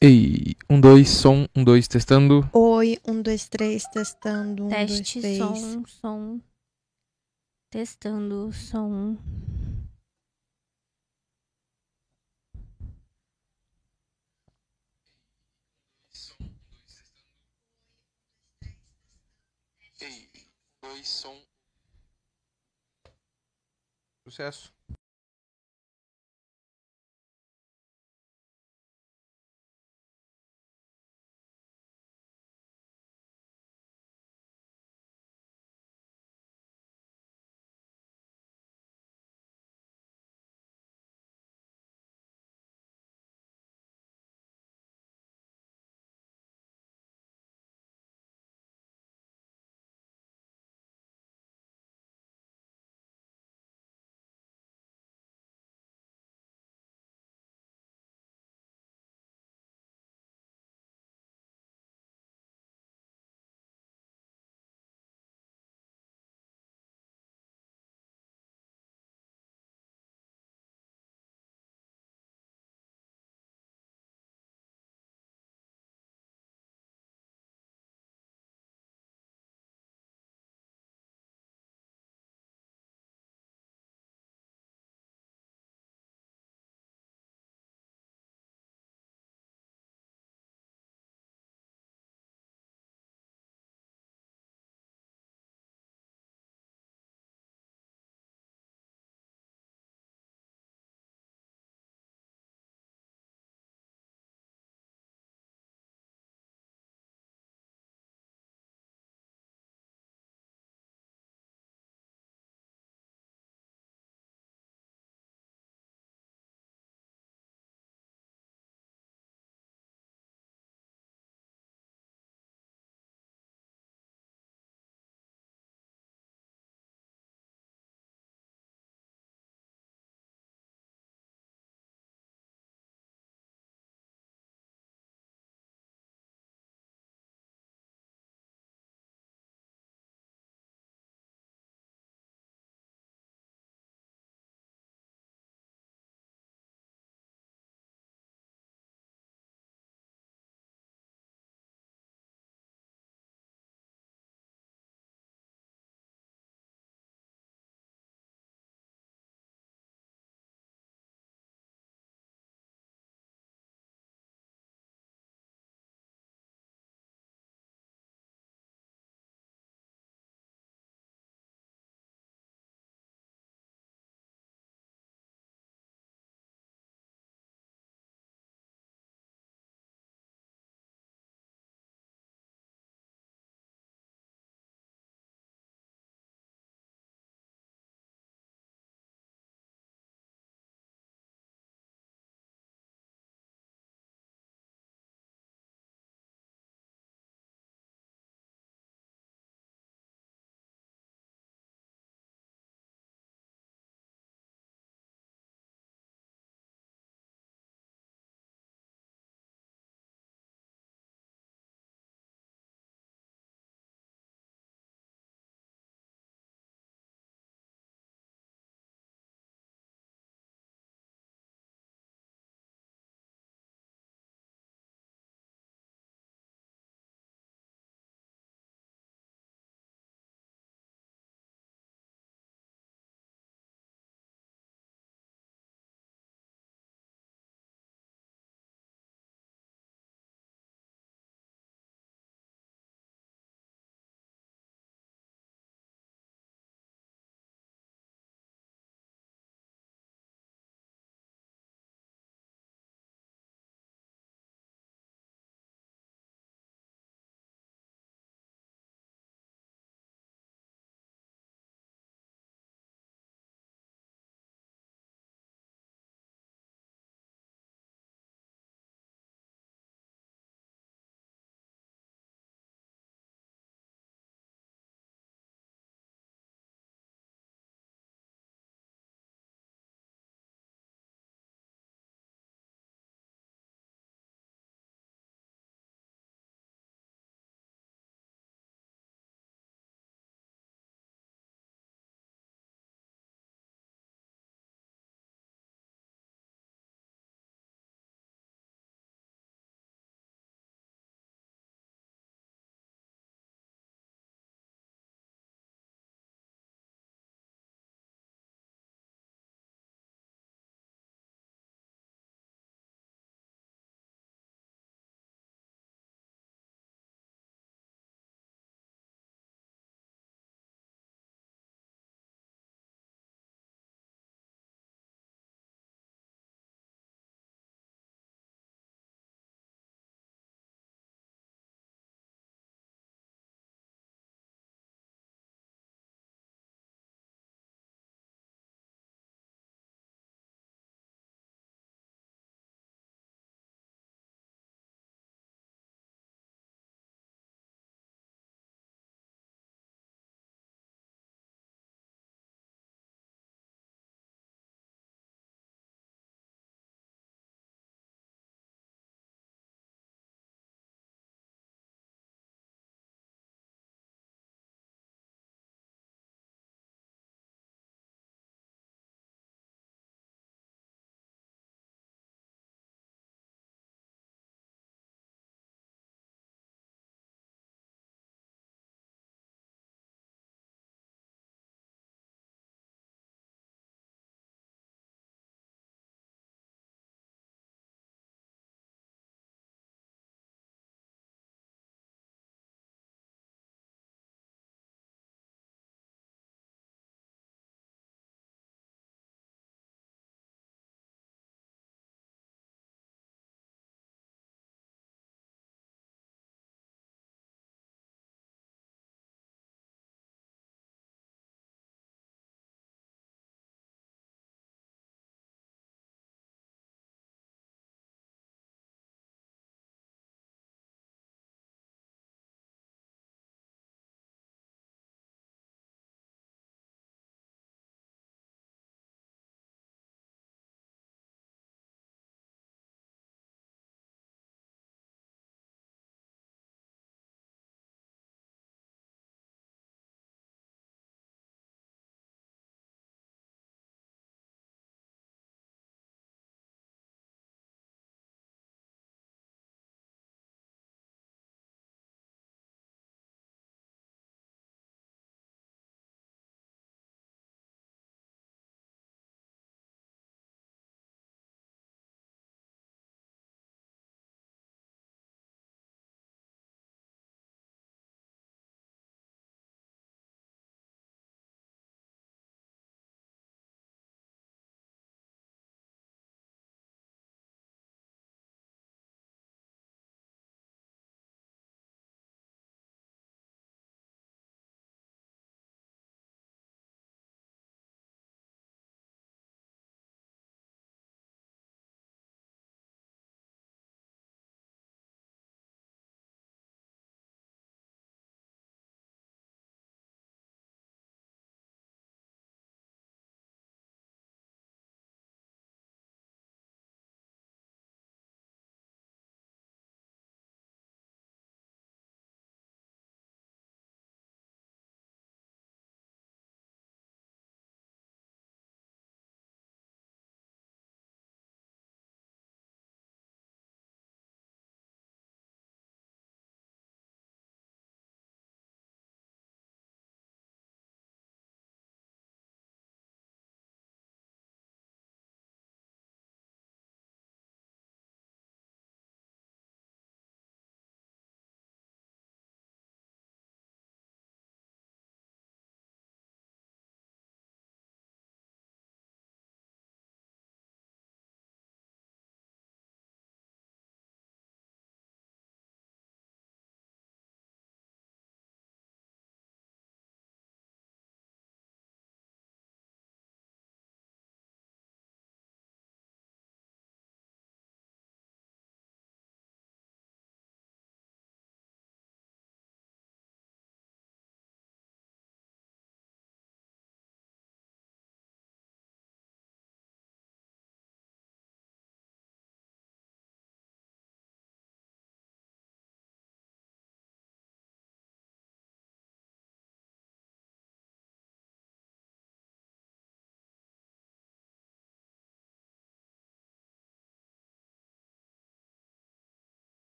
Ei, um, dois, som, um, dois, testando. Oi, um, dois, três, testando. Um, Teste, dois, três. som, som. Testando, som. Ei, dois, som. Sucesso.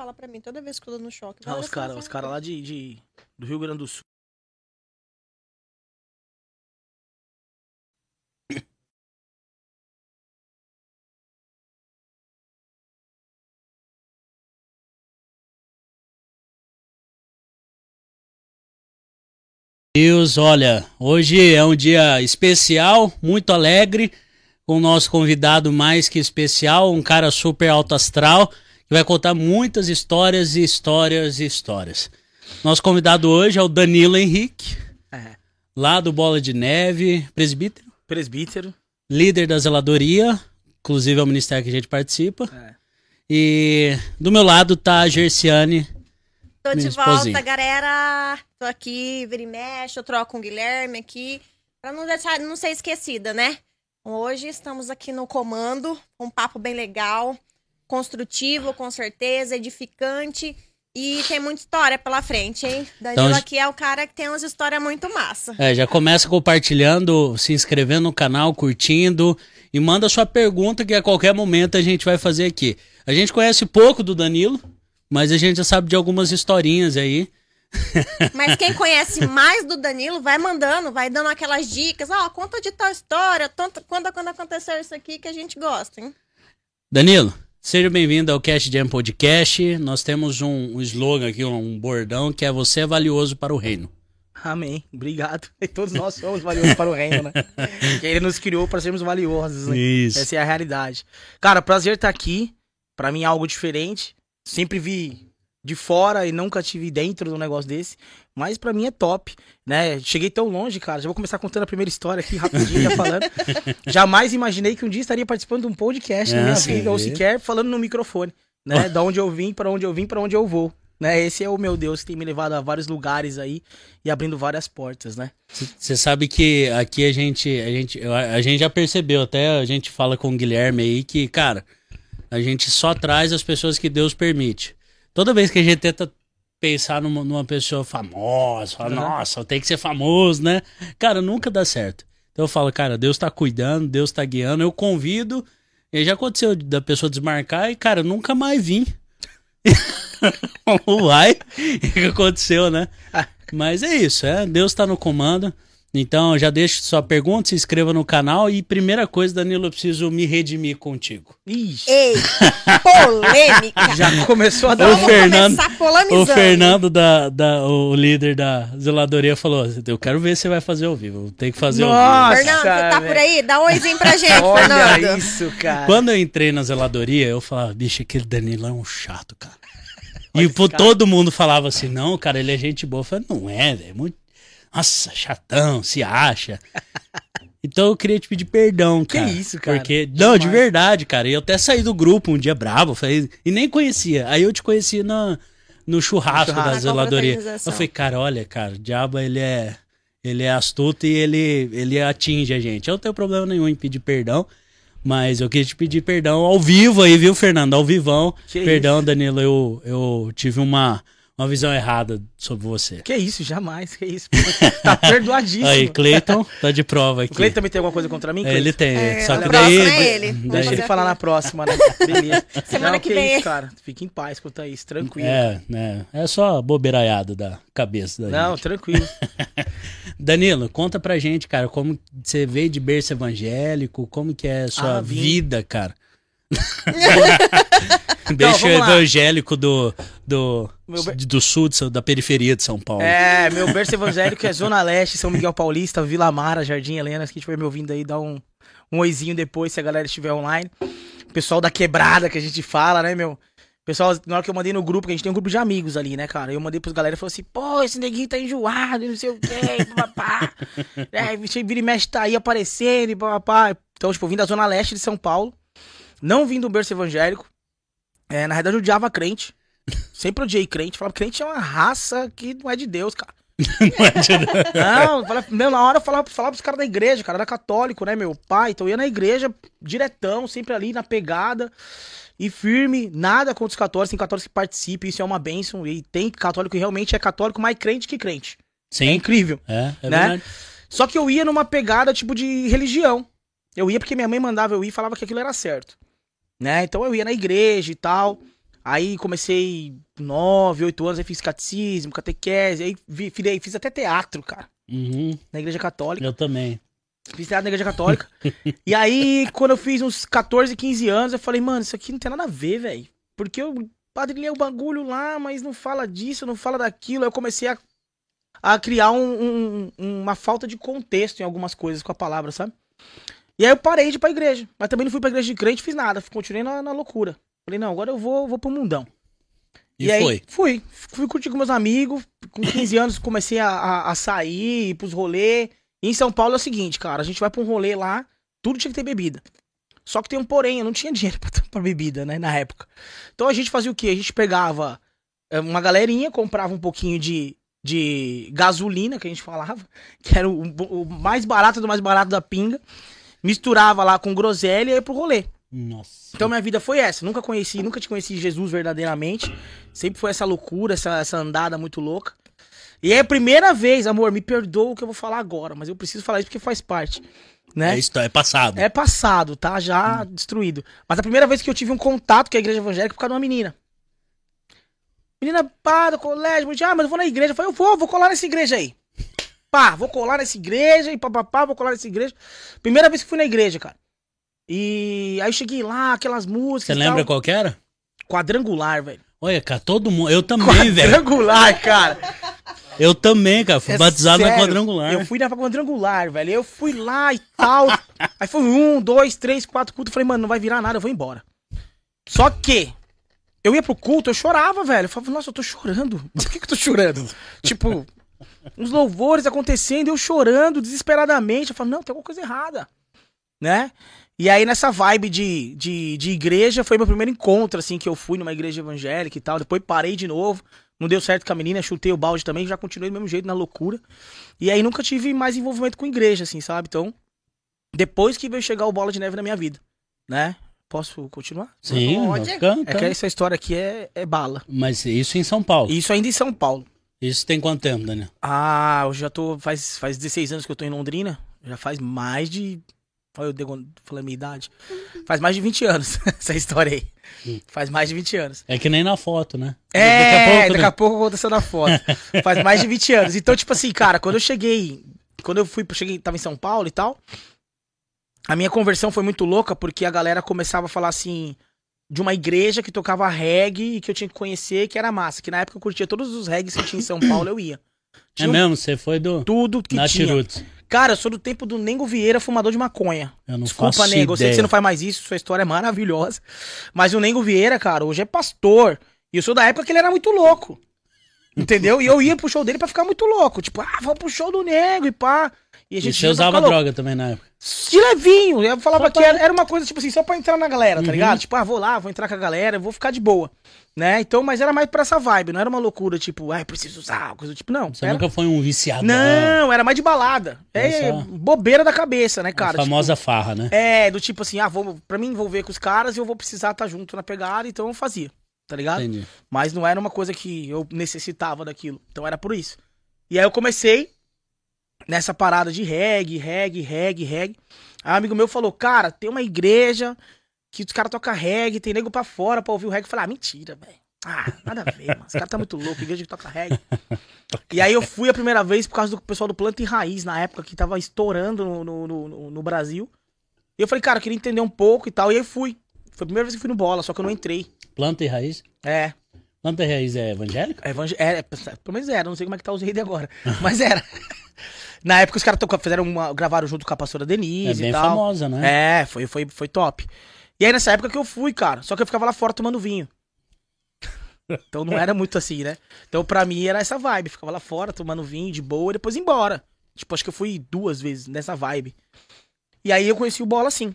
Fala pra mim toda vez que eu tô no choque. Ah, os caras os cara lá de, de, do Rio Grande do Sul. Deus, olha, hoje é um dia especial, muito alegre, com o nosso convidado mais que especial, um cara super alto astral, que vai contar muitas histórias e histórias e histórias. Nosso convidado hoje é o Danilo Henrique, É. lá do Bola de Neve, presbítero, Presbítero. líder da zeladoria, inclusive é o ministério que a gente participa. É. E do meu lado tá a Gerciane. Tô de Minha volta, esposinha. galera. Tô aqui, vira e mexe, eu troco com o Guilherme aqui. Pra não, deixar, não ser esquecida, né? Hoje estamos aqui no comando, um papo bem legal, construtivo, com certeza, edificante. E tem muita história pela frente, hein? Danilo Então, aqui é o cara que tem umas histórias muito massa. É, já começa compartilhando, se inscrevendo no canal, curtindo e manda sua pergunta que a qualquer momento a gente vai fazer aqui. A gente conhece pouco do Danilo, mas a gente já sabe de algumas historinhas aí. Mas quem conhece mais do Danilo vai mandando, vai dando aquelas dicas. Ó, conta de tal história, tanto, quando, quando aconteceu isso aqui que a gente gosta, hein? Danilo, seja bem-vindo ao Cash Jam Podcast. Nós temos um, um slogan aqui, um bordão que é você é valioso para o reino. Amém. Obrigado. E todos nós somos valiosos para o reino, né? Que ele nos criou para sermos valiosos, né? Isso. Essa é a realidade. Cara, prazer estar aqui. Pra mim é algo diferente. Sempre vi de fora e nunca tive dentro de um negócio desse. Mas pra mim é top, né? Cheguei tão longe, cara. Já vou começar contando a primeira história aqui rapidinho, já falando. Jamais imaginei que um dia estaria participando de um podcast na Ah, minha sim. vida, ou sequer falando no microfone, né? Da onde eu vim, pra onde eu vim, pra onde eu vou. Né? Esse é o meu Deus que tem me levado a vários lugares aí e abrindo várias portas, né? Você sabe que aqui a gente, a gente, a gente já percebeu, até a gente fala com o Guilherme aí que, cara, a gente só traz as pessoas que Deus permite. Toda vez que a gente tenta pensar numa, numa pessoa famosa, fala, Uhum. nossa, tem que ser famoso, né? Cara, nunca dá certo. Então eu falo, cara, Deus tá cuidando, Deus tá guiando, eu convido. E já aconteceu da pessoa desmarcar e, cara, nunca mais vim. Vai, o que aconteceu, né? Mas é isso, é, Deus tá no comando. Então, já deixa sua pergunta, se inscreva no canal e primeira coisa, Danilo, eu preciso me redimir contigo. Ixi, Ei, polêmica! já começou a dar uma... Vamos Fernando-. O Fernando, da, da- o líder da zeladoria, falou: Eu quero ver se você vai fazer ao vivo. Tem que fazer ao vivo. Nossa, Fernando, você tá velho. por aí? Dá um oizinho pra gente, Olha Fernando. isso, cara. Quando eu entrei na zeladoria, eu falava, bicho, aquele Danilo é um chato, cara. Olha e todo mundo falava assim, não, cara, ele é gente boa. Eu falei, não é, velho. é Muito... Nossa, chatão, se acha. então eu queria te pedir perdão, Que cara. isso, cara. Porque, não, de Demais. verdade, cara. Eu até saí do grupo um dia bravo, falei, e nem conhecia. Aí eu te conheci na, no churrasco, churrasco. da zeladoria. Eu falei, cara, olha, cara, o diabo, ele é... Ele é astuto e ele, ele atinge a gente. Eu não tenho problema nenhum em pedir perdão. Mas eu queria te pedir perdão ao vivo aí, viu, Fernando? Ao vivão. Que perdão, Danilo, eu, eu tive uma, uma visão errada sobre você. Que isso, jamais, que isso. Tá perdoadíssimo. Aí, Cleiton, tá de prova aqui. O Cleiton também tem alguma coisa contra mim, É, Cleiton? ele tem, É, só o que próximo daí... é ele. daí- Deixa ele falar na próxima, né? Beleza. Semana Não, que vem. isso, cara. Fique em paz quanto a isso, tranquilo. É, né? É só bobeiraiada da cabeça da Não, gente. tranquilo. Danilo, conta pra gente, cara, como você veio de berço evangélico, como que é a sua Ah, vida, cara? vamos lá. evangélico do, do, ber- do sul, da periferia de São Paulo. É, meu berço evangélico é Zona Leste, São Miguel Paulista, Vila Mara, Jardim Helena. Se estiver me ouvindo aí, dá um, um oizinho depois, se a galera estiver online. Pessoal da quebrada que a gente fala, né, meu? Pessoal, na hora que eu mandei no grupo, que a gente tem um grupo de amigos ali, né, cara? Eu mandei pros galera e falou assim, pô, esse neguinho tá enjoado, e não sei o quê, papá. é, vira e mexe tá aí aparecendo, papá. Então, tipo, eu vim da Zona Leste de São Paulo. Não vim do berço evangélico. É, na verdade, eu odiava crente. Sempre odiei crente. Falava, crente é uma raça que não é de Deus, cara. Não, fala- meu, na hora eu falava, falava pros caras da igreja, cara, era católico, né, meu pai? Então eu ia na igreja diretão, sempre ali na pegada e firme, nada contra os católicos, tem católicos que participam, isso é uma bênção. E tem católico que realmente é católico mais crente que crente. É Sim, incrível. é, é Né? verdade. Só que eu ia numa pegada tipo de religião. Eu ia porque minha mãe mandava eu ir e falava que aquilo era certo. Né? Então eu ia na igreja e tal. Aí comecei 9, 8 anos, aí fiz catecismo, catequese, aí vi- fiz até teatro, cara, Uhum, na igreja católica. eu também. Fiz teatro na igreja católica. e aí, quando eu fiz uns 14, 15 anos, eu falei, mano, isso aqui não tem nada a ver, velho. Porque o padre lê o bagulho lá, mas não fala disso, não fala daquilo. Aí eu comecei a, a criar um- um- uma falta de contexto em algumas coisas com a palavra, sabe? E aí eu parei de ir pra igreja. Mas também não fui pra igreja de crente, fiz nada. Continuei na, na loucura. Falei, não, agora eu vou, vou pro mundão. E, aí, foi. Fui. Fui curtir com meus amigos. Com 15 anos comecei a, a, a sair, ir pros rolês. E em São Paulo é o seguinte, cara. A gente vai pra um rolê lá, tudo tinha que ter bebida. Só que tem um porém, eu não tinha dinheiro pra, pra bebida, né, na época. Então a gente fazia o quê? A gente pegava é, uma galerinha, comprava um pouquinho de, de gasolina, que a gente falava, que era o, o mais barato do mais barato da pinga. Misturava lá com groselha e ia pro rolê. Nossa. Então minha vida foi essa. Nunca conheci, nunca te conheci Jesus verdadeiramente. Sempre foi essa loucura, essa, essa andada muito louca. E é a primeira vez, amor, me perdoa o que eu vou falar agora, mas eu preciso falar isso porque faz parte. Né? É, isso, é passado. É passado, tá? Já destruído. Mas a primeira vez que eu tive um contato com a igreja evangélica por causa de uma menina. Menina, pá, do colégio, muito, ah, mas eu vou na igreja. Eu falei, eu vou, vou colar nessa igreja aí. Pá, vou colar nessa igreja e papapá, vou colar nessa igreja. Primeira vez que fui na igreja, cara. E aí cheguei lá, aquelas músicas. Você lembra qual que era? Quadrangular, velho. Olha, cara, todo mundo. Eu também, velho. Quadrangular, cara. Eu também, cara. Fui É batizado na sério. quadrangular. Eu fui na quadrangular, velho. Eu fui lá e tal. Aí foi um, dois, três, quatro cultos. Falei, mano, não vai virar nada, eu vou embora. Só que eu ia pro culto, eu chorava, velho. Eu falava, nossa, eu tô chorando. Por que, que eu tô chorando? tipo, uns louvores acontecendo, eu chorando desesperadamente. Eu falava, não, tem alguma coisa errada. Né? E aí, nessa vibe de, de, de igreja, foi meu primeiro encontro, assim, que eu fui numa igreja evangélica e tal. Depois parei de novo. Não deu certo com a menina, chutei o balde também, já continuei do mesmo jeito, na loucura. E aí nunca tive mais envolvimento com igreja, assim, sabe? Então, depois que veio chegar o Bola de Neve na minha vida, né? Posso continuar? Sim, Pode. vai ficar, É que essa história aqui é, é bala. Mas isso em São Paulo. Isso ainda em São Paulo. Isso tem quanto tempo, Daniel? Ah, eu já tô. Faz, faz 16 anos que eu tô em Londrina. Já faz mais de. Olha, eu falei a minha idade. Faz mais de 20 anos essa história aí. Hum. Faz mais de 20 anos. É que nem na foto, né? É, daqui a pouco, aconteceu na foto. Faz mais de 20 anos. Então, tipo assim, cara, quando eu cheguei. Quando eu fui, cheguei, tava em São Paulo e tal. A minha conversão foi muito louca porque a galera começava a falar assim. De uma igreja que tocava reggae e que eu tinha que conhecer, que era massa. Que na época eu curtia todos os reggaes que tinha em São Paulo, eu ia. É Tinha um- mesmo? Você foi do. tudo que Na tinha. Chirutes. Cara, eu sou do tempo do Nengo Vieira, fumador de maconha. Eu não Desculpa, faço Nego, eu sei que ideia. você não faz mais isso, sua história é maravilhosa. Mas o Nengo Vieira, cara, hoje é pastor. E eu sou da época que ele era muito louco. Entendeu? E eu ia pro show dele pra ficar muito louco. Tipo, ah, vamos pro show do Nego e pá. E a E gente você usava louco. droga também na época. De levinho. Eu falava Só que pra- era, era uma coisa, tipo assim, só pra entrar na galera, tá Uhum. ligado? Tipo, ah, vou lá, vou entrar com a galera, vou ficar de boa. Né? Então, mas era mais pra essa vibe, não era uma loucura, tipo, ah, preciso usar, coisa do tipo, não. Você era- nunca foi um viciado. Não, era mais de balada. É, É bobeira da cabeça, né, cara? a famosa farra, né? Tipo, é, do tipo assim, ah, vou pra me envolver com os caras, eu vou precisar estar junto na pegada, então eu fazia, tá ligado? Entendi. Mas não era uma coisa que eu necessitava daquilo. Então era por isso. E aí eu comecei nessa parada de reggae, reggae, reggae, reggae. Aí um amigo meu falou, cara, tem uma igreja que os caras tocam reggae, tem nego pra fora pra ouvir o reggae. Eu falei, ah, mentira, velho. Ah, nada a ver, mano. Os caras tá muito louco, igreja que toca reggae. e aí eu fui a primeira vez por causa do pessoal do Planta e Raiz, na época que tava estourando no, no, no- no Brasil. E eu falei, cara, eu queria entender um pouco e tal. E aí fui. Foi a primeira vez que fui no bola, só que eu não entrei. Planta e raiz. É, Planta e raiz é evangélica? é, evangé- é, pelo menos era, não sei como é que tá os reis agora. Mas era. Na época os caras fizeram uma, gravaram junto com a pastora É Denise bem e tal. famosa, né? É, foi, foi, foi top. E aí nessa época que eu fui, cara, só que eu ficava lá fora tomando vinho. Então não era muito assim, né? Então pra mim era essa vibe, ficava lá fora tomando vinho de boa e depois ia embora. Tipo, acho que eu fui duas vezes nessa vibe. E aí eu conheci o Bola assim.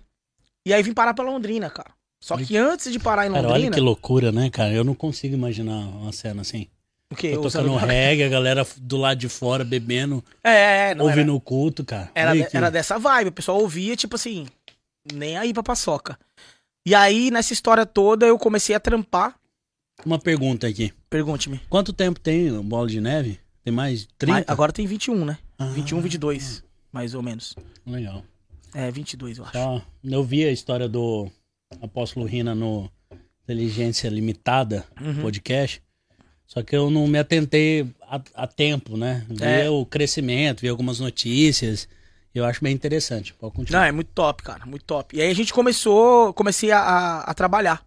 E aí vim parar pra Londrina, cara. Só que antes de parar em Cara, olha Londrina, que loucura, né, cara? Eu não consigo imaginar uma cena assim. Eu Usando tocando droga? reggae, a galera do lado de fora bebendo, É, é, não era, ouvindo o culto, cara. Era, de- que- era dessa vibe. O pessoal ouvia, tipo assim, nem aí pra paçoca. E aí, nessa história toda, eu comecei a trampar. Uma pergunta aqui. Pergunte-me. Quanto tempo tem o Bola de Neve? Tem mais de 30? Mas Agora tem 21, né? Ah, 21, 22, mais ou menos. Legal. É, 22, eu acho. Só, eu vi a história do Apóstolo Rina no Inteligência Limitada, Uhum. podcast. Só que eu não me atentei a, a tempo, né? Vi É. o crescimento, vi algumas notícias. Eu acho bem interessante. Pode Não, continuar. é muito top, cara, muito top. E aí a gente começou, comecei a, a, a trabalhar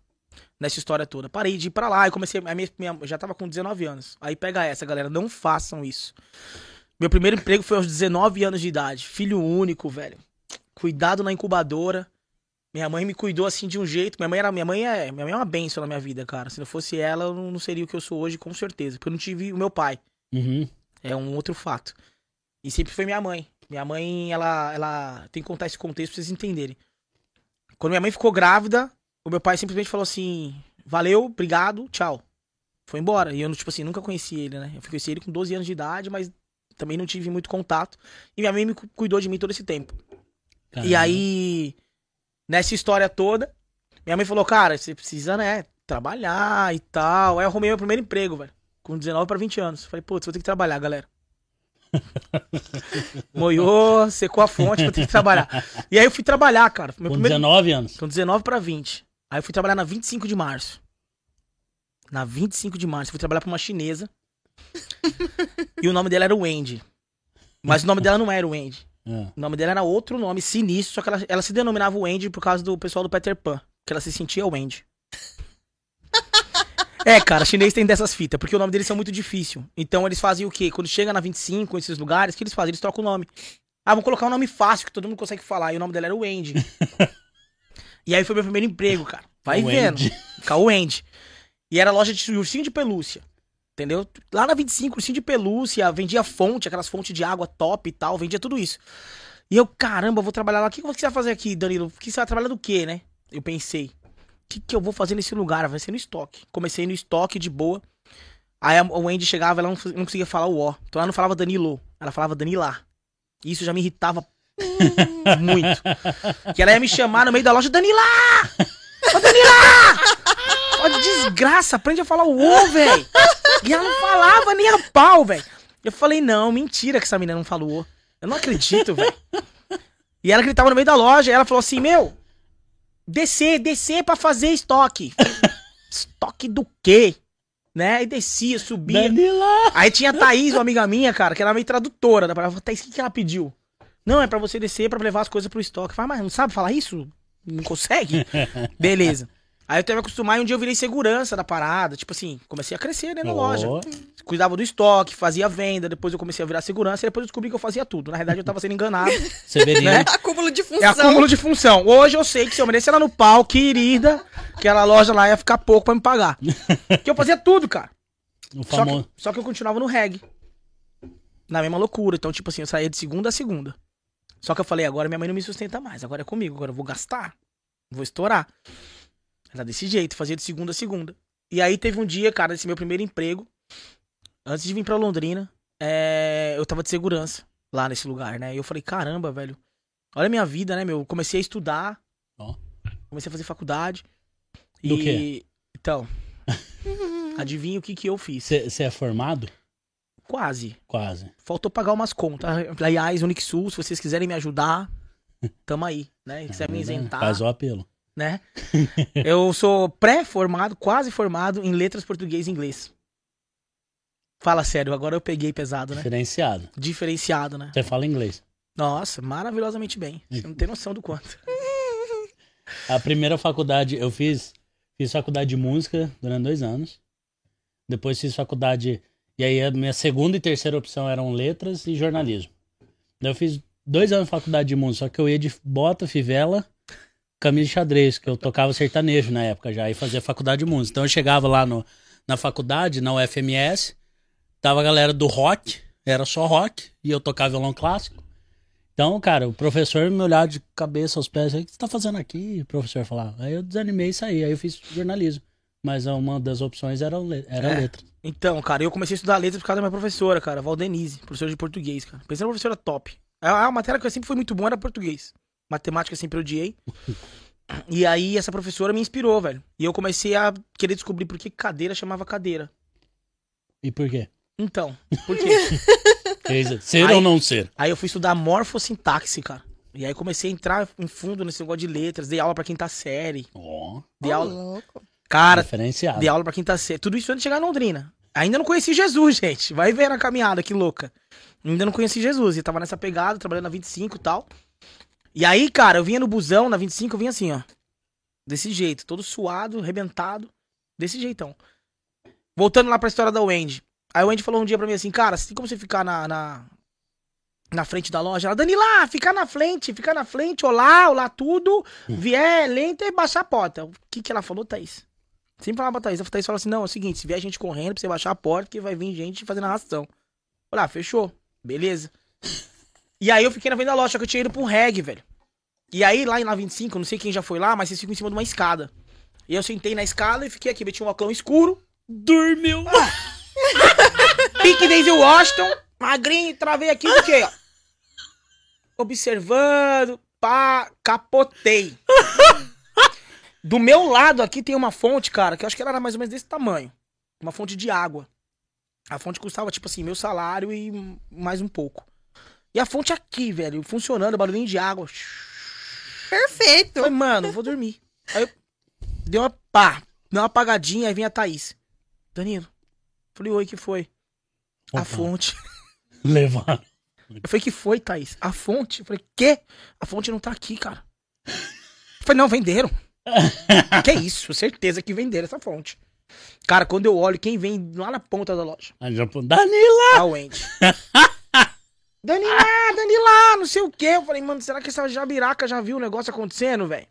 nessa história toda. Parei de ir pra lá e comecei, a minha, minha- eu já tava com 19 anos. Aí pega essa, galera, não façam isso. Meu primeiro emprego foi aos 19 anos de idade, filho único, velho. Cuidado na incubadora. Minha mãe me cuidou assim de um jeito. Minha mãe era, minha mãe é, minha mãe é uma benção na minha vida, cara. Se não fosse ela, eu não seria o que eu sou hoje, com certeza. Porque eu não tive o meu pai. Uhum. É um outro fato. E sempre foi minha mãe. Minha mãe, ela, ela tem que contar esse contexto pra vocês entenderem. Quando minha mãe ficou grávida, o meu pai simplesmente falou assim: valeu, obrigado, tchau. Foi embora. E eu, tipo assim, nunca conheci ele, né? Eu conheci ele com 12 anos de idade, mas também não tive muito contato. E minha mãe me cu- cuidou de mim todo esse tempo. E Caramba. aí, nessa história toda, minha mãe falou, cara, você precisa, né, trabalhar e tal. Aí eu arrumei meu primeiro emprego, velho. Com 19 pra 20 anos. Falei, putz, vou ter que trabalhar, galera. Moiou, secou a fonte, vou ter que trabalhar. E aí eu fui trabalhar, cara. Meu Com primeiro... 19 anos. Com 19 pra 20. Aí eu fui trabalhar na 25 de março. Na 25 de março. Eu fui trabalhar pra uma chinesa. e o nome dela era Wendy. Mas o nome dela não era Wendy. Ah, O nome dela era outro nome sinistro, só que ela, ela se denominava Wendy por causa do pessoal do Peter Pan. Que ela se sentia Wendy. é, cara, chinês tem dessas fitas, porque o nome deles são muito difícil. Então eles fazem o quê? Quando chega na 25, esses lugares, o que eles fazem? Eles trocam o nome. Ah, vamos colocar um nome fácil que todo mundo consegue falar. E o nome dela era Wendy. e aí foi meu primeiro emprego, cara. Vai Wendy. vendo. Wendy. E era loja de ursinho de pelúcia. Entendeu? Lá na 25, ursinho de pelúcia, vendia fonte, aquelas fontes de água top e tal, vendia tudo isso. E eu, caramba, vou trabalhar lá. O que, você vai fazer aqui, Danilo? Que você vai trabalhar do quê, né? Eu pensei, o que, que eu vou fazer nesse lugar? Vai ser no estoque. Comecei no estoque de boa. Aí a a Wendy chegava, ela não, não conseguia falar o O. Então ela não falava Danilo, ela falava Danila. E isso já me irritava muito. Que ela ia me chamar no meio da loja, Danila! Ô, Danila! Ó, desgraça, aprende a falar o O, velho. E ela não falava nem a pau, velho. Eu falei, não, mentira que essa menina não falou. Eu não acredito, velho. E ela gritava no meio da loja, e ela falou assim, meu, descer, descer pra fazer estoque. estoque do quê? Né? E descia, subia. Danila! Aí tinha a Thaís, uma amiga minha, cara, que era meio tradutora da palavra. Thaís, o que, que ela pediu? Não, é pra você descer pra levar as coisas pro estoque. Fala, mas não sabe falar isso? Não consegue? Beleza. Aí eu teve que acostumar e um dia eu virei segurança da parada. Tipo assim, comecei a crescer dentro da loja. Ó, Cuidava do estoque, fazia venda, depois eu comecei a virar segurança e depois eu descobri que eu fazia tudo. Na verdade, eu tava sendo enganado. Severino. Né? Acúmulo de É função. acúmulo de função. Hoje eu sei que se eu merecer ela no pau, querida, aquela loja lá ia ficar pouco pra me pagar. Porque eu fazia tudo, cara. O Só famoso. que, só que eu continuava no reggae. Na mesma loucura. Então, tipo assim, eu saía de segunda a segunda. Só que eu falei, agora minha mãe não me sustenta mais. Agora é comigo. Agora eu vou gastar. Vou estourar. Era desse jeito, fazia de segunda a segunda. E aí teve um dia, cara, esse meu primeiro emprego. Antes de vir pra Londrina, é, eu tava de segurança lá nesse lugar, né? E eu falei, caramba, velho. Olha a minha vida, né, meu? Comecei a estudar. Ó. Comecei a fazer faculdade. Do e... quê? Então. adivinha o que que eu fiz? Você é formado? Quase. Quase. Faltou pagar umas contas. Aliás, Unixul, se vocês quiserem me ajudar, tamo aí, né? Se quiser me isentar, Faz o apelo. Né? Eu sou pré-formado, quase formado em letras português e inglês. Fala sério, agora eu peguei pesado, né? Diferenciado. Diferenciado, né? Você fala inglês. Nossa, maravilhosamente bem. Você não tem noção do quanto. A primeira faculdade, eu fiz, fiz faculdade de música durante dois anos. Depois fiz faculdade. E aí a minha segunda e terceira opção eram letras e jornalismo. Eu fiz dois anos de faculdade de música, só que eu ia de bota, fivela, camisa de xadrez, que eu tocava sertanejo na época já, e fazia faculdade de música. Então eu chegava lá no, na faculdade, na UFMS, tava a galera do rock, era só rock, e eu tocava violão clássico. Então, cara, o professor me olhava de cabeça aos pés, o que você tá fazendo aqui? O professor falava. Aí eu desanimei e saí, aí eu fiz jornalismo. Mas uma das opções era, era É. letra. Então, cara, eu comecei a estudar letras por causa da minha professora, cara, Valdenise, professora de português, cara. Pensei na professora top. A, a matéria que eu sempre fui muito bom era português. Matemática eu sempre odiei. E aí essa professora me inspirou, velho. E eu comecei a querer descobrir por que cadeira chamava cadeira. E por quê? Então, por quê? Ser Aí- ou não ser? aí eu fui estudar morfossintaxe, cara. E aí comecei a entrar em fundo nesse negócio de letras, dei aula pra quinta série. Ó. Dei Ô, aula, louco. Cara, Diferenciado. dei aula pra quinta série. Tudo isso antes de chegar em Londrina. Ainda não conheci Jesus, gente. Vai ver na caminhada, que louca. Ainda não conheci Jesus. E tava nessa pegada, trabalhando na 25 e tal. E aí, cara, eu vinha no busão, na 25, eu vinha assim, ó. Desse jeito, todo suado, arrebentado. Desse jeitão. Voltando lá pra história da Wendy. Aí o Wendy falou um dia pra mim assim, cara, tem como você ficar na, na, na frente da loja? Ela, Danila, ficar na frente, ficar na frente, olá, olá tudo. Vier lenta e baixar a porta. O que que ela falou, Thaís? Sempre falava pra Thaís. A Thaís falou assim, não, é o seguinte, se vier gente correndo pra você baixar a porta, que vai vir gente fazendo arrastão. Olha, lá, fechou. Beleza. E aí eu fiquei na frente da loja, só que eu tinha ido pra um reggae, velho. E aí, lá na 25, não sei quem já foi lá, mas vocês ficam em cima de uma escada. E eu sentei na escada e fiquei aqui, meti um óculos escuro, Dormiu. pique Daisy Washington, magrinho, travei aqui, fiquei, ó. Observando, pá, capotei. Do meu lado aqui tem uma fonte, cara, que eu acho que ela era mais ou menos desse tamanho. Uma fonte de água. A fonte custava, tipo assim, meu salário e mais um pouco. E a fonte aqui, velho, funcionando, barulhinho de água. Perfeito. Falei, mano, vou dormir. Aí eu dei uma pá, deu uma apagadinha, aí vem a Thaís. Danilo. Falei, oi, que foi? A Opa. fonte. Levaram. Eu falei, que foi, Thaís? A fonte? Eu falei, quê? A fonte não tá aqui, cara. Eu falei, não, venderam. que isso, certeza que venderam essa fonte. Cara, quando eu olho, quem vem lá na ponta da loja? Aí já falou, Danila! A Wendy. Danila, Danila, não sei o quê. Eu falei, mano, será que essa jabiraca já viu o negócio acontecendo, velho?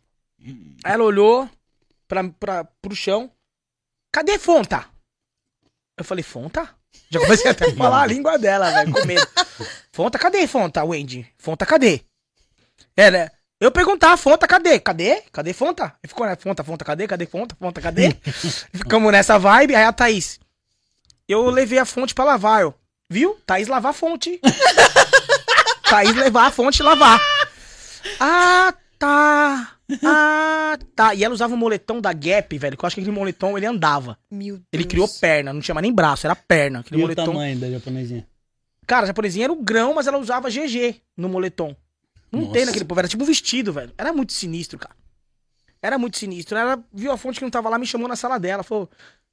Aí ela olhou pra, pra, pro chão. Cadê Fonta? Eu falei, Fonta? Já comecei até a falar a língua dela, velho, com medo. Fonta, cadê Fonta, Wendy? Fonta, cadê? É, né? Eu perguntar, Fonta, cadê? Cadê? Cadê Fonta? Ele ficou, né? Fonta, Fonta, cadê? Cadê Fonta? Fonta, cadê? Ficamos nessa vibe. Aí a Thaís. Eu levei a fonte pra lavar, eu. Viu? Thaís lavar a fonte. Thaís levar a fonte e lavar. Ah, tá. Ah, tá. E ela usava um moletom da Gap, velho, que eu acho que aquele moletom ele andava. Meu Deus. Ele criou perna, não tinha mais nem braço, era perna. Aquele E o moletom. tamanho da japonesinha? Cara, a japonesinha era o grão, mas ela usava GG no moletom. Não Nossa. tem naquele povo, era tipo um vestido, velho. Era muito sinistro, cara. Era muito sinistro. Ela viu a fonte que não tava lá, me chamou na sala dela. Falou: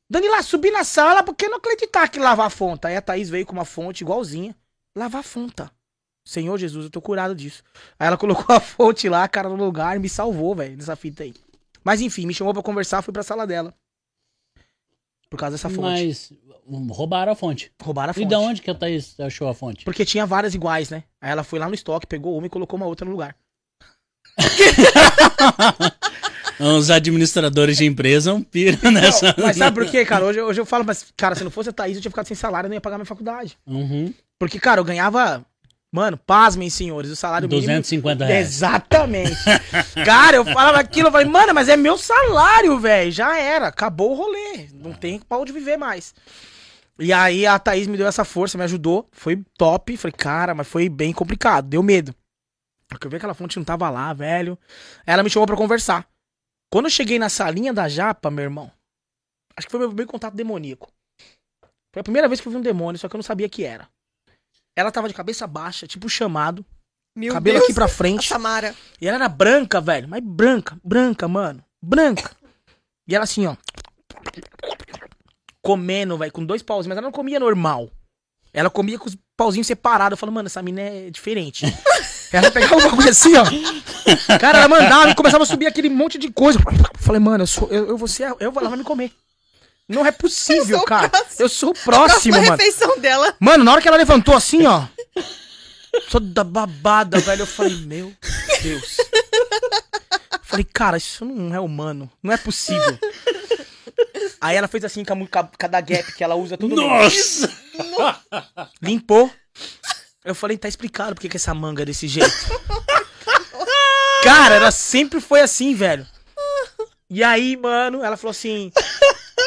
Danila, subi na sala porque não acreditar que lavar a fonte. Aí a Thaís veio com uma fonte igualzinha. Lavar a fonte. Senhor Jesus, eu tô curado disso. Aí ela colocou a fonte lá, cara, no lugar e me salvou, velho, nessa fita aí. Mas enfim, me chamou pra conversar, fui pra sala dela. Por causa dessa fonte. Mas um, roubaram a fonte. Roubaram a fonte. E da onde que a Thaís achou a fonte? Porque tinha várias iguais, né? Aí ela foi lá no estoque, pegou uma e colocou uma outra no lugar. Os administradores de empresa não piram nessa. Não, mas sabe por quê, cara? Hoje, hoje eu falo, mas, cara, se não fosse a Thaís, eu tinha ficado sem salário, eu não ia pagar minha faculdade. Uhum. Porque, cara, eu ganhava. Mano, pasmem, senhores, o salário mínimo. 250 reais. Exatamente. cara, eu falava aquilo, eu falei, mano, mas é meu salário, velho. Já era, acabou o rolê. Não tem pra onde viver mais. E aí a Thaís me deu essa força, me ajudou. Foi top. Falei, cara, mas foi bem complicado, deu medo. Porque eu vi que aquela fonte não tava lá, velho. Ela me chamou pra conversar. Quando eu cheguei na salinha da Japa, meu irmão, acho que foi meu primeiro contato demoníaco. Foi a primeira vez que eu vi um demônio, só que eu não sabia que era. Ela tava de cabeça baixa, tipo chamado, Meu cabelo Deus. aqui pra A frente. Samara. E ela era branca, velho. Mas branca, branca, mano. Branca. E ela assim, ó. Comendo, velho, com dois pauzinhos. Mas ela não comia normal. Ela comia com os pauzinhos separados. Eu falo, mano, essa mina é diferente. ela pegava um bagulho assim, ó. Cara, ela mandava e começava a subir aquele monte de coisa. Eu falei, mano, eu, sou, eu, eu vou ser. Eu vou, ela vai me comer. Não é possível, Eu sou o cara. próximo. Eu sou o próximo, Próxima mano. refeição dela. Mano, na hora que ela levantou assim, ó. Toda babada, velho. Eu falei, meu Deus. Eu falei, cara, isso não é humano. Não é possível. Aí ela fez assim com a, mu- com a, com a da Gap que ela usa todo. Nossa! Limpou. Eu falei, tá explicado por que que essa manga é desse jeito. Cara, ela sempre foi assim, velho. E aí, mano, ela falou assim: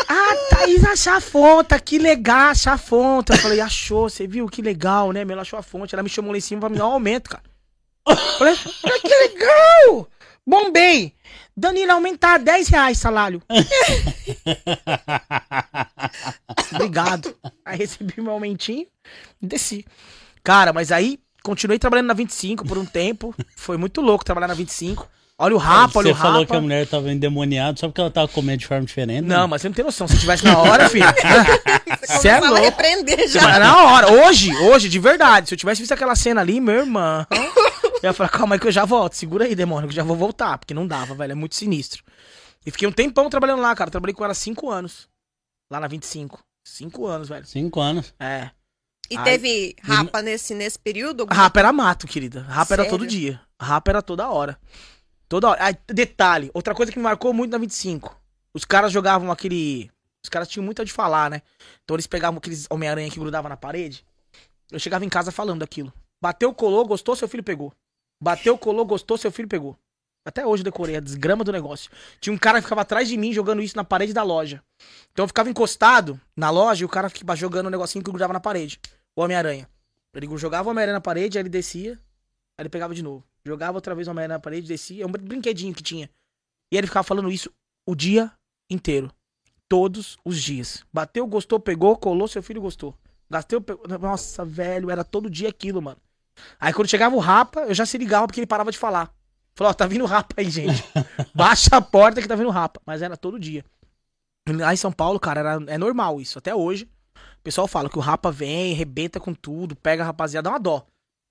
Ah, Thaís achou a fonte, que legal, achar a fonte. Eu falei, achou, você viu? Que legal, né? meu? Ela achou a fonte. Ela me chamou lá em cima pra me dar um aumento, cara. Eu falei, ah, que legal! Bombei! Danilo, aumentar 10 reais salário. Obrigado. Aí recebi meu aumentinho e desci. Cara, mas aí continuei trabalhando na 25 por um tempo. Foi muito louco trabalhar na 25. Olha o rapa, olha Você o rapa. falou que a mulher tava endemoniada só porque ela tava comendo de forma diferente. né? Não, mas você não tem noção. Se eu tivesse na hora, filho. Você é louco. repreender já. Mas na hora, hoje, hoje, de verdade. Se eu tivesse visto aquela cena ali, meu irmão. Eu ia falar, calma aí que eu já volto. Segura aí, demônio, que eu já vou voltar. Porque não dava, velho. É muito sinistro. E fiquei um tempão trabalhando lá, cara. Trabalhei com ela cinco anos. Lá na 25. Cinco anos, velho. Cinco anos. É. E Ai. teve rapa nesse, nesse período? Rapa era mato, querida. Rapa era Sério? todo dia. Rapa era toda hora. Toda hora. Ah, detalhe, outra coisa que me marcou muito na 25. Os caras jogavam aquele. Os caras tinham muito a de falar, né? Então eles pegavam aqueles Homem-Aranha que grudava na parede. Eu chegava em casa falando daquilo. Bateu, colou, gostou, seu filho pegou. Bateu, colou, gostou, seu filho pegou. Até hoje eu decorei a desgrama do negócio. Tinha um cara que ficava atrás de mim jogando isso na parede da loja. Então eu ficava encostado na loja e o cara ficava jogando um negocinho que grudava na parede. O Homem-Aranha. Ele jogava o Homem-Aranha na parede, aí ele descia, aí ele pegava de novo. Jogava outra vez o Homem-Aranha na parede, descia. É um brinquedinho que tinha. E ele ficava falando isso o dia inteiro. Todos os dias. Bateu, gostou, pegou, colou, seu filho gostou. Gastei, pegou. Nossa, velho, era todo dia aquilo, mano. Aí quando chegava o Rapa, eu já se ligava porque ele parava de falar. Falou, ó, tá vindo Rapa aí, gente. Baixa a porta que tá vindo Rapa. Mas era todo dia. Lá em São Paulo, cara, era, é normal isso. Até hoje. O pessoal fala que o Rapa vem, rebenta com tudo, pega a rapaziada, dá uma dó.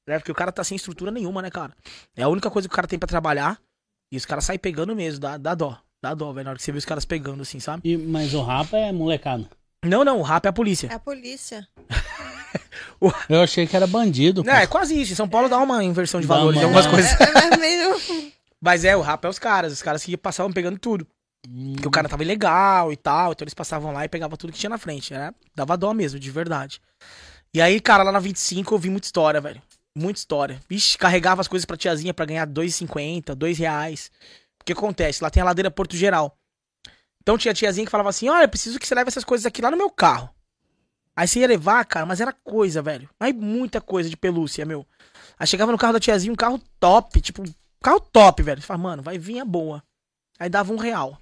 Né? Porque o cara tá sem estrutura nenhuma, né, cara? É a única coisa que o cara tem pra trabalhar. E os caras saem pegando mesmo, dá, dá dó. Dá dó, velho, na hora que você vê os caras pegando, assim, sabe? E, mas o rapa é molecada. Não, não, o Rapa é a polícia. É a polícia. Eu achei que era bandido. Não, é quase isso. Em São Paulo dá uma inversão de Dá valores uma- algumas É. coisas. É, é meio... Mas é, o Rapa é os caras. Os caras que passavam pegando tudo. Hum, Porque o cara tava ilegal e tal, então eles passavam lá e pegavam tudo que tinha na frente, né? Dava dó mesmo, de verdade. E aí, cara, lá na 25 eu vi muita história, velho. Muita história. Vixe, carregava as coisas pra tiazinha pra ganhar 2,50, 2 reais. O que acontece? Lá tem a ladeira Porto Geral. Então tinha a tiazinha que falava assim: Olha, preciso que você leve essas coisas aqui lá no meu carro. Aí você ia levar, cara, mas era coisa, velho. Mas muita coisa de pelúcia, meu. Aí chegava no carro da tiazinha, um carro top, tipo, um carro top, velho. Você fala, mano, vai vir a boa. Aí dava um real.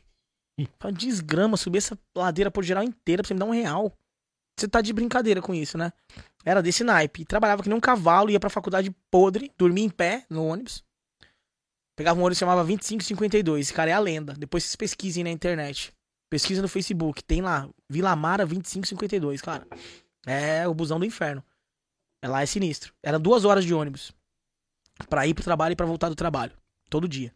Fala, desgrama, subir essa ladeira por geral inteira pra você me dar um real. Você tá de brincadeira com isso, né? Era desse naipe. Trabalhava que nem um cavalo, ia pra faculdade podre, dormia em pé no ônibus. Pegava um ônibus que chamava 2552. Esse cara é a lenda. Depois vocês pesquisem na internet. Pesquisa no Facebook. Tem lá, Vila Mara 2552, cara. É o busão do inferno. É lá é sinistro. Era duas horas de ônibus. Pra ir pro trabalho e pra voltar do trabalho. Todo dia.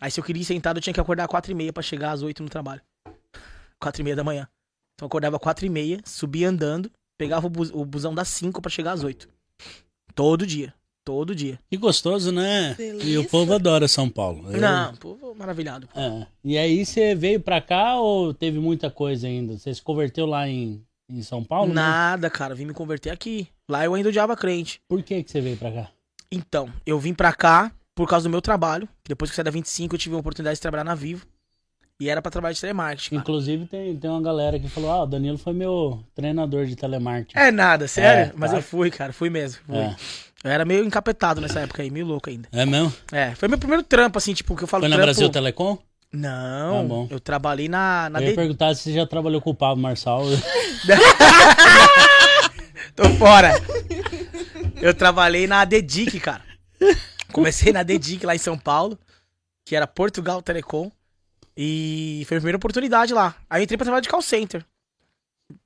Aí se eu queria ir sentado, eu tinha que acordar às quatro e meia pra chegar às oito no trabalho. Quatro e meia da manhã. Então eu acordava às quatro e meia, subia andando, pegava o, bus- o busão das cinco pra chegar às oito. Todo dia. Todo dia. Que gostoso, né? E Delícia. o povo adora São Paulo. Eu- Não, pô, maravilhado. É. E aí você veio pra cá ou teve muita coisa ainda? Você se converteu lá em, em São Paulo? né? Nada, cara. Vim me converter aqui. Lá eu ainda odiava crente. Por que, que você veio pra cá? Então, eu vim pra cá por causa do meu trabalho. Depois que eu saí da 25, eu tive a oportunidade de trabalhar na Vivo. E era pra trabalhar de telemarketing. cara. Inclusive tem, tem uma galera que falou: Ah, o Danilo foi meu treinador de telemarketing. É nada, sério. É, Mas tá. eu fui, cara. Fui mesmo. Fui. É. Eu era meio encapetado nessa época aí, meio louco ainda. É mesmo? É, foi meu primeiro trampo, assim, tipo, que eu falo Foi na trampo... Brasil Telecom? Não, Ah, bom. eu trabalhei na, na Eu ia D- perguntar se você já trabalhou com o Pablo Marçal. Tô fora. Eu trabalhei na Dedic, cara. Comecei na Dedic lá em São Paulo, que era Portugal Telecom. E foi a primeira oportunidade lá. Aí eu entrei pra trabalhar de call center.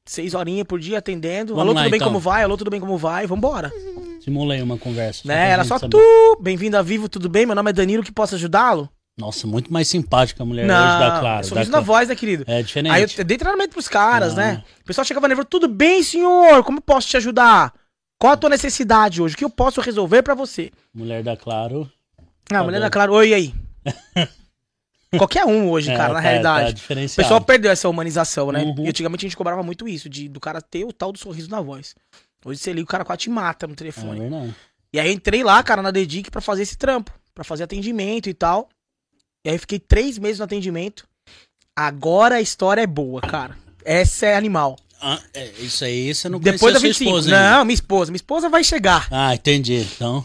Seis horinhas por dia atendendo. Vamos Alô, lá, tudo bem então. como vai? Alô, tudo bem como vai? Vambora. Simulei uma conversa. Né? Era só saber. tu. Bem-vindo a Vivo, tudo bem? Meu nome é Danilo, que posso ajudá-lo? Nossa, muito mais simpática a mulher hoje Não, da Claro. eu sou da na voz, né, querido? É diferente. Aí eu dei treinamento pros caras, Ah. né? O pessoal chegava nervoso, tudo bem, senhor? Como posso te ajudar? Qual a tua necessidade hoje? O que eu posso resolver pra você? Mulher da Claro. Ah, Tá mulher bom. da Claro, oi, aí? Qualquer um hoje, É, cara, na tá- tá realidade. o diferenciado. pessoal perdeu essa humanização, né? Uhum. E antigamente a gente cobrava muito isso, de, do cara ter o tal do sorriso na voz. Hoje você liga, o cara quase te mata no É telefone. verdade. E aí eu entrei lá, cara, na Dedic pra fazer esse trampo, pra fazer atendimento e tal. E aí eu fiquei três meses no atendimento. Agora a história é boa, cara. Essa é animal. Ah, é, isso aí você não Depois da sua 25. esposa não, minha esposa. Minha esposa vai chegar. Ah, entendi. Então,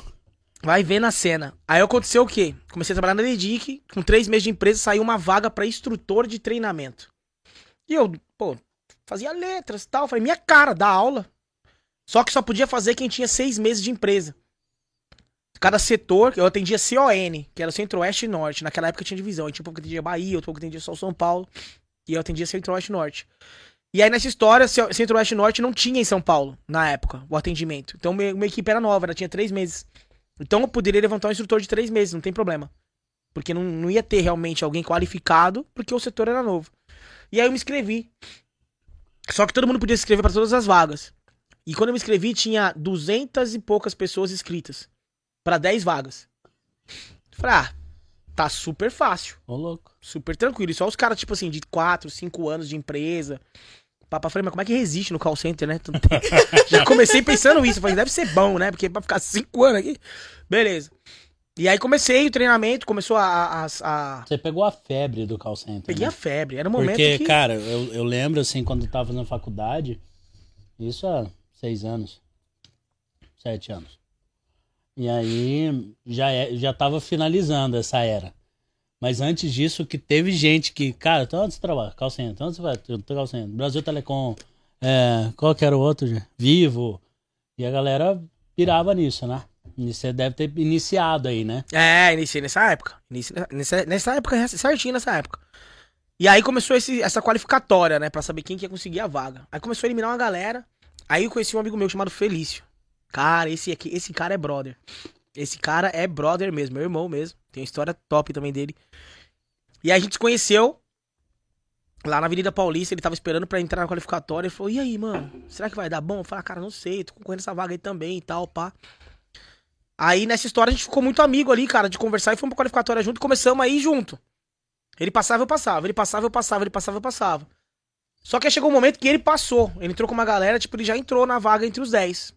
Vai ver na cena. Aí aconteceu o quê? Comecei a trabalhar na Dedic. Com três meses de empresa, saiu uma vaga pra instrutor de treinamento. E eu, pô, fazia letras e tal. Falei, minha cara, dá aula. Só que só podia fazer quem tinha seis meses de empresa. cada setor, eu atendia CON, que era Centro-Oeste e Norte. Naquela época tinha divisão. Aí, tipo, eu atendia Bahia, outro pouco atendia só São Paulo. E eu atendia Centro-Oeste e Norte. E aí, nessa história, Ce- Centro-Oeste e Norte não tinha em São Paulo, na época, o atendimento. Então, minha, minha equipe era nova, ela tinha três meses. Então, eu poderia levantar um instrutor de três meses, não tem problema. Porque não, não ia ter realmente alguém qualificado, porque o setor era novo. E aí, eu me inscrevi. Só que todo mundo podia se inscrever para todas as vagas. E quando eu me inscrevi, tinha duzentas e poucas pessoas inscritas. Pra 10 vagas. Falei, ah, tá super fácil. Ô, louco. Super tranquilo. E só os caras, tipo assim, de 4, 5 anos de empresa. Papa, falei, mas como é que resiste no call center, né? Já comecei pensando isso. Falei, deve ser bom, né? Porque pra ficar 5 anos aqui. Beleza. E aí comecei o treinamento, começou a. a, a- Você pegou a febre do call center. Peguei né? a febre. Era um momento Porque, que. cara, eu, eu lembro, assim, quando eu tava na faculdade, isso há seis anos, sete anos. E aí já, é, já tava finalizando essa era. Mas antes disso, que teve gente que, cara, então onde você trabalha? Call center, onde você vai? Call center. Brasil Telecom, é, qual que era o outro? Vivo. E a galera pirava nisso, né? Você deve ter iniciado aí, né? É, iniciei nessa época. Iniciei nessa, nessa época, certinho nessa época. E aí começou esse- essa qualificatória, né? Pra saber quem que ia conseguir a vaga. Aí começou a eliminar uma galera. Aí eu conheci um amigo meu chamado Felício. Cara, esse aqui, esse cara é brother. Esse cara é brother mesmo, meu irmão mesmo. Tem uma história top também dele. E a gente se conheceu lá na Avenida Paulista. Ele tava esperando pra entrar na qualificatória. Ele falou: E aí, mano, será que vai dar bom? Eu falei: ah, Cara, não sei, tô concorrendo essa vaga aí também e tal, pá. Aí nessa história a gente ficou muito amigo ali, cara, de conversar e fomos pra qualificatória junto e começamos aí junto. Ele passava, eu passava, ele passava, eu passava, ele passava, eu passava. Só que chegou um momento que ele passou. Ele entrou com uma galera, tipo, ele já entrou na vaga entre os 10.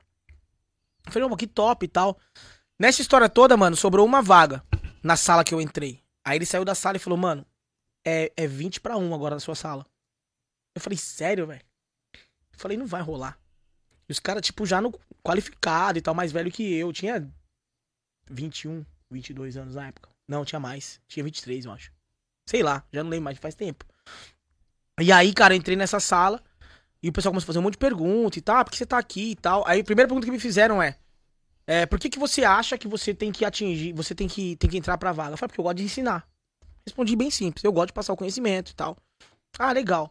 Eu falei, ô, que top e tal. Nessa história toda, mano, sobrou uma vaga na sala que eu entrei. Aí ele saiu da sala e falou, mano, é, é 20 pra 1 agora na sua sala. Eu falei, sério, velho? Eu falei, não vai rolar. E os caras, tipo, já no qualificado e tal, mais velho que eu. Tinha 21, 22 anos na época. Não, tinha mais. Tinha 23, eu acho. Sei lá, já não lembro mais, faz tempo. E aí, cara, entrei nessa sala e o pessoal começou a fazer um monte de perguntas e tal. Ah, por que você tá aqui e tal? Aí a primeira pergunta que me fizeram é: é por que, que você acha que você tem que atingir, você tem que, tem que entrar pra vaga? Eu falei, porque eu gosto de ensinar. Respondi bem simples, eu gosto de passar o conhecimento e tal. Ah, legal.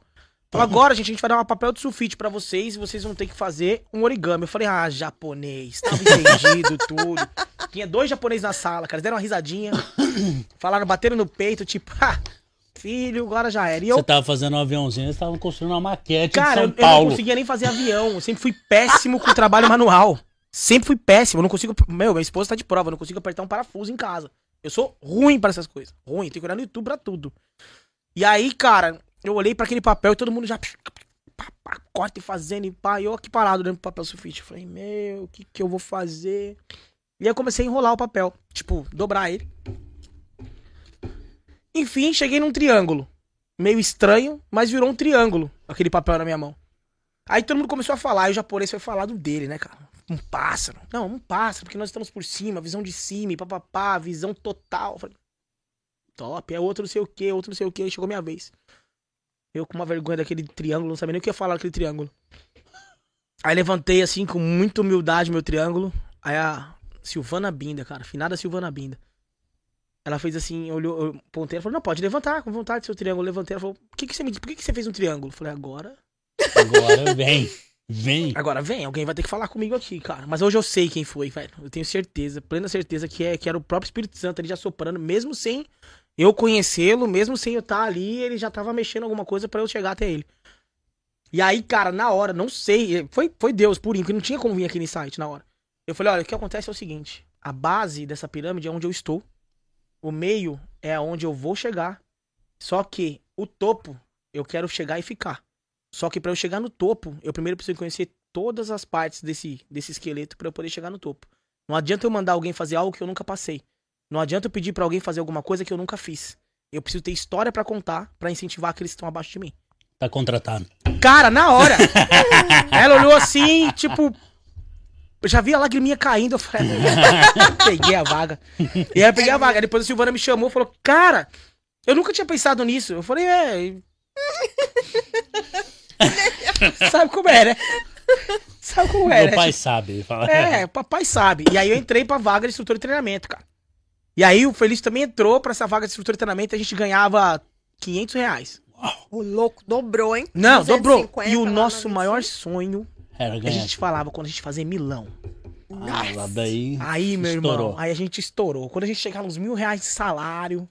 Falou, agora, gente, a gente vai dar um papel de sulfite pra vocês e vocês vão ter que fazer um origami. Eu falei, ah, japonês, tava entendido tudo. Tinha dois japoneses na sala, cara, eles deram uma risadinha, falaram, bateram no peito, tipo, ah, filho, agora já era. E eu, Você tava fazendo um aviãozinho, eles estavam construindo uma maquete cara, em eu, São eu não Paulo. conseguia nem fazer avião, eu sempre fui péssimo com trabalho manual. Sempre fui péssimo, eu não consigo, meu, minha esposa tá de prova, eu não consigo apertar um parafuso em casa. Eu sou ruim pra essas coisas, ruim, tenho que olhar no YouTube pra tudo. E aí, cara, eu olhei pra aquele papel e todo mundo já pá, pá, corta e fazendo e pá, e eu aqui parado olhando pro papel sulfite. Eu falei, meu, o que que eu vou fazer? E aí eu comecei a enrolar o papel, tipo, dobrar ele. Enfim, cheguei num triângulo. Meio estranho, mas virou um triângulo, aquele papel na minha mão. Aí todo mundo começou a falar, e o japonês foi falado dele, né, cara? Um pássaro. Não, um pássaro, porque nós estamos por cima, visão de cima, papapá, visão total. Falei, top, é outro não sei o que, outro não sei o que, chegou minha vez. Eu com uma vergonha daquele triângulo, não sabia nem o que ia falar daquele triângulo. Aí levantei assim, com muita humildade, meu triângulo. Aí a Silvana Binda, cara, finada Silvana Binda. Ela fez assim, olhou, eu pontei, ela falou, não, pode levantar, com vontade, seu triângulo. Levantei, ela falou, que, que você me por que, que você fez um triângulo? Eu falei, agora. Agora vem, vem. Agora vem, alguém vai ter que falar comigo aqui, cara. Mas hoje eu sei quem foi, velho. Eu tenho certeza, plena certeza que, é, que era o próprio Espírito Santo ali já soprando, mesmo sem eu conhecê-lo, mesmo sem eu estar ali, ele já tava mexendo alguma coisa pra eu chegar até ele. E aí, cara, na hora, não sei, foi, foi Deus purinho, que não tinha como vir aqui no site na hora. Eu falei, olha, o que acontece é o seguinte, a base dessa pirâmide é onde eu estou, o meio é aonde eu vou chegar, só que o topo eu quero chegar e ficar. Só que pra eu chegar no topo, eu primeiro preciso conhecer todas as partes desse, desse esqueleto pra eu poder chegar no topo. Não adianta eu mandar alguém fazer algo que eu nunca passei. Não adianta eu pedir pra alguém fazer alguma coisa que eu nunca fiz. Eu preciso ter história pra contar pra incentivar aqueles que estão abaixo de mim. Tá contratado. Cara, na hora. ela olhou assim, tipo. Eu já vi a lagriminha caindo. Eu falei, peguei a vaga. E aí eu peguei a vaga. Depois a Silvana me chamou e falou: Cara, eu nunca tinha pensado nisso. Eu falei, é. Sabe como é, né? sabe como é, Meu né? pai sabe. Ele fala, É, papai sabe. E aí eu entrei pra vaga de instrutor de treinamento, cara. E aí o Felício também entrou pra essa vaga de instrutor de treinamento e a gente ganhava 500 reais. O louco dobrou, hein? Não, dobrou. 250 E o nosso no maior 25. sonho, Era a ganhar. gente falava quando a gente fazia milão. Ah, lá daí. Aí, meu Estourou. irmão, aí a gente estourou. Quando a gente chegava nos mil reais de salário,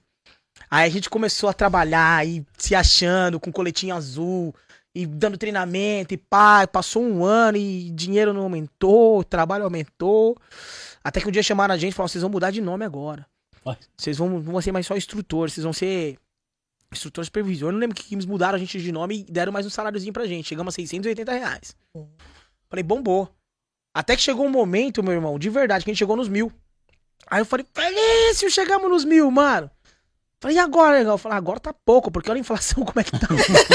aí a gente começou a trabalhar e se achando com coletinho azul e dando treinamento e pá, passou um ano e dinheiro não aumentou, trabalho aumentou. Até que um dia chamaram a gente e falaram: vocês vão mudar de nome agora. Vocês vão, não vão ser mais só instrutor, vocês vão ser instrutor supervisor. Eu não lembro que eles mudaram a gente de nome e deram mais um saláriozinho pra gente. Chegamos a 680 reais. Falei, bombou. Até que chegou um momento, meu irmão, de verdade, que a gente chegou nos mil. Aí eu falei, Felício, chegamos nos mil, mano. Falei, e agora, legal? Eu falei, agora tá pouco, porque olha a inflação como é que tá.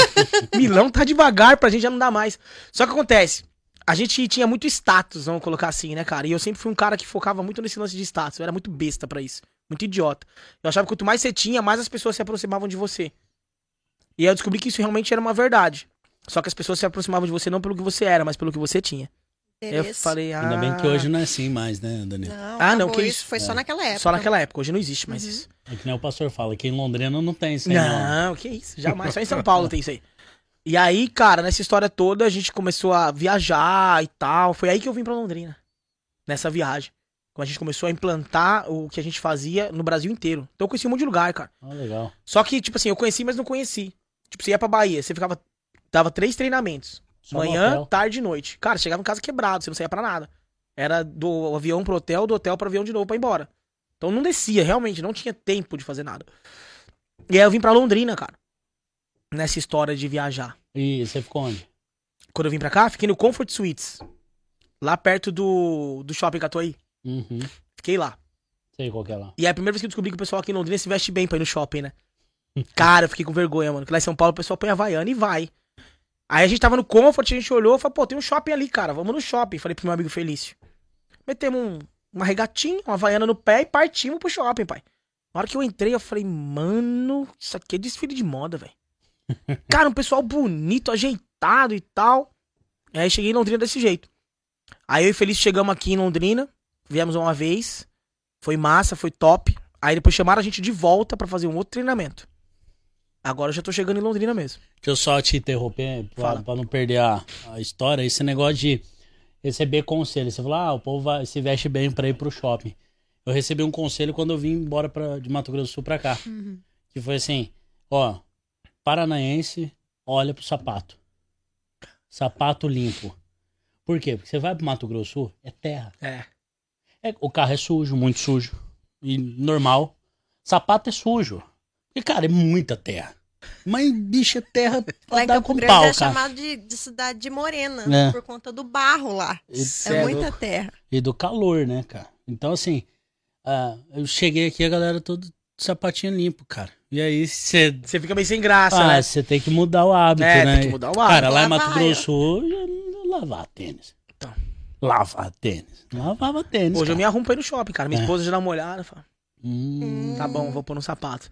Milão tá devagar, pra gente já não dá mais. Só que acontece, a gente tinha muito status, vamos colocar assim, né, cara? E eu sempre fui um cara que focava muito nesse lance de status. Eu era muito besta pra isso. Muito idiota. Eu achava que quanto mais você tinha, mais as pessoas se aproximavam de você. E aí eu descobri que isso realmente era uma verdade. Só que as pessoas se aproximavam de você não pelo que você era, mas pelo que você tinha. Eu falei, ah. Ainda bem que hoje não é assim mais, né, Daniel? Não, Ah, não, que isso. Foi só naquela época. Só naquela época, hoje não existe mais Uhum. isso. É que nem o pastor fala, que em Londrina não tem isso aí, não. Não, que isso, jamais. Só em São Paulo tem isso aí. E aí, cara, nessa história toda, a gente começou a viajar e tal. Foi aí que eu vim pra Londrina. Nessa viagem. Quando a gente começou a implantar o que a gente fazia no Brasil inteiro. Então eu conheci um monte de lugar, cara. Ah, legal. Só que, tipo assim, eu conheci, mas não conheci. Tipo, você ia pra Bahia, você ficava. Dava três treinamentos. Só manhã, tarde e noite. Cara, chegava em casa quebrado, você não saía pra nada. Era do avião pro hotel, do hotel pro avião de novo pra ir embora. Então não descia, realmente, não tinha tempo de fazer nada. E aí eu vim pra Londrina, cara. Nessa história de viajar. E você ficou onde? Quando eu vim pra cá, fiquei no Comfort Suites. Lá perto do, do shopping Catuaí. Uhum. Fiquei lá. Sei qual que é lá. E é a primeira vez que eu descobri que o pessoal aqui em Londrina se veste bem pra ir no shopping, né? Cara, eu fiquei com vergonha, mano. Que lá em São Paulo o pessoal põe Havaiana e vai. Aí a gente tava no Comfort, a gente olhou e falou, pô, tem um shopping ali, cara. Vamos no shopping. Falei pro meu amigo Felício. Metemos um, uma regatinha, uma Havaiana no pé e partimos pro shopping, pai. Na hora que eu entrei, eu falei, mano, isso aqui é desfile de moda, velho. Cara, um pessoal bonito, ajeitado e tal. E aí cheguei em Londrina desse jeito. Aí eu e Felício chegamos aqui em Londrina. Viemos uma vez. Foi massa, foi top. Aí depois chamaram a gente de volta pra fazer um outro treinamento. Agora eu já tô chegando em Londrina mesmo. Deixa eu só te interromper pra não perder a, a história. Esse negócio de receber conselho. Você falou, ah, o povo vai, se veste bem pra ir pro shopping. Eu recebi um conselho quando eu vim embora pra, de Mato Grosso do Sul pra cá. Que foi assim, ó, paranaense, olha pro sapato. Sapato limpo. Por quê? Porque você vai pro Mato Grosso do Sul, é terra. É. É, o carro é sujo, muito sujo. E normal. Sapato é sujo. E, cara, é muita terra. Mas, bicho, é terra Lá pra em dar com Grande pau, é cara. chamado de, de cidade de morena, É. por conta do barro lá. E, É Cê muita terra. e do calor, né, cara? Então, assim, ah, eu cheguei aqui, a galera todo de sapatinho limpo, cara. E aí, você Você fica meio sem graça, ah, né? você tem que mudar o hábito, É, né? tem que mudar o Cara, hábito. lá em Mato Grosso eu ia lavar tênis. Então. Lavar tênis. Lavava tênis, Hoje eu cara. me arrumo pra ir no shopping, cara. Minha É. esposa já dá uma olhada. Fala, Hum, tá bom, vou pôr no sapato.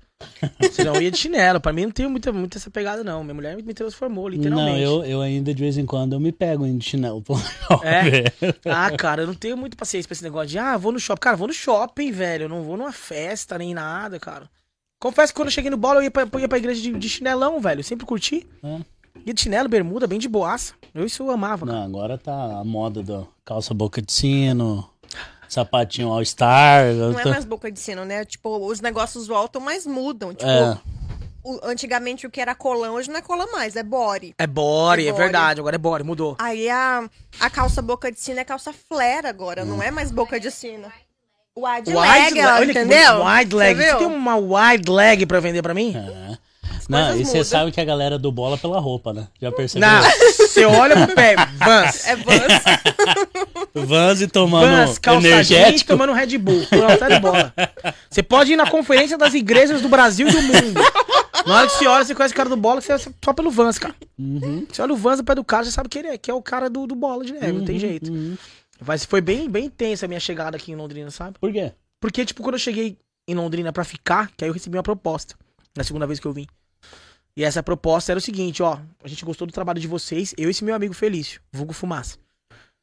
Senão eu ia de chinelo. Pra mim não tem muita, muita essa pegada, não. Minha mulher me transformou, não, literalmente. eu, eu ainda de vez em quando eu me pego em chinelo. pô. É? Ah, cara, eu não tenho muita paciência pra esse negócio de, ah, vou no shopping. Cara, vou no shopping, velho. Eu não vou numa festa nem nada, cara. Confesso que quando eu cheguei no bola, eu ia pra, eu ia pra igreja de, de chinelão, velho. Eu sempre curti. É. Ia de chinelo, bermuda, bem de boaça. Eu isso eu amava, cara. Não, agora tá a moda do calça boca de sino, sapatinho All Star. Não é tô- mais boca de sino, né? Tipo, os negócios voltam, mas mudam. Tipo, É. o- antigamente o que era colão, hoje não é colã mais, é body. É body, É é body. verdade. Agora é body, mudou. Aí a, a calça boca de sino é calça flare agora, não é mais boca de sino. Wide, leg, leg, que entendeu? Wide leg. Você tem uma wide leg pra vender pra mim? É. Não, e você sabe que a galera do bola pela roupa, né? Já percebeu? Não, você olha pro pé, Vans. É Vans. Vans e tomando Vans, calça jeans, energético. tomando Red Bull. Pronto, tá de bola. Você pode ir na conferência das igrejas do Brasil e do mundo. Na hora que você olha, você conhece o cara do bola, você é só pelo Vans, cara. Uhum, Você olha o Vans no pé do cara, já sabe que ele é, que é o cara do, do bola de neve, não tem uhum, jeito. uhum. Mas foi bem, bem intensa a minha chegada aqui em Londrina, sabe? Por quê? Porque, tipo, quando eu cheguei em Londrina pra ficar, que aí eu recebi uma proposta. Na segunda vez que eu vim. E essa proposta era o seguinte, ó. A gente gostou do trabalho de vocês, eu e esse meu amigo Felício, vulgo Fumaça.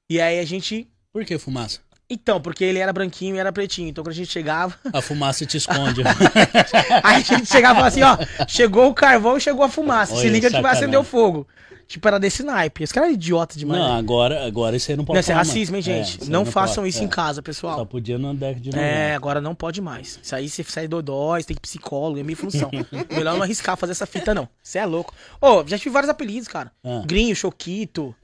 E aí a gente. Por que fumaça? Então, porque ele era branquinho e era pretinho. Então quando a gente chegava. A fumaça te esconde. Aí a gente chegava e falava assim, ó, chegou o carvão e chegou a fumaça. Se liga que vai sacanagem. acender o fogo. Tipo, era desse naipe. Esse cara é idiota demais. não, né? agora, agora isso aí não pode Não, isso é racismo, hein, É, gente? isso aí não, façam pode, isso é. em casa, pessoal. Só podia na década de 90. É, agora não pode mais. Isso aí você sai dodói, você tem que ir psicólogo, é minha função. Melhor não arriscar fazer essa fita, não. Você é louco. Ô, já tive vários apelidos, cara. Ah. Grinho, Choquito.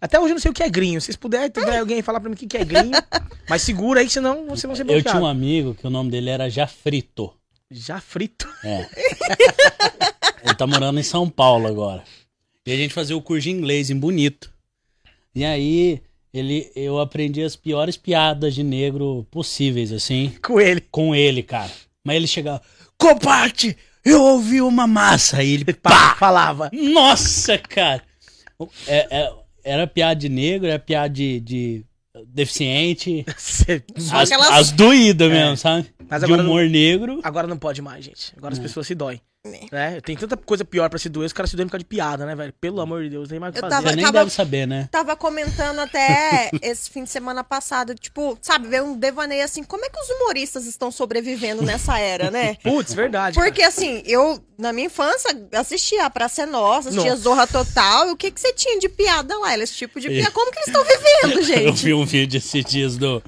Até hoje eu não sei o que é grinho. Se vocês puderem, tiver alguém falar pra mim o que é grinho. mas segura aí, senão você não se Eu bloqueado. tinha um amigo que o nome dele era Jafrito. Já frito. É. Ele tá morando em São Paulo agora. E a gente fazia o curso de inglês em Bonito. E aí, ele, eu aprendi as piores piadas de negro possíveis, assim, Com ele. com ele, cara. Mas ele chegava, Coparte, eu ouvi uma massa. Aí ele, Pá, pá! falava. Nossa, cara! É- é- era piada de negro, era piada de, de deficiente. As, aquelas- as doídas mesmo, sabe? Mas de agora humor negro. Agora não pode mais, gente. Agora as É. pessoas se doem. Né. Né? Tem tanta coisa pior pra se doer, os caras se doem por causa de piada, né, velho? Pelo amor de Deus, não tem mais o que Eu fazer. tava- Você nem tava- deve saber, né? Tava comentando até esse fim de semana passado, tipo, sabe, ver um devaneio assim, como é que os humoristas estão sobrevivendo nessa era, né? Putz, verdade. cara. Porque assim, eu, na minha infância, assistia a Praça é Nossa, assistia Nossa. Zorra Total, e o que que você tinha de piada lá? Esse tipo de piada, como que eles estão vivendo, Eu gente? vi um vídeo esses dias do,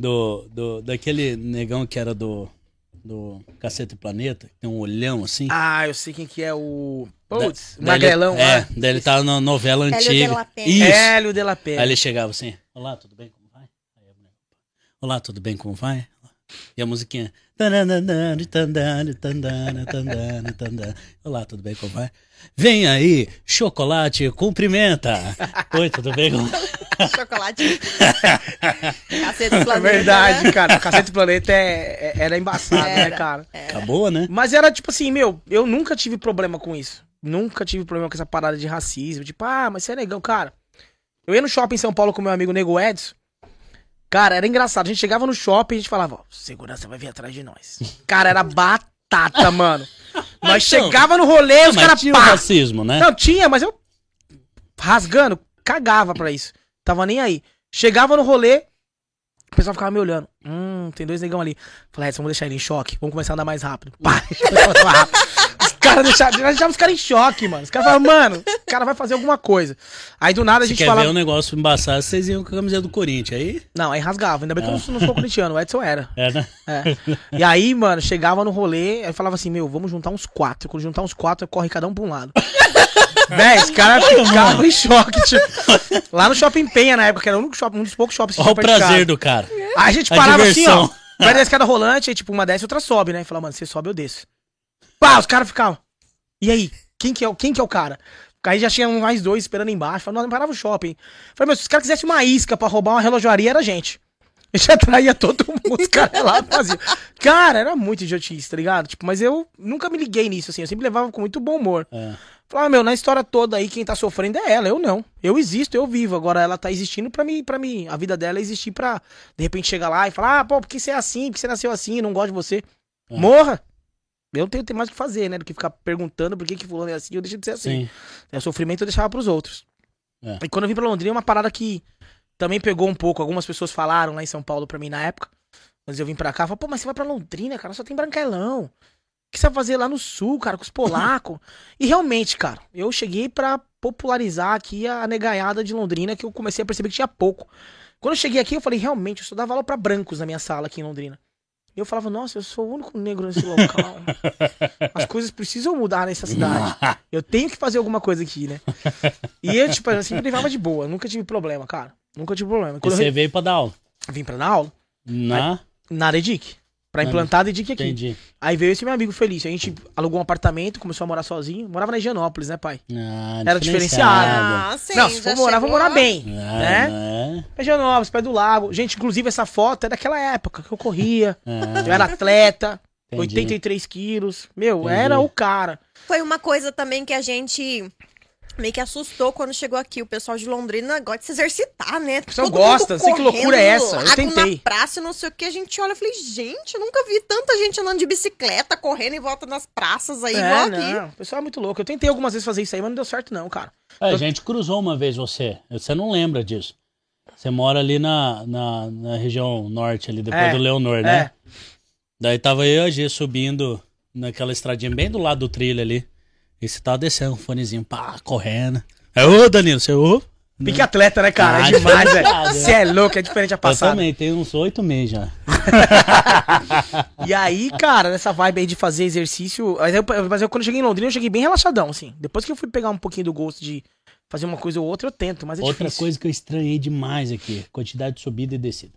do, do. daquele negão que era do. Do Cacete Planeta, que tem um olhão assim. Ah, eu sei quem que é o. Putz, ele- Magrelão, É, né? daí ele tava na novela Hélio de antiga. la Penha. Isso. Hélio de la Aí ele chegava assim: Olá, tudo bem? Como vai? Aí a mulher, Olá, tudo bem? Como vai? E a musiquinha. Olá, tudo bem? Como vai? Vem aí, chocolate, cumprimenta. Oi, tudo bem? Chocolate. Cacete do É planeta, verdade, né? cara. Cacete do Planeta é, é- era embaçado, né, Era. cara? Acabou, né? Mas era tipo assim, meu, eu nunca tive problema com isso. Nunca tive problema com essa parada de racismo. Tipo, ah, mas você é negão, cara. Eu ia no shopping em São Paulo com meu amigo Nego Edson. Cara, era engraçado. A gente chegava no shopping e a gente falava, ó, segurança vai vir atrás de nós. Cara, era batata, mano. Nós Então, chegava no rolê, os Mas caras tinha pá. racismo, né? Não, tinha, mas eu rasgando, cagava pra isso. Tava nem aí. Chegava no rolê, o pessoal ficava me olhando. Hum, tem dois negão ali. Falei, Edson, vamos deixar ele em choque. Vamos começar a andar mais rápido. Pá, caras deixavam, deixavam os caras em choque, mano. Os caras falavam, mano, o cara vai fazer alguma coisa. Aí do nada a gente quer falava. ver um negócio embaçado, vocês iam com a camiseta do Corinthians. Aí, Não, aí rasgava. Ainda bem que eu não, não sou corintiano, o Edson era. é, né? É. E aí, mano, chegava no rolê, aí falava assim, meu, vamos juntar uns quatro. Quando juntar uns quatro, corre cada um pra um lado. Véi, os caras ficavam em choque, tipo. Lá no Shopping Penha, na época, que era o único shopping, um dos poucos shoppings que Olha o perto prazer do cara. Aí a gente a parava assim, ó. diversão. Vai da escada rolante, aí tipo, uma desce e outra sobe, né? E falava, mano, você sobe, eu desço. Pá, os caras ficavam. E aí? Quem que é, o- quem que é o cara? Aí já tinha mais dois esperando embaixo. Falei, não, parava o shopping. Falei, meu, se os caras quisessem uma isca pra roubar uma relojoaria, era a gente. A gente atraía todo mundo, os caras lá faziam. Cara, era muito idiotice, tá ligado? Tipo, mas eu nunca me liguei nisso, assim. Eu sempre levava com muito bom humor. É. Falava, meu, na história toda aí, quem tá sofrendo é ela, eu não. Eu existo, eu vivo. Agora ela tá existindo pra mim, para mim. A vida dela é existir pra, de repente, chegar lá e falar, ah, pô, por que você é assim? Por que você nasceu assim? Não gosto de você. É. Morra! Eu tenho, tenho mais o que fazer, né? Do que ficar perguntando por que, que fulano é assim, eu deixo de ser assim. Sim. É, o sofrimento eu deixava pros outros. É. E quando eu vim pra Londrina, é uma parada que também pegou um pouco. Algumas pessoas falaram lá em São Paulo pra mim na época. Mas eu vim pra cá, falaram, pô, mas você vai pra Londrina, cara, só tem branquelão. O que você vai fazer lá no sul, cara, com os polacos? e realmente, cara, eu cheguei pra popularizar aqui a negaiada de Londrina, que eu comecei a perceber que tinha pouco. Quando eu cheguei aqui, eu falei, realmente, eu só dava aula pra brancos na minha sala aqui em Londrina. Eu falava, nossa, eu sou o único negro nesse local. As coisas precisam mudar nessa cidade. Eu tenho que fazer alguma coisa aqui, né? E eu, tipo, eu sempre levava de boa. Nunca tive problema, cara. Nunca tive problema. Quando você veio pra dar aula. vim pra dar aula, Na... na Aredic. Pra implantar Aredic aqui. Entendi. Aí veio esse meu amigo Felício. A gente alugou um apartamento, começou a morar sozinho. Morava na Higienópolis, né, pai? Ah, Era Ah, sim, não, se for morar, vou chegou- morar bem. Ah, né? né? Higienópolis, Pé do Lago. Gente, inclusive essa foto é daquela época que eu corria. Ah, Eu era atleta, entendi. 83 quilos. Meu, Entendi. era o cara. Foi uma coisa também que a gente meio que assustou quando chegou aqui. O pessoal de Londrina gosta de se exercitar, né? O pessoal gosta, não sei que loucura é essa, eu tentei. na praça, não sei o que. A gente olha e falei, gente, eu nunca vi tanta gente andando de bicicleta, correndo em volta nas praças aí, igual é, aqui. não. O pessoal é muito louco. Eu tentei algumas vezes fazer isso aí, mas não deu certo, não, cara. A gente cruzou uma vez você. Você não lembra disso. Você mora ali na, na, na região norte, ali, depois É, do Leonor, né? É. Daí tava eu e a G subindo naquela estradinha bem do lado do trilho ali. E você tava descendo, um fonezinho, pá, correndo. Aí, ô Danilo, você, ô? Pique atleta, né, cara? Ah, é demais, velho. diferenciado, Você é louco, é diferente a Eu passada. também, tem uns oito meses já. E aí, cara, nessa vibe aí de fazer exercício. Mas eu, mas eu quando eu cheguei em Londrina, eu cheguei bem relaxadão, assim. Depois que eu fui pegar um pouquinho do gosto de fazer uma coisa ou outra, eu tento, mas é Outra difícil. coisa que eu estranhei demais aqui, quantidade de subida e descida.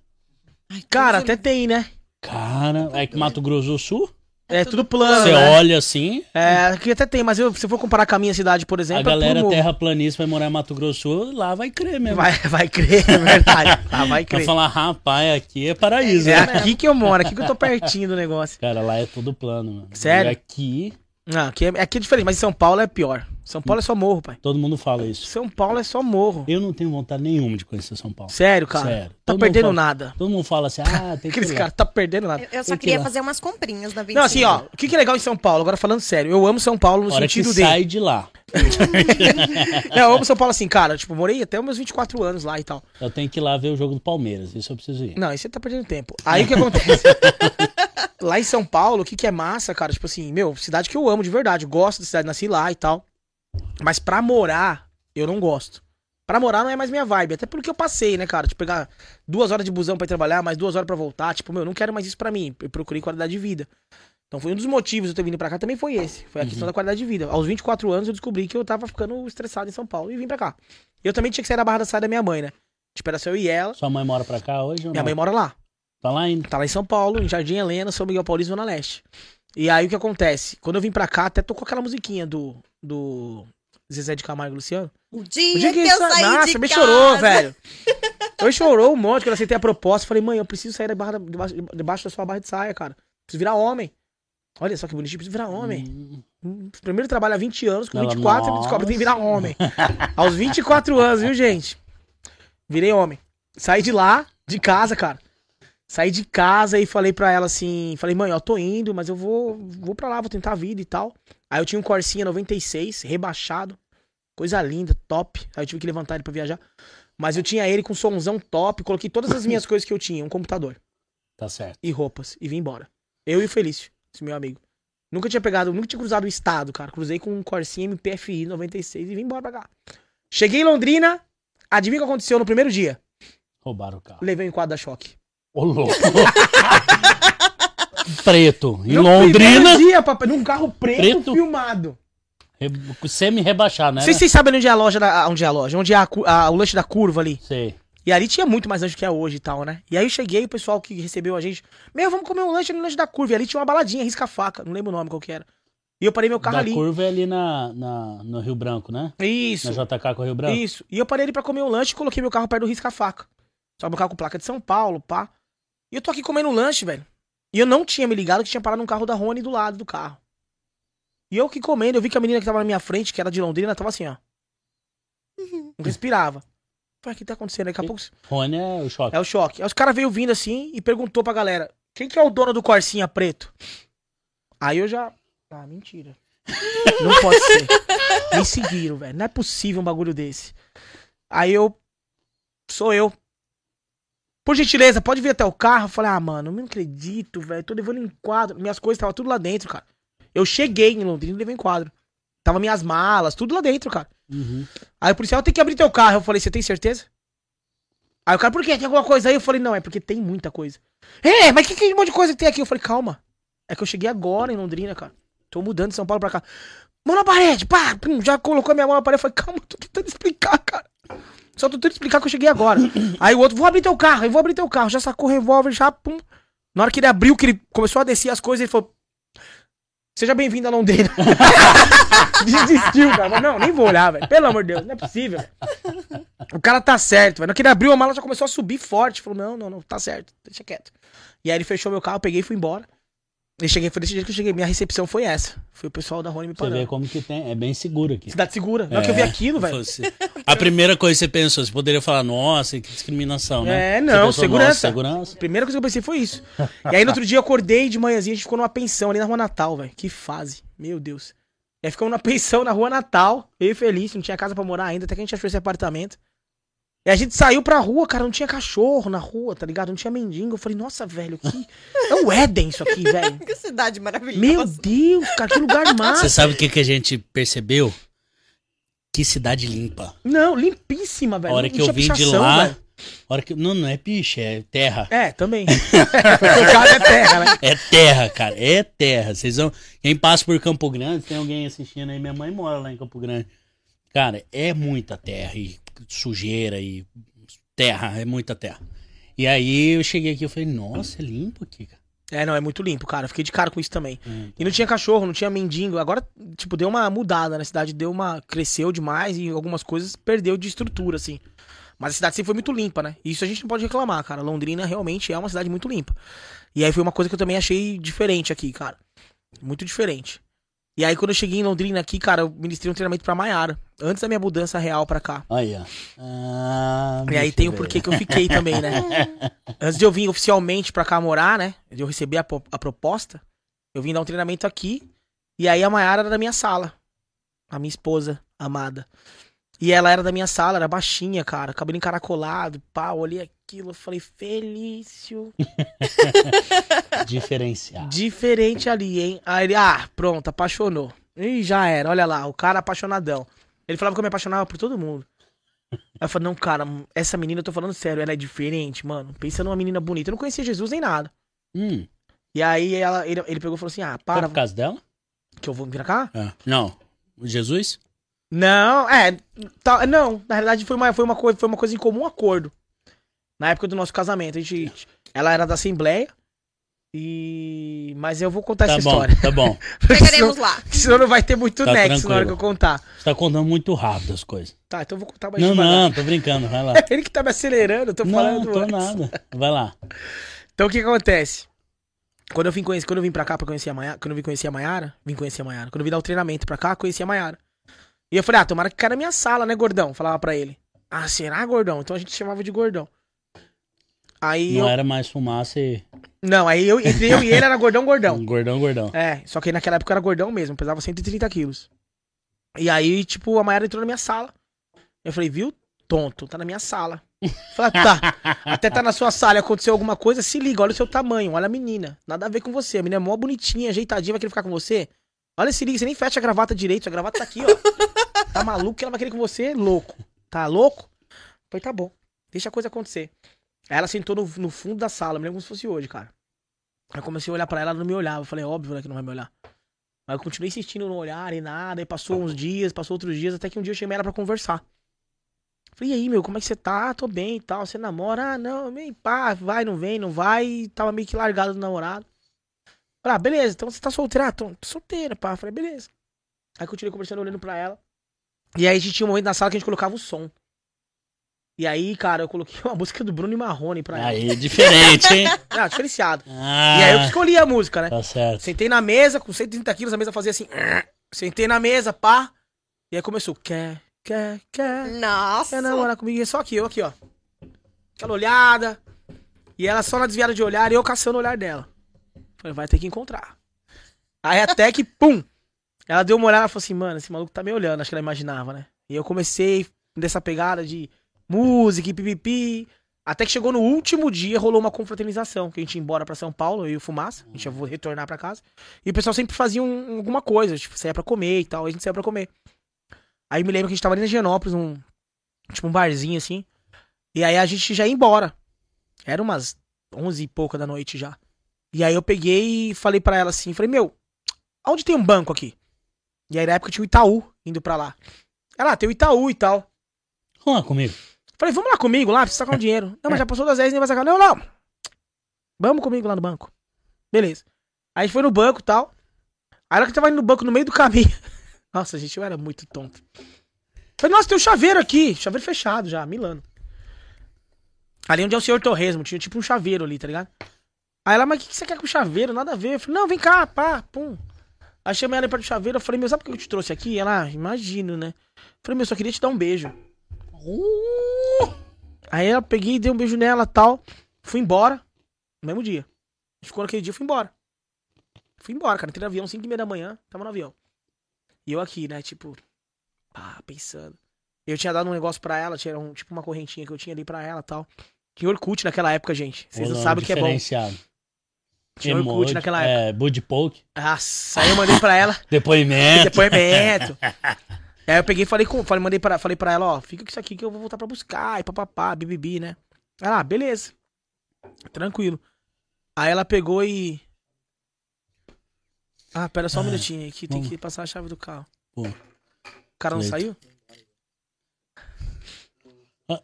Cara, até tem, né? Cara, é que Mato Grosso do Sul, É, tudo plano. você né? olha assim, É, aqui até tem, mas eu, se eu for comparar com a minha cidade, por exemplo, a é galera morro. terraplanista vai morar em Mato Grosso lá vai crer mesmo. Vai, vai crer, é verdade. Ah, vai Vai crer. falar, rapaz, aqui é paraíso, É né? aqui que eu moro, aqui que eu tô pertinho do negócio. Cara, lá é tudo plano, mano. Sério? E aqui, Ah, aqui, é, aqui é diferente, mas em São Paulo é pior. São Paulo é só morro, pai. todo mundo fala isso. São Paulo é só morro. Eu não tenho vontade nenhuma de conhecer São Paulo. Sério, cara. Sério. Tá Todo perdendo fala- nada. Todo mundo fala assim, ah, tem que Aqueles caras, tá perdendo nada. Eu, eu só que queria fazer umas comprinhas na 25. Não, assim, ó, o que, que é legal em São Paulo? Agora falando sério, eu amo São Paulo no hora que sentido de. sai de lá, Não, eu amo São Paulo assim, cara. Tipo, morei até os meus 24 anos lá e tal. eu tenho que ir lá ver o jogo do Palmeiras. Isso eu preciso ir. Não, aí você tá perdendo tempo. Aí o que acontece? lá em São Paulo, o que, que é massa, cara? Tipo assim, meu, cidade que eu amo de verdade. eu Gosto da cidade, nasci lá e tal. Mas pra morar, eu não gosto. Pra morar não é mais minha vibe. Até porque eu passei, né, cara? Tipo, pegar duas horas de busão pra ir trabalhar, mais duas horas pra voltar. Tipo, meu, eu não quero mais isso pra mim. Eu procurei qualidade de vida. Então foi um dos motivos de eu ter vindo pra cá também foi esse. Foi a questão da qualidade de vida. Aos 24 anos eu descobri que eu tava ficando estressado em São Paulo e vim pra cá. Eu também tinha que sair da barra da saia da minha mãe, né? Tipo, era só eu e ela. Sua mãe mora pra cá hoje ou Minha mãe mora lá. Tá lá ainda. Tá lá em São Paulo, em Jardim Helena, São Miguel Paulista, Zona Leste. E aí o que acontece? Quando eu vim pra cá, até tocou aquela musiquinha do, do Zezé de Camargo e Luciano. O dia, O dia que eu sa- saí Nossa, de me casa. chorou, velho. Eu chorou um monte quando eu aceitei a proposta. Falei, mãe, eu preciso sair da barra, da- debaixo, debaixo da sua barra de saia, cara. Preciso virar homem. Olha só que bonitinho, preciso virar homem. Hum, Primeiro trabalho há 20 anos, com Ela, 24 eu descobre que tem que virar homem. Aos 24 anos, viu, gente? Virei homem. Saí de lá, de casa, cara. Saí de casa e falei pra ela assim, falei, mãe, ó, tô indo, mas eu vou, vou pra lá, vou tentar a vida e tal. Aí eu tinha um Corsinha 96, rebaixado, coisa linda, top. Aí eu tive que levantar ele pra viajar. Mas eu tinha ele com somzão top, coloquei todas as minhas coisas que eu tinha, um computador Tá certo. e roupas e vim embora. Eu e o Felício, esse meu amigo. Nunca tinha pegado, nunca tinha cruzado o estado, cara. Cruzei com um Corsinha MPFI 96 e vim embora pra cá. Cheguei em Londrina, adivinha o que aconteceu no primeiro dia? Roubaram o carro. Levei um enquadro da choque. Ô, louco. Preto. Em No Londrina, primeiro dia, papai, num carro preto, Preto? filmado. re- semi-rebaixado, né? Vocês sabem onde é a loja, da, onde é a loja, onde é a cu- a- o lanche da curva ali. Sei. E ali tinha muito mais lanche que é hoje e tal, né? E aí eu cheguei, o pessoal que recebeu a gente, meu, vamos comer um lanche no lanche da curva. E ali tinha uma baladinha, risca-faca, não lembro o nome qual que era. E eu parei meu carro da ali. curva é ali na, na, no Rio Branco, né? Isso. Na JK com o Rio Branco. Isso. E eu parei ali pra comer um lanche e coloquei meu carro perto do risca-faca. Só meu carro com placa de São Paulo, pá. E eu tô aqui comendo lanche, velho. E eu não tinha me ligado que tinha parado um carro da Rony do lado do carro. E eu que comendo, eu vi que a menina que tava na minha frente, que era de Londrina, tava assim, ó. Não respirava. Falei, o que tá acontecendo? Daqui a pouco. Rony é o choque. É o choque. Aí os caras veio vindo assim e perguntou pra galera: quem que é o dono do Corsinha preto? Aí eu já. Ah, mentira. Não pode ser. Me seguiram, velho. Não é possível um bagulho desse. Aí eu. Sou eu. Por gentileza, pode vir até o carro? Eu falei, ah, mano, eu não acredito, velho. Tô levando em quadro. Minhas coisas estavam tudo lá dentro, cara. Eu cheguei em Londrina e levei em quadro. Tava minhas malas, tudo lá dentro, cara. Uhum. Aí o policial tem que abrir teu carro. Eu falei, você tem certeza? Aí o cara, por quê? Tem alguma coisa aí? Eu falei, não, é porque tem muita coisa. É, mas que, que monte de coisa que tem aqui? Eu falei, calma. É que eu cheguei agora em Londrina, cara. Tô mudando de São Paulo pra cá. Mão na parede, pá, pum, já colocou minha mão na parede. Eu falei, calma, tô tentando explicar, cara. Só tô tentando explicar que eu cheguei agora. aí o outro, vou abrir teu carro, eu vou abrir teu carro. Já sacou o revólver, já, pum. Na hora que ele abriu, que ele começou a descer as coisas, ele falou, seja bem-vindo a Londrina. Desistiu, cara. Falei, Não, nem vou olhar, velho. Pelo amor de Deus, não é possível. O cara tá certo, velho. Na hora que ele abriu a mala, já começou a subir forte. Falou, não, não, não, tá certo, deixa quieto. E aí ele fechou meu carro, peguei e fui embora. E cheguei, foi desse jeito que eu cheguei. Minha recepção foi essa. Foi o pessoal da Rony me Você vê como que tem. É bem seguro aqui. Cidade segura. Na hora que eu vi aquilo, velho. A primeira coisa que você pensou, você poderia falar, nossa, que discriminação, né? É, não, pensou, segurança. "Nossa, segurança. A primeira coisa que eu pensei foi isso. E aí no outro dia eu acordei de manhãzinha, a gente ficou numa pensão ali na Rua Natal, velho. Que fase. Meu Deus. E aí ficamos numa pensão na Rua Natal, eu e Felício, não tinha casa pra morar ainda, até que a gente achou esse apartamento. E a gente saiu pra rua, cara, não tinha cachorro na rua, tá ligado? Não tinha mendigo. Eu falei, nossa, velho, que. É o Éden isso aqui, velho. Que cidade maravilhosa. Meu Deus, cara, que lugar massa. Você sabe o que, que a gente percebeu? Que cidade limpa. Não, limpíssima, velho. A hora Não que eu vim de lá. Hora que, não, não é piche, é terra. É, também. o cara é terra, né? É terra, cara. É terra. Vocês vão. Quem passa por Campo Grande, tem alguém assistindo aí, minha mãe mora lá em Campo Grande. Cara, é muita terra e sujeira e terra, é muita terra. E aí eu cheguei aqui e falei, nossa, é limpo aqui, cara. É, não, é muito limpo, cara. Eu Fiquei de cara com isso também. Hum. E não tinha cachorro, não tinha mendigo. Agora, tipo, deu uma mudada na cidade, deu uma. cresceu demais e algumas coisas perdeu de estrutura, assim. Mas a cidade sempre foi muito limpa, né? E Isso a gente não pode reclamar, cara. Londrina realmente é uma cidade muito limpa. E aí foi uma coisa que eu também achei diferente aqui, cara. Muito diferente. E aí, quando eu cheguei em Londrina aqui, cara, eu ministrei um treinamento pra Maiara. Antes da minha mudança real pra cá. Aí, ó. Ah, E aí tem o porquê que eu fiquei também, né? Antes de eu vir oficialmente pra cá morar, né? De eu receber a, a proposta, eu vim dar um treinamento aqui. E aí a Mayara era da minha sala. A minha esposa amada. E ela era da minha sala, era baixinha, cara. Cabelo encaracolado, pá, olhei aquilo, eu falei, Felício. Diferencial. Diferente ali, hein? Aí ele, ah, pronto, apaixonou. Ih, já era, olha lá, o cara apaixonadão. Ele falava que eu me apaixonava por todo mundo. Aí eu falei, não, cara, essa menina, eu tô falando sério, ela é diferente, mano. Pensa numa menina bonita. Eu não conhecia Jesus nem nada. Hum, E aí ela, ele, ele pegou e falou assim: ah, foi para, por causa dela? que eu vou vir pra cá? Ah, não. Jesus? Não, é. Tá, não, na realidade foi uma, foi, uma coisa, foi uma coisa em comum acordo. Na época do nosso casamento. A gente, ela era da Assembleia. E. Mas eu vou contar Tá essa bom, história. tá bom. Chegaremos lá. Senão não vai ter muito Tá nexo na hora que eu contar. Você tá contando muito rápido as coisas. Tá, então eu vou contar mais Não, não, tô brincando, vai lá. Ele que tá me acelerando, eu tô Não, falando. tô antes. nada. Vai lá. Então o que que acontece? Quando eu vim conhecer, quando eu vim pra cá pra conhecer a Maiara, quando eu vim conhecer a Maiara, vim conhecer a Maiara. Quando eu vim dar o treinamento pra cá, conheci a Maiara. E eu falei, ah, tomara que cara na minha sala, né, gordão? Falava pra ele. Ah, será, gordão? Então a gente chamava de gordão. Aí Não eu. era mais fumaça e. Não, aí eu, entre eu e ele era gordão, gordão. Gordão, gordão. É, só que naquela época eu era gordão mesmo, pesava 130 quilos. E aí, tipo, a Mayara entrou na minha sala. Eu falei, viu? Tonto, tá na minha sala. Falei, tá. Até tá na sua sala e aconteceu alguma coisa, se liga, olha o seu tamanho, olha a menina. Nada a ver com você. A menina é mó bonitinha, ajeitadinha, vai querer ficar com você. Olha, se liga, você nem fecha a gravata direito, a gravata tá aqui, ó. Tá maluco que ela vai querer com você? Louco. Tá louco? Falei, tá bom. Deixa a coisa acontecer. Aí ela sentou no, no fundo da sala, me lembro como se fosse hoje, cara. Aí eu comecei a olhar pra ela, ela não me olhava. Eu falei, óbvio, né, que não vai me olhar. Mas eu continuei insistindo no olhar e nada. Aí passou uns dias, passou outros dias, até que um dia eu chamei ela pra conversar. Falei, e aí, meu, como é que você tá? Tô bem e tal. Você namora? Ah, não, meio pá, vai, não vem, não vai. E tava meio que largado do namorado. Falei, ah, beleza, então você tá solteira? Ah, tô, tô solteira, pá. Falei, beleza. Aí continuei conversando, olhando pra ela. E aí a gente tinha um momento na sala que a gente colocava o som. E aí, cara, eu coloquei uma música do Bruno e Marrone pra ela. Aí é diferente, hein? Ah, diferenciado. Ah, E aí eu que escolhi a música, né? Tá certo. Sentei na mesa, com 130 quilos, a mesa fazia assim. Sentei na mesa, pá. E aí começou. Quer, quer, quer. Nossa. Quer namorar comigo? E é só aqui, eu aqui, ó. Aquela olhada. E ela só na desviada de olhar e eu caçando o olhar dela. Falei, vai ter que encontrar. Aí até que, pum! Ela deu uma olhada e falou assim, mano, esse maluco tá me olhando, acho que ela imaginava, né? E eu comecei dessa pegada de música e pipipi. Até que chegou no último dia, rolou uma confraternização, que a gente ia embora pra São Paulo, eu e o Fumaça, a gente ia retornar pra casa. E o pessoal sempre fazia um- alguma coisa, tipo, saia pra comer e tal, a gente saia pra comer. Aí me lembro que a gente tava ali na Genópolis, num, tipo um barzinho assim. E aí a gente já ia embora. Era umas onze e pouca da noite já. E aí eu peguei e falei pra ela assim, falei, meu, aonde tem um banco aqui? E aí na época tinha o Itaú indo pra lá. Ela, ah, tem o Itaú e tal. Vamos lá comigo. Falei, vamos lá comigo lá, precisa sacar um dinheiro. Não, mas já passou das 10, nem vai sacar. Não, não. Vamos comigo lá no banco. Beleza. Aí a gente foi no banco e tal. Aí ela que tava indo no banco no meio do caminho. Nossa, gente, eu era muito tonto. Falei, nossa, tem um chaveiro aqui. Chaveiro fechado já, Milano. Ali onde é o senhor Torresmo, tinha tipo um chaveiro ali, tá ligado? Aí ela, mas o que, que você quer com chaveiro? Nada a ver. Eu falei, não, vem cá, pá, pum. Aí chamei ela pra eu falei, meu, sabe por que eu te trouxe aqui? Ela, ah, imagino, né? Falei, meu, só queria te dar um beijo. Uh! Aí eu peguei, dei um beijo nela tal. Fui embora. No mesmo dia. Ficou naquele dia, fui embora. Fui embora, cara. Entrei no avião, 5 e meia da manhã, tava no avião. E eu aqui, né, tipo, ah, pensando. Eu tinha dado um negócio pra ela, tinha um, tipo uma correntinha que eu tinha ali pra ela e tal. Tinha Orkut naquela época, gente. Vocês não Rolando sabem o que é bom. Tinha Orkut Emoji, naquela época. É, Bud Poke, Nossa, aí eu mandei pra ela. depoimento. Depoimento. aí eu peguei e falei com. Falei, mandei pra, falei pra ela, ó, fica com isso aqui que eu vou voltar pra buscar, e papapá, bibibi, né? Ela, ah, beleza. Tranquilo. Aí ela pegou e. Ah, pera só um Ah, minutinho aqui, tem que passar a chave do carro. O cara não Leito. saiu? Ah.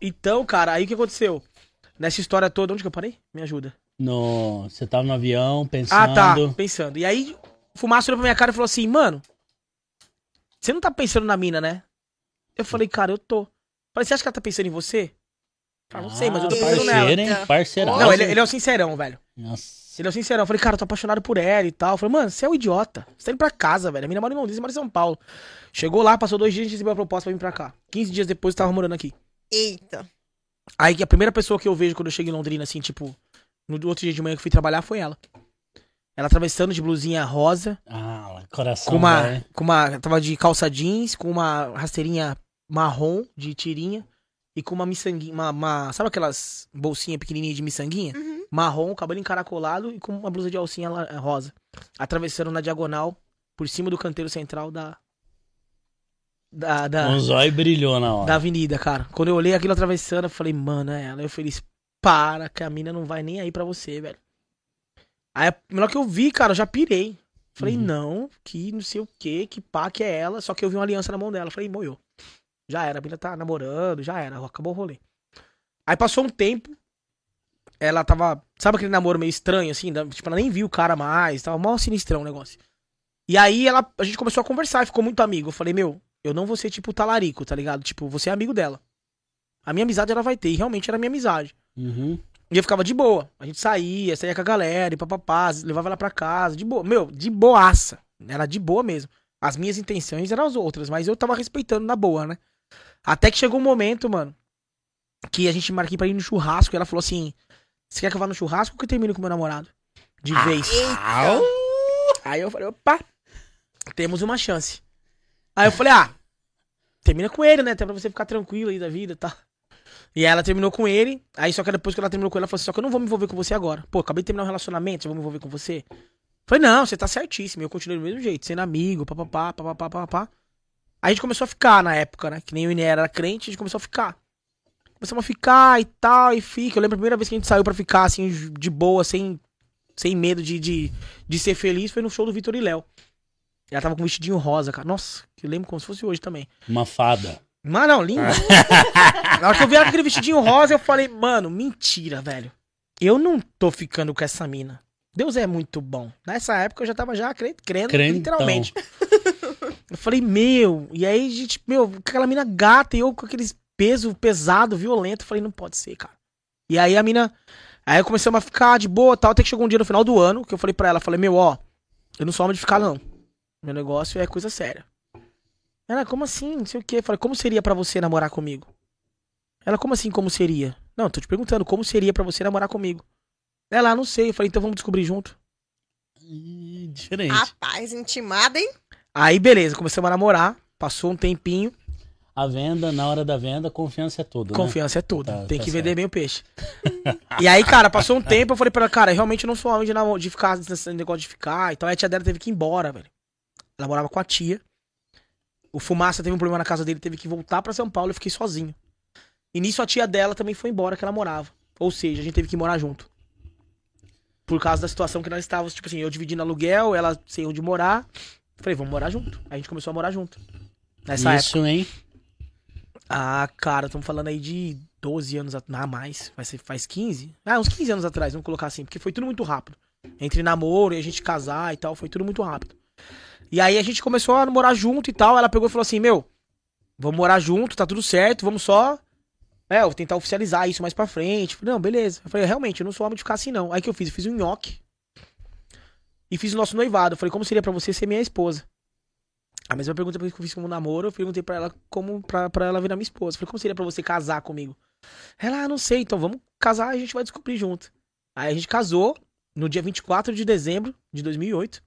Então, cara, aí o que aconteceu? Nessa história toda, onde que eu parei? Me ajuda. no, você tava no avião Ah, pensando. tá. Pensando. E aí, o Fumaça olhou pra minha cara e falou assim, mano, você não tá pensando na mina, né? Eu falei, cara, eu tô. Falei, você acha que ela tá pensando em você? Ah, não sei, mas eu tô Ah, pensando nela. parceiro, hein? Parceiraço. Não, ele, ele é o sincerão, velho. Nossa. Ele é o sincerão. Eu falei, cara, eu tô apaixonado por ela e tal. Eu falei, mano, você é um idiota. Você tá indo pra casa, velho. A mina mora em Londrina, você mora em São Paulo. Chegou lá, passou dois dias, a gente recebeu a proposta pra vir pra cá. 15 dias depois, eu tava morando aqui. Eita. Aí que a primeira pessoa que eu vejo quando eu chego em Londrina, assim, tipo, no outro dia de manhã que eu fui trabalhar, foi ela. Ela atravessando de blusinha rosa, Ah, coração. com uma, velho. com uma. Tava de calça jeans, com uma rasteirinha marrom de tirinha e com uma miçanguinha. Uma, uma- sabe aquelas bolsinhas pequenininhas de miçanguinha? Uhum. Marrom, cabelo encaracolado e com uma blusa de alcinha rosa. Atravessando na diagonal, por cima do canteiro central da. Da, da, Um zóio brilhou na hora. da avenida, cara. Quando eu olhei aquilo atravessando, eu falei, mano, é ela. Eu feliz, para, que a mina não vai nem aí pra você, velho. Aí, hora que eu vi, cara, eu já pirei. Falei, Uhum. não, que não sei o que, que pá, que é ela. Só que eu vi uma aliança na mão dela. Falei, moiou. Já era, a mina tá namorando, já era, acabou o rolê. Aí passou um tempo, ela tava, sabe aquele namoro meio estranho, assim? Tipo, ela nem viu o cara mais, tava mó sinistrão o negócio. E aí ela, a gente começou a conversar e ficou muito amigo. Eu falei, meu, eu não vou ser tipo talarico, tá ligado? Tipo, você é amigo dela. A minha amizade ela vai ter, e realmente era minha amizade. Uhum. E eu ficava de boa. A gente saía, saía com a galera, e papapá, levava ela pra casa, de boa. Meu, de boaça. Era de boa mesmo. As minhas intenções eram as outras, mas eu tava respeitando na boa, né? Até que chegou um momento, mano, que a gente marquei pra ir no churrasco e ela falou assim: Você quer que eu vá no churrasco ou que eu termine com meu namorado? De vez. Eita. Aí eu falei, opa, temos uma chance. Aí eu falei, ah, termina com ele, né? Até pra você ficar tranquilo aí da vida e tal. E ela terminou com ele, aí só que depois que ela terminou com ele, ela falou assim, só que eu não vou me envolver com você agora. Pô, acabei de terminar um relacionamento, já vou me envolver com você. Falei, não, você tá certíssimo, eu continuei do mesmo jeito, sendo amigo, papapá, papapá, papapá. Aí a gente começou a ficar na época, né? Que nem o Iné era crente, a gente começou a ficar. Começamos a ficar e tal, e fica. Eu lembro a primeira vez que a gente saiu pra ficar, assim, de boa, sem, sem medo de, de, de ser feliz, foi no show do Vitor e Léo. Ela tava com um vestidinho rosa, cara. Nossa, que eu lembro como se fosse hoje também. Uma fada. Mas não, lindo. Na hora que eu vi aquele vestidinho rosa, eu falei, mano, mentira, velho. Eu não tô ficando com essa mina. Deus é muito bom. Nessa época eu já tava já crendo, crendo Crentão. literalmente. Eu falei, meu, e aí, gente, meu, aquela mina gata e eu com aqueles peso pesado, violento. Eu falei, não pode ser, cara. E aí a mina. Aí começamos a ficar de boa tal. Até que chegou um dia no final do ano que eu falei pra ela, falei, meu, ó, eu não sou homem de ficar, não. Meu negócio é coisa séria. Ela, como assim? Não sei o quê. Eu falei, como seria pra você namorar comigo? Ela, como assim, como seria? Não, tô te perguntando, como seria pra você namorar comigo? Ela, ah, não sei. Eu falei, então vamos descobrir junto. Ih, Diferente. Rapaz, intimada, hein? Aí, beleza, começamos a namorar. Passou um tempinho. A venda, na hora da venda, confiança é tudo, né? Confiança é tudo. Tá- Tem tá que vender certo. bem o peixe. e aí, cara, passou um tempo, eu falei pra ela, cara, realmente eu não sou homem de, de ficar nesse negócio de ficar. Então a tia dela teve que ir embora, velho. Ela morava com a tia. O Fumaça teve um problema na casa dele, teve que voltar pra São Paulo, eu fiquei sozinho. E nisso a tia dela também foi embora, que ela morava. Ou seja, a gente teve que morar junto. Por causa da situação que nós estávamos, tipo assim, eu dividindo aluguel, ela sem onde morar. Falei, vamos morar junto. A gente começou a morar junto. Nessa época. Isso, hein? Ah, cara, estamos falando aí de 12 anos atrás. Ah, mais. Vai ser, faz 15? Ah, uns 15 anos atrás, vamos colocar assim. Porque foi tudo muito rápido. Entre namoro e a gente casar e tal, foi tudo muito rápido. E aí a gente começou a morar junto e tal. Ela pegou e falou assim: Meu, vamos morar junto, tá tudo certo, vamos só. É, eu vou tentar oficializar isso mais pra frente. Falei, não, beleza. Eu falei, realmente, eu não sou homem de ficar assim, não. Aí que eu fiz? Eu fiz um nhoque. E fiz o nosso noivado. Eu falei, como seria pra você ser minha esposa? A mesma pergunta que eu fiz como namoro, eu perguntei pra ela como pra, pra ela virar minha esposa. Eu falei, como seria pra você casar comigo? Ela, ah, não sei, então vamos casar e a gente vai descobrir junto. Aí a gente casou no dia 24 de dezembro de 2008.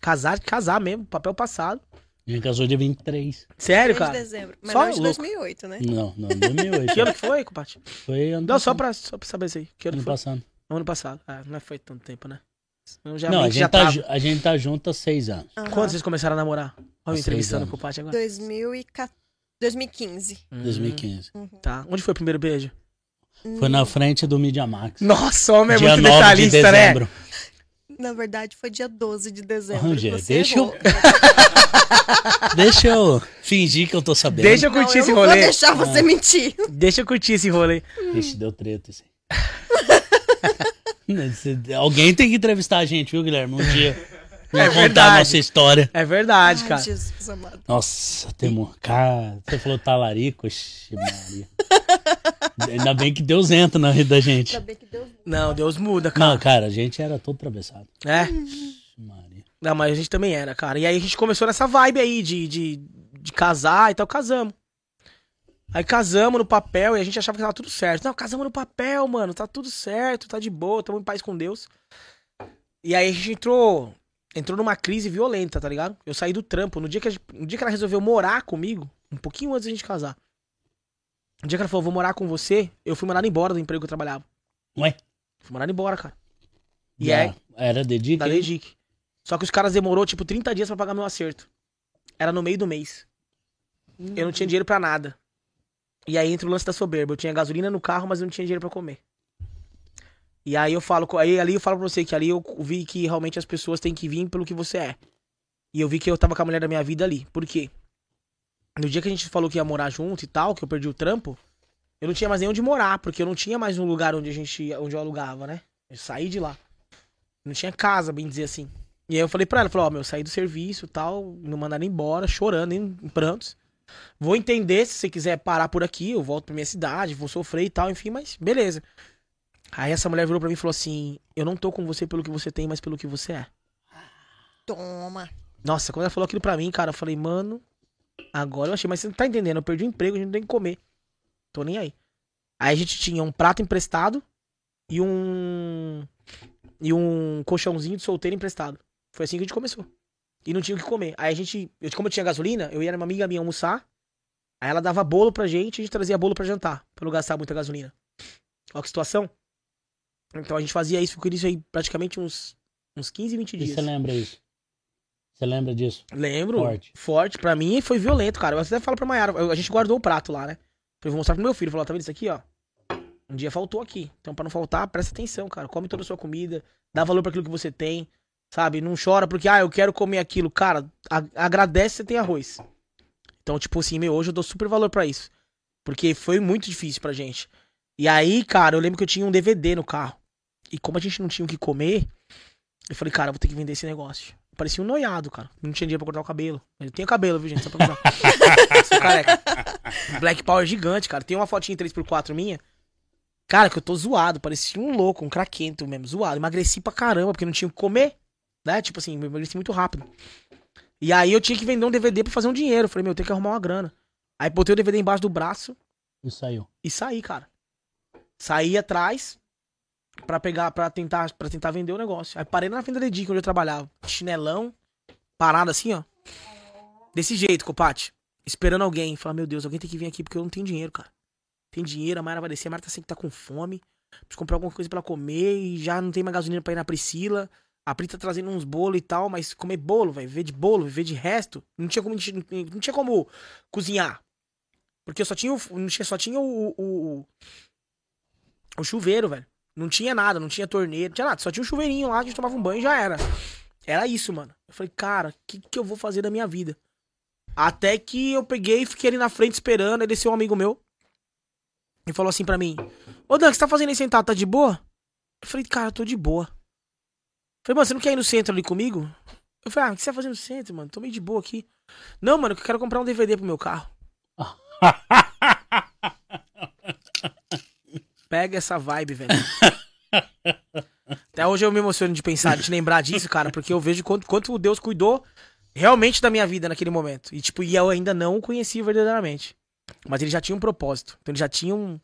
Casar, casar mesmo, papel passado. A gente casou dia 23. Sério, 3 de cara? dezembro. Mas Só não de louco. 2008, né? Não, não, 2008. Que ano que foi, compadre? Foi ano Não, só pra, só pra saber isso aí. Que ano Ano foi? passado. Ano passado. Ah, não foi tanto tempo, né? Eu já Não, a gente, tá, tava. ju- a gente tá junto há seis anos. Aham. Quando vocês começaram a namorar? Olha eu entrevistando com o Paty agora. 2014 2015. Hum, 2015. Tá. Onde foi o primeiro beijo? Foi na frente do Media Max. Nossa, homem é muito 9 de detalhista, né? Na verdade, foi dia 12 de dezembro. Rangel, Você deixa errou. Deixa eu fingir que eu tô sabendo. Deixa eu Não, curtir eu esse não vou rolê. deixar você mentir. Deixa eu curtir esse rolê. Ixi, deu treta. Esse- Alguém tem que entrevistar a gente, viu, Guilherme? Um dia. Vamos contar verdade. a nossa história. É verdade, Ai, cara. Jesus amado. Nossa, temos. Cara, você falou talarico, Maria. Ainda bem que Deus entra na vida da gente. Ainda bem que Deus Não, Deus muda, cara. Não, cara, a gente era todo atravessado. É. Maria. Não, mas a gente também era, cara. E aí a gente começou nessa vibe aí de, de, de casar e tal, casamos. Aí casamos no papel e a gente achava que tava tudo certo. Não, casamos no papel, mano, tá tudo certo, tá de boa, tamo em paz com Deus. E aí a gente entrou, entrou numa crise violenta, tá ligado? Eu saí do trampo. No dia que, a gente- no dia que ela resolveu morar comigo, um pouquinho antes da gente casar. Dia que ela falou, vou morar com você, eu fui mandado embora do emprego que eu trabalhava. Ué? Fui mandado embora, cara. E é, Era dedica? da Legic. Só que os caras demorou, tipo, 30 dias pra pagar meu acerto. Era no meio do mês. Eu não tinha dinheiro pra nada. E aí entra o lance da soberba. Eu tinha gasolina no carro, mas eu não tinha dinheiro pra comer. E aí eu falo, aí ali eu falo pra você que ali eu vi que realmente as pessoas têm que vir pelo que você é. E eu vi que eu tava com a mulher da minha vida ali. Por quê? No dia que a gente falou que ia morar junto e tal, que eu perdi o trampo, eu não tinha mais nem onde morar, porque eu não tinha mais um lugar onde a gente, onde eu alugava, né? Eu saí de lá. Não tinha casa, bem dizer assim. E aí eu falei pra ela, falei, ó, meu, saí do serviço e tal, não mandaram embora, chorando, em, em prantos. Vou entender se você quiser parar por aqui, eu volto pra minha cidade, vou sofrer e tal, enfim, mas beleza. Aí essa mulher virou pra mim e falou assim: Eu não tô com você pelo que você tem, mas pelo que você é. Toma. Nossa, quando ela falou aquilo pra mim, cara, eu falei, mano, agora eu achei, mas você não tá entendendo, eu perdi o emprego, a gente não tem que comer. Tô nem aí. Aí a gente tinha um prato emprestado e um. E um colchãozinho de solteiro emprestado. Foi assim que a gente começou. E não tinha o que comer. Aí a gente. Eu, como eu tinha gasolina, eu ia numa amiga minha almoçar. Aí ela dava bolo pra gente e a gente trazia bolo pra jantar. Pra não gastar muita gasolina. Olha que situação. Então a gente fazia isso, ficou isso aí praticamente uns, uns 15, 20 E dias. você lembra isso? Você lembra disso? Lembro. Forte. Forte. Pra mim foi violento, cara. Eu até falo pra Mayara. eu- A gente guardou o prato lá, né? Falei, vou mostrar pro meu filho. Falou, tá vendo isso aqui, ó? Um dia faltou aqui. Então, pra não faltar, presta atenção, cara. Come toda a sua comida. Dá valor pra aquilo que você tem. Sabe? Não chora porque, ah, eu quero comer aquilo. Cara, agradece você tem arroz. Então, tipo assim, meu, hoje eu dou super valor pra isso. Porque foi muito difícil pra gente. E aí, cara, eu lembro que eu tinha um DVD no carro. E como a gente não tinha o que comer, eu falei, cara, eu vou ter que vender esse negócio. Parecia um noiado, cara. Não tinha dinheiro pra cortar o cabelo. Eu tenho cabelo, viu, gente? Só pra avisar. Sou careca. Black Power gigante, cara. Tem uma fotinha 3x4 minha. Cara, que eu tô zoado. Parecia um louco, um craquento mesmo. Zoado. Emagreci pra caramba, porque não tinha o que comer. Né? Tipo assim, emagreci muito rápido. E aí eu tinha que vender um DVD pra fazer um dinheiro. Eu falei, meu, eu tenho que arrumar uma grana. Aí botei o DVD embaixo do braço E saiu. e saí, cara. Saí atrás pra pegar, para tentar, para tentar vender o negócio. Aí parei na frente da Edic, onde eu trabalhava. Chinelão, parado assim, ó. Desse jeito, Copate. Esperando alguém. Falar, meu Deus, alguém tem que vir aqui porque eu não tenho dinheiro, cara. Tem dinheiro, a Mayra vai descer, a Mayra tá sempre tá com fome. Preciso comprar alguma coisa pra ela comer e já não tem mais gasolina pra ir na Priscila. A Pri tá trazendo uns bolos e tal, mas comer bolo, vai viver de bolo, viver de resto. Não tinha como, não tinha como cozinhar. Porque eu só tinha, o- só tinha o, o, o chuveiro, velho. Não tinha nada, não tinha torneira, não tinha nada. Só tinha um chuveirinho lá, a gente tomava um banho e já era. Era isso, mano. Eu falei, cara, o que, que eu vou fazer da minha vida? Até que eu peguei e fiquei ali na frente esperando. Aí desceu um amigo meu e falou assim pra mim: Ô Dan, o que você tá fazendo aí sentado? Tá de boa? Eu falei, cara, eu tô de boa. Eu falei, mano, você não quer ir no centro ali comigo? Eu falei, ah, o que você tá fazendo no centro, mano? Tô meio de boa aqui. Não, mano, eu quero comprar um DVD pro meu carro. Pega essa vibe, velho. Até hoje eu me emociono de pensar, de lembrar disso, cara, porque eu vejo quanto, quanto Deus cuidou realmente da minha vida naquele momento. E, tipo, e eu ainda não o conheci verdadeiramente. Mas ele já tinha um propósito. Então ele já tinha um.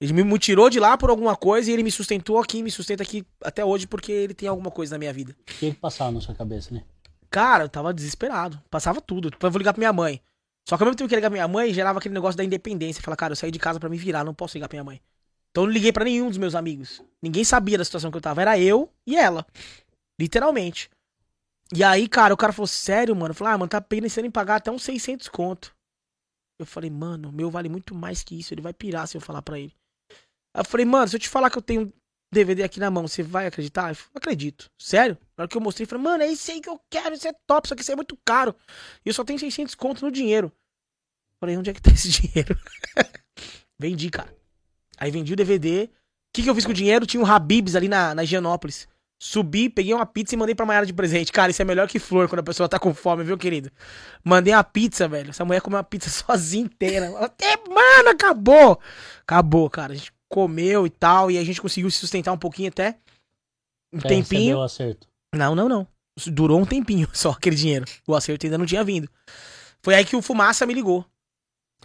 Ele me tirou de lá por alguma coisa e ele me sustentou aqui, me sustenta aqui até hoje porque ele tem alguma coisa na minha vida. O que que passava na sua cabeça, né? Cara, eu tava desesperado. Passava tudo. Depois eu vou ligar pra minha mãe. Só que ao mesmo tempo que eu ligar pra minha mãe, gerava aquele negócio da independência. Falar, cara, eu saí de casa pra me virar, não posso ligar pra minha mãe. Então eu não liguei pra nenhum dos meus amigos. Ninguém sabia da situação que eu tava. Era eu e ela. Literalmente. E aí, cara, o cara falou, sério, mano? Eu falei, ah, mano, tá pensando em pagar até uns 600 conto. Eu falei, mano, meu vale muito mais que isso. Ele vai pirar se eu falar pra ele. Aí eu falei, mano, se eu te falar que eu tenho DVD aqui na mão, você vai acreditar? Eu falei, acredito. Sério? Na hora que eu mostrei, eu falei, mano, é isso aí que eu quero, isso é top, só que isso é muito caro. E eu só tenho 600 conto no dinheiro. Eu falei, onde é que tá esse dinheiro? vendi, cara. Aí vendi o DVD. O que, que eu fiz com o dinheiro? Tinha um Habibs ali na, na Higienópolis. Subi, peguei uma pizza e mandei pra Maiara de presente. Cara, isso é melhor que flor quando a pessoa tá com fome, viu, querido? Mandei uma pizza, velho. Essa mulher comeu uma pizza sozinha inteira. Até, mano, acabou. Acabou, cara. A gente comeu e tal. E a gente conseguiu se sustentar um pouquinho até. Um É, tempinho. Você deu acerto. Não, não, não. Durou um tempinho só aquele dinheiro. O acerto ainda não tinha vindo. Foi aí que o Fumaça me ligou.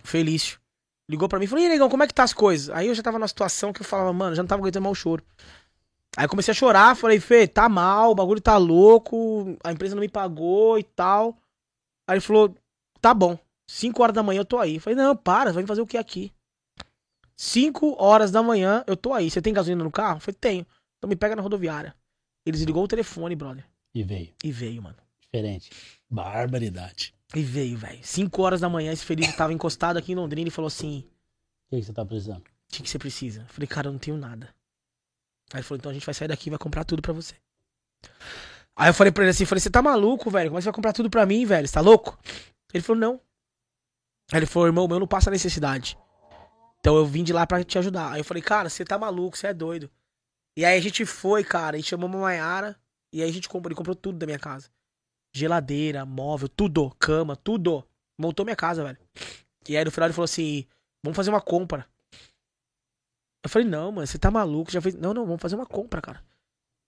Felício. Ligou pra mim e falou: E negão, como é que tá as coisas? Aí eu já tava numa situação que eu falava, mano, já não tava aguentando mais o choro. Aí eu comecei a chorar, falei, Fê, tá mal, o bagulho tá louco, a empresa não me pagou e tal. Aí ele falou: Tá bom, 5 horas da manhã eu tô aí. Eu falei, não, para, vai fazer o que aqui? 5 horas da manhã eu tô aí. Você tem gasolina no carro? Eu falei, tenho. Então me pega na rodoviária. Ele desligou o telefone, brother. E veio. E veio, mano. Diferente. Barbaridade. E veio, velho. 5 horas da manhã, esse Felipe tava encostado aqui em Londrina e falou assim: O que, que você tá precisando? O que, que você precisa? Eu falei, cara, eu não tenho nada. Aí ele falou, então a gente vai sair daqui e vai comprar tudo pra você. Aí eu falei pra ele assim, falei, você tá maluco, velho? Como é que você vai comprar tudo pra mim, velho? Você tá louco? Ele falou, não. Aí ele falou, irmão, meu não passa necessidade. Então eu vim de lá pra te ajudar. Aí eu falei, cara, você tá maluco, você é doido. E aí a gente foi, cara, e chamamos a Maiara. E aí a gente comprou, ele comprou tudo da minha casa. Geladeira, móvel, tudo, cama, tudo. Montou minha casa, velho. E aí no final ele falou assim, vamos fazer uma compra. Eu falei, não, mano, você tá maluco? Já fez. Não, não, vamos fazer uma compra, cara.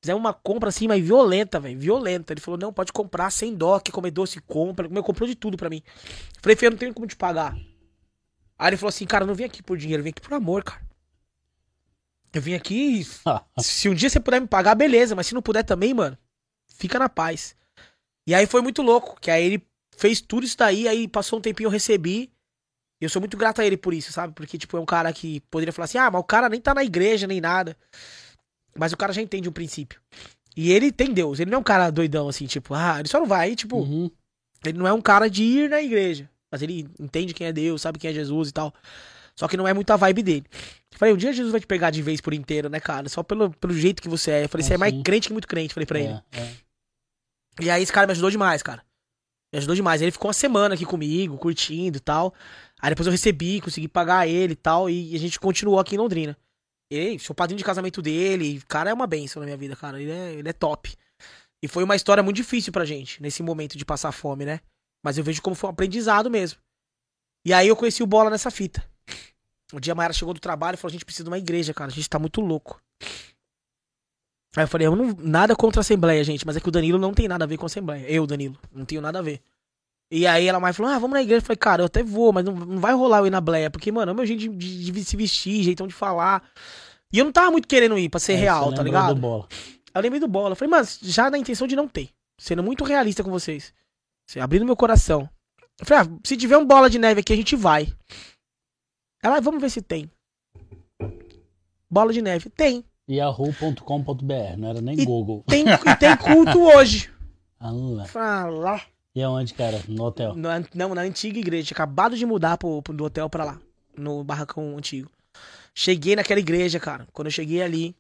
Fizemos uma compra assim, mas violenta, velho. Violenta. Ele falou, não, pode comprar sem dó, quer comer doce, compra. Meu, comprou de tudo pra mim. Eu falei, Fê, eu não tenho como te pagar. Aí ele falou assim, cara, eu não vim aqui por dinheiro, eu vim aqui por amor, cara. Eu vim aqui. Se um dia você puder me pagar, beleza. Mas se não puder também, mano, fica na paz. E aí foi muito louco, que aí ele fez tudo isso daí, aí passou um tempinho eu recebi. E eu sou muito grato a ele por isso, sabe? Porque, tipo, é um cara que poderia falar assim, ah, mas o cara nem tá na igreja, nem nada. Mas o cara já entende um princípio. E ele tem Deus, ele não é um cara doidão, assim, tipo, ah, ele só não vai, tipo, Uhum. ele não é um cara de ir na igreja. Mas ele entende quem é Deus, sabe quem é Jesus e tal. Só que não é muito a vibe dele. Eu falei, um dia Jesus vai te pegar de vez por inteiro, né, cara? Só pelo, pelo jeito que você é. Eu falei, você é mais crente que muito crente, falei pra ele. É, é. E aí esse cara me ajudou demais, cara. Me ajudou demais. Ele ficou uma semana aqui comigo, curtindo e tal. Aí depois eu recebi, consegui pagar ele e tal. E a gente continuou aqui em Londrina. Ele, sou padrinho de casamento dele. Cara é uma benção na minha vida, cara. Ele é, ele é top. E foi uma história muito difícil pra gente, nesse momento de passar fome, né? Mas eu vejo como foi um aprendizado mesmo. E aí eu conheci o Bola nessa fita. Um dia a Mayara chegou do trabalho e falou: a gente precisa de uma igreja, cara. A gente tá muito louco. Aí eu falei, eu não, nada contra a Assembleia, gente, mas é que o Danilo não tem nada a ver com a Assembleia. Eu, Danilo, não tenho nada a ver. E aí ela mais falou, ah, vamos na igreja. Eu falei, cara, eu até vou, mas não, não vai rolar eu ir na Bleia, porque, mano, é meu jeito de, de- se vestir, jeitão de falar. E eu não tava muito querendo ir pra ser É, real, tá ligado? do bola. Eu lembrei do bola. Eu falei, mas já na intenção de não ter. Sendo muito realista com vocês. Assim, abrindo meu coração. Eu falei, ah, se tiver um bola de neve aqui, a gente vai. Ela, "Ah, vamos ver se tem. Bola de neve. Tem. Yahoo.com.br, não era nem E- Google. Tem, e tem culto hoje. Lá. Fala. E aonde, cara? No hotel. Na, não, na antiga igreja. Tinha acabado de mudar pro, pro- do hotel pra lá. No barracão antigo. Cheguei naquela igreja, cara. Quando eu cheguei ali.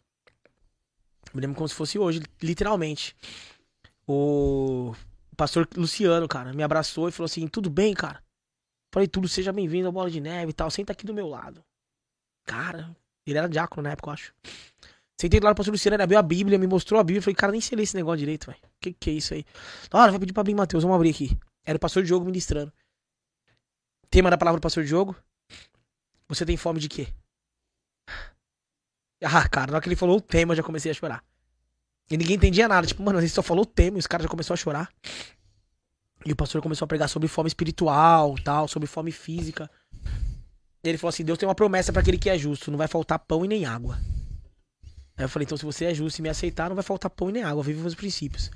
Me lembro como se fosse hoje, literalmente. O pastor Luciano, cara, me abraçou e falou assim: Tudo bem, cara? Falei, tudo, seja bem-vindo ao Bola de Neve e tal. Senta aqui do meu lado. Cara, ele era diácono na época, eu acho. Sentei lado do pastor Luciano, ele abriu a Bíblia, me mostrou a Bíblia. Falei, cara, nem sei ler esse negócio direito, velho. Que que é isso aí? Na hora, vai pedir pra abrir Mateus, vamos abrir aqui. Era o pastor Diogo ministrando. Tema da palavra do pastor Diogo. Você tem fome de quê? Ah, cara, na hora que ele falou o tema, eu já comecei a chorar. E ninguém entendia nada. Tipo, mano, ele só falou o tema e os caras já começaram a chorar. E o pastor começou a pregar sobre fome espiritual, tal, sobre fome física. E ele falou assim: Deus tem uma promessa pra aquele que é justo, não vai faltar pão e nem água. Aí eu falei: então, se você é justo e me aceitar, não vai faltar pão nem água, vive os meus princípios.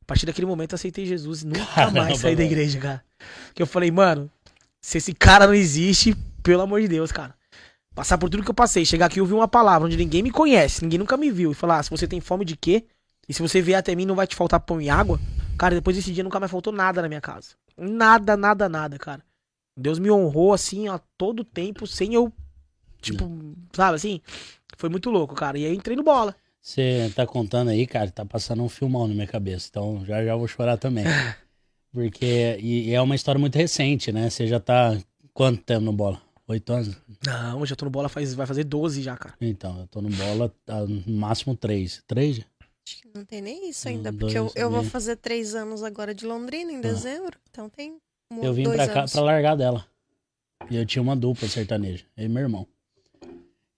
A partir daquele momento eu aceitei Jesus e nunca Caramba, mais saí da igreja, cara. Que eu falei, mano, se esse cara não existe, pelo amor de Deus, cara. Passar por tudo que eu passei, chegar aqui e ouvir uma palavra onde ninguém me conhece, ninguém nunca me viu, e falar, ah, se você tem fome de quê? E se você vier até mim, não vai te faltar pão e água? Cara, depois desse dia nunca mais faltou nada na minha casa. Nada, nada, nada, cara. Deus me honrou assim, a todo tempo, sem eu. Tipo, sabe assim? Foi muito louco, cara. E aí eu entrei no bola. Você tá contando aí, cara, tá passando um filmão na minha cabeça. Então já já vou chorar também. Porque e, e é uma história muito recente, né? Você já tá quanto tempo no bola? Oito anos? Não, eu já tô no bola faz, vai fazer 12 já, cara. Então, eu tô no bola há no máximo três. Três? já? Acho que não tem nem isso Um, ainda, porque eu, dois, eu vou fazer três anos agora de Londrina, em dezembro. Então tem um, Eu vim dois pra cá anos. pra largar dela. E eu tinha uma dupla sertaneja, eu e meu irmão.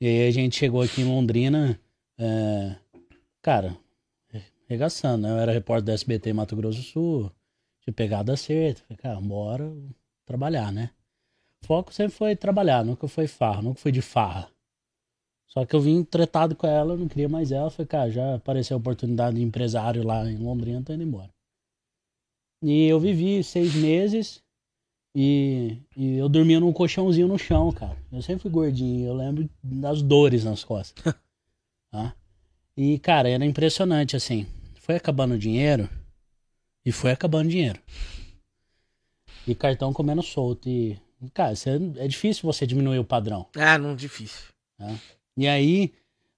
E aí a gente chegou aqui em Londrina, é, cara, regaçando, né? Eu era repórter do SBT Mato Grosso do Sul, tinha pegado certa. Falei, cara, bora trabalhar, né? Foco sempre foi trabalhar, nunca foi farra, nunca foi de farra. Só que eu vim tretado com ela, não queria mais ela. Falei, cara, já apareceu a oportunidade de empresário lá em Londrina, tô indo embora. E eu vivi seis meses e, e eu dormia num colchãozinho no chão, cara. Eu sempre fui gordinho, eu lembro das dores nas costas. tá? E, cara, era impressionante, assim. Foi acabando o dinheiro e foi acabando o dinheiro. E cartão comendo solto. E, cara, você- é difícil você diminuir o padrão. Ah, não, difícil. E aí,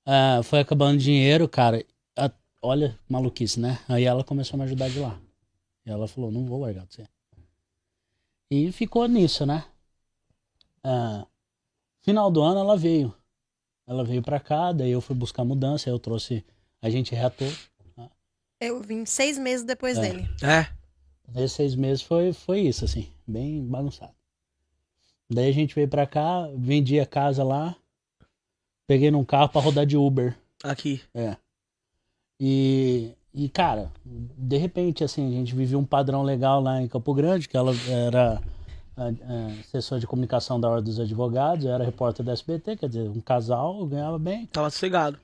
ah, foi acabando o dinheiro, cara. A- olha, maluquice, né? Aí ela começou a me ajudar de lá. E ela falou, não vou largar de você. E ficou nisso, né? Ah, final do ano ela veio. Ela veio pra cá, daí eu fui buscar mudança, aí eu trouxe. A gente reatou. Eu vim seis meses depois É. dele. É. Esses seis meses foi, foi isso, assim, bem bagunçado. Daí a gente veio pra cá, vendi a casa lá, peguei num carro pra rodar de Uber. Aqui. É. E, e, cara, de repente, assim, a gente vivia um padrão legal lá em Campo Grande, que ela era a- a assessora de comunicação da Ordem dos Advogados, eu era repórter da SBT, quer dizer, um casal, eu ganhava bem. Tava sossegado.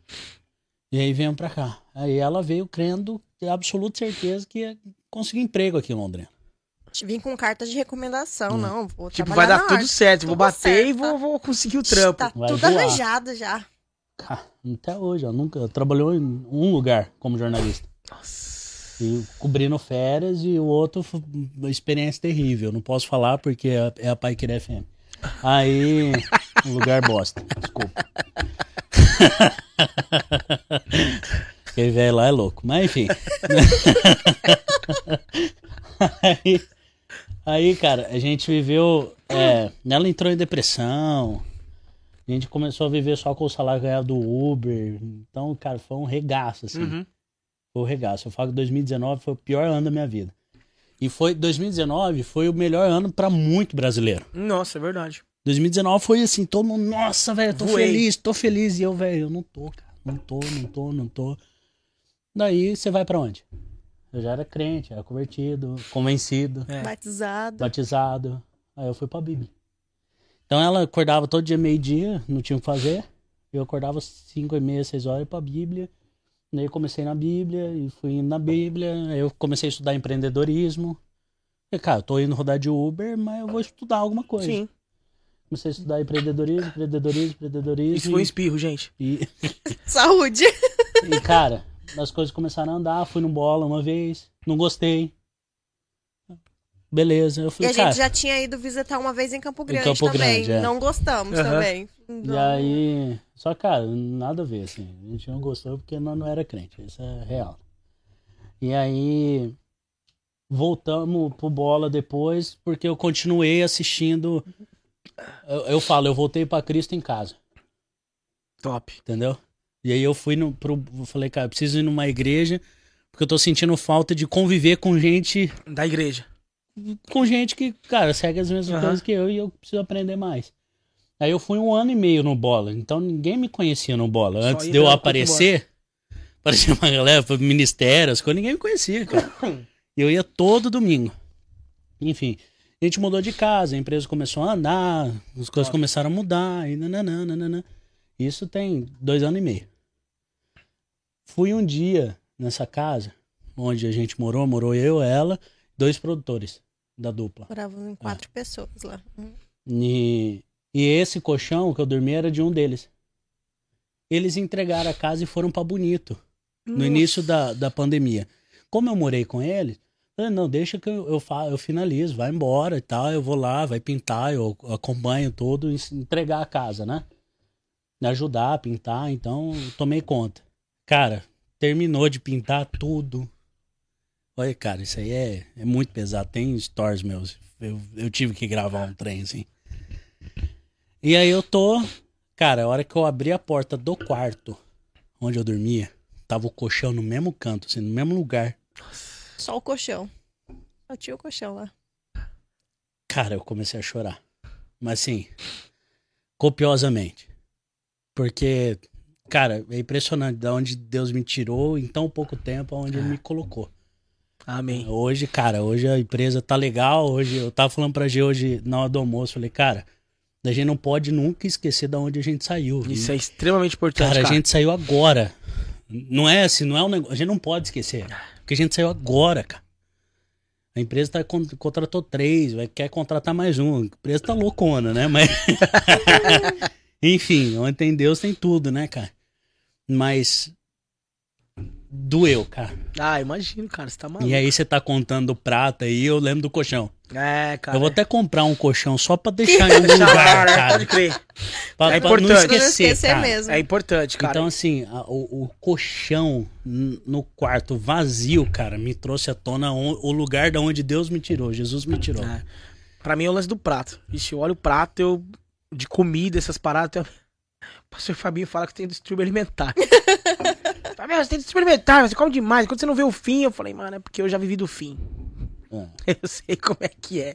E aí viemos pra cá. Aí ela veio crendo, ter absoluta certeza que ia conseguir emprego aqui em Londrina. Vim com carta de recomendação, Hum. não. Vou Tipo, vai dar na tudo arte. certo. Vou bater certo, e vou, vou conseguir o trampo. Tá Vai tudo voar. arranjado já. Cara, até hoje, ela nunca trabalhou em um lugar como jornalista. Nossa. E cobrindo férias e o outro, experiência terrível. Não posso falar porque é é a Pai Querer FM. Aí, um lugar bosta. Desculpa. Aquele velho lá é louco. Mas enfim. aí, aí, cara, a gente viveu. É, ela entrou em depressão. A gente começou a viver só com o salário ganhado do Uber. Então, cara, foi um regaço, assim. Uhum. Foi o regaço. Eu falo que 2019 foi o pior ano da minha vida. E foi 2019 foi o melhor ano pra muito brasileiro. Nossa, é verdade. 2019 foi assim, todo mundo, nossa, velho, tô Voei. feliz, tô feliz. E eu, velho, eu não tô, cara. Não tô, não tô, não tô. Daí você vai pra onde? Eu já era crente, era convertido, convencido, É. Batizado. batizado. Aí eu fui pra Bíblia. Então ela acordava todo dia meio-dia, não tinha o que fazer. Eu acordava cinco e meia, seis horas pra Bíblia. Daí eu comecei na Bíblia e fui indo na Bíblia. Aí eu comecei a estudar empreendedorismo. E, cara, eu tô indo rodar de Uber, mas eu vou estudar alguma coisa. Sim. Comecei a estudar empreendedorismo, empreendedorismo, empreendedorismo. Isso foi um espirro, gente. E, Saúde. e, cara, as coisas começaram a andar. Fui no bola uma vez, não gostei. Beleza, eu E falei, a cara. gente já tinha ido visitar uma vez em Campo Grande Campo também. Grande, é. Não gostamos Aham. também. E Não- aí, só cara, nada a ver, assim. A gente não gostou porque não, não era crente, isso é real. E aí, voltamos pro bola depois, porque eu continuei assistindo. Eu, eu falo, eu voltei pra Cristo em casa, Top. entendeu? E aí eu fui no. Pro, eu falei, cara, eu preciso ir numa igreja, porque eu tô sentindo falta de conviver com gente. Da igreja. Com gente que, cara, segue as mesmas Aham. coisas que eu e eu preciso aprender mais. Aí eu fui um ano e meio no bola, então ninguém me conhecia no bola. Só Antes de eu aparecer, aparecia uma galera pro ministério, as coisas, ninguém me conhecia, cara. E eu ia todo domingo. Enfim, a gente mudou de casa, a empresa começou a andar, as coisas começaram a mudar, e nananã, nananã. Isso tem dois anos e meio. Fui um dia nessa casa, onde a gente morou, morou eu, ela, dois produtores da dupla. Moravam em quatro pessoas lá. Hum. E, e esse colchão que eu dormi era de um deles. Eles entregaram a casa e foram pra Bonito, no início da, da pandemia. Como eu morei com eles, eu falei, não, deixa que eu, eu, fa- eu finalizo, vai embora e tal, eu vou lá, vai pintar, eu acompanho tudo s- entregar a casa, né? Me ajudar a pintar, então tomei conta. Cara, terminou de pintar tudo. Olha, cara, isso aí é, é muito pesado. Tem stories meus. Eu, eu tive que gravar um trem assim. E aí eu tô. Cara, a hora que eu abri a porta do quarto onde eu dormia, tava o colchão no mesmo canto, assim, no mesmo lugar. Só o colchão. Só tinha o colchão lá. Cara, eu comecei a chorar. Mas assim, copiosamente. Porque, cara, é impressionante de onde Deus me tirou em tão pouco tempo, aonde Ele me colocou. Amém. Hoje, cara, hoje a empresa tá legal. Hoje eu tava falando pra G hoje na hora do almoço, falei, cara, a gente não pode nunca esquecer de onde a gente saiu. Isso é extremamente importante, Cara, cara. a gente saiu agora. Não é assim, não é um negócio. A gente não pode esquecer. Porque a gente saiu agora, cara. A empresa tá, con- contratou três, vai, quer contratar mais um. A empresa tá loucona, né? Mas. Enfim, onde tem Deus tem tudo, né, cara? Mas. Doeu, cara. Ah, imagino, cara. Você tá maluco. E aí você tá contando o prato aí, eu lembro do colchão. É, cara. eu vou até comprar um colchão só pra deixar em algum lugar, cara. Pode crer. Pra, É pra não importante. esquecer, Não esquecer cara. mesmo. É importante, cara. Então, assim, a- o, o colchão no quarto vazio, cara, me trouxe à tona on- o lugar da onde Deus me tirou, Jesus me tirou. É. Pra mim é o lance do prato. Vixe, eu olho o prato, eu. De comida, essas paradas. Eu... O pastor Fabinho fala que tem distúrbio alimentar. Fabinho, você tem distúrbio alimentar, você come demais. Quando você não vê o fim, eu falei, mano, é porque eu já vivi do fim. É. Eu sei como é que é.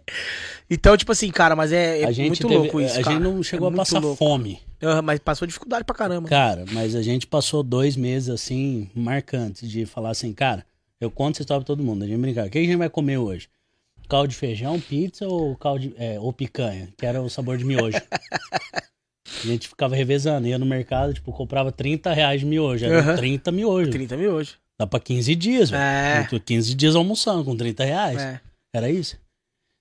Então, tipo assim, cara, mas é, é a gente muito teve- louco isso. A cara. gente não chegou É a passar louco. fome, Ah, mas passou dificuldade pra caramba. cara, mas a gente passou dois meses, assim, marcantes, de falar assim, cara, eu conto essa história pra todo mundo, a gente brincar, o que a gente vai comer hoje? Caldo de feijão, pizza ou caldo de- é, ou picanha, que era o sabor de miojo. A gente ficava revezando, ia no mercado, tipo, comprava 30 reais de miojo, era Aham. 30 miojo. 30 mil hoje. Dá pra 15 dias, velho. É. Eu tô 15 dias almoçando com 30 reais. É, Era isso?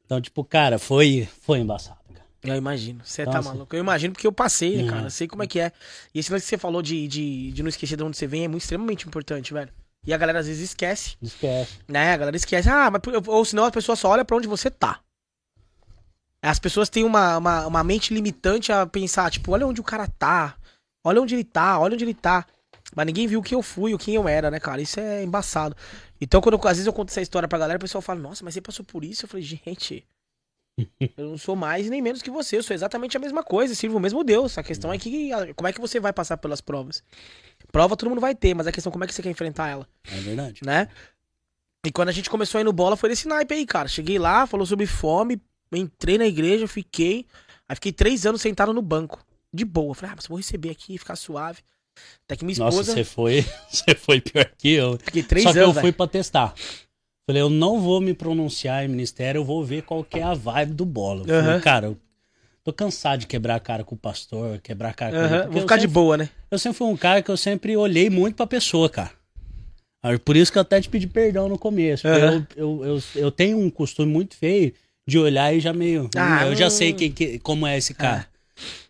Então, tipo, cara, foi, foi embaçado, cara. eu imagino. Você tá Nossa. maluco. Eu imagino porque eu passei, Uhum. cara. Eu sei como é que é. E esse lance que você falou de, de, de não esquecer de onde você vem é muito extremamente importante, velho. E a galera às vezes esquece, Esquece. né? A galera esquece. Ah, mas ou senão a pessoa só olha pra onde você tá. As pessoas têm uma, uma, uma mente limitante a pensar, tipo, olha onde o cara tá. Olha onde ele tá, olha onde ele tá. Mas ninguém viu o que eu fui, o quem eu era, né, cara? Isso é embaçado. Então, quando eu- às vezes eu conto essa história pra galera, o pessoal fala, nossa, mas você passou por isso? Eu falei, gente, eu não sou mais nem menos que você, eu sou exatamente a mesma coisa, sirvo o mesmo Deus. A questão é que como é que você vai passar pelas provas? Prova todo mundo vai ter, mas a questão é como é que você quer enfrentar ela, É verdade. né? E quando a gente começou a ir no bola, foi desse naipe aí, cara. Cheguei lá, falou sobre fome, entrei na igreja, fiquei. Aí fiquei três anos sentado no banco. De boa. Falei, ah, mas vou receber aqui, ficar suave. Até que minha Nossa, esposa. você foi, você foi pior que eu. Fiquei três Só que anos. eu fui pra testar. Falei, eu não vou me pronunciar em ministério, eu vou ver qual que é a vibe do bola. Eu falei, cara, eu tô cansado de quebrar a cara com o pastor, quebrar a cara com Aham, ele. porque Vou ficar de sempre- boa, né? Eu sempre fui um cara que eu sempre olhei muito pra pessoa, cara. Por isso que eu até te pedi perdão no começo. Aham. eu, eu, eu, eu tenho um costume muito feio de olhar e já meio. Ah, eu já sei quem, que- como é esse cara.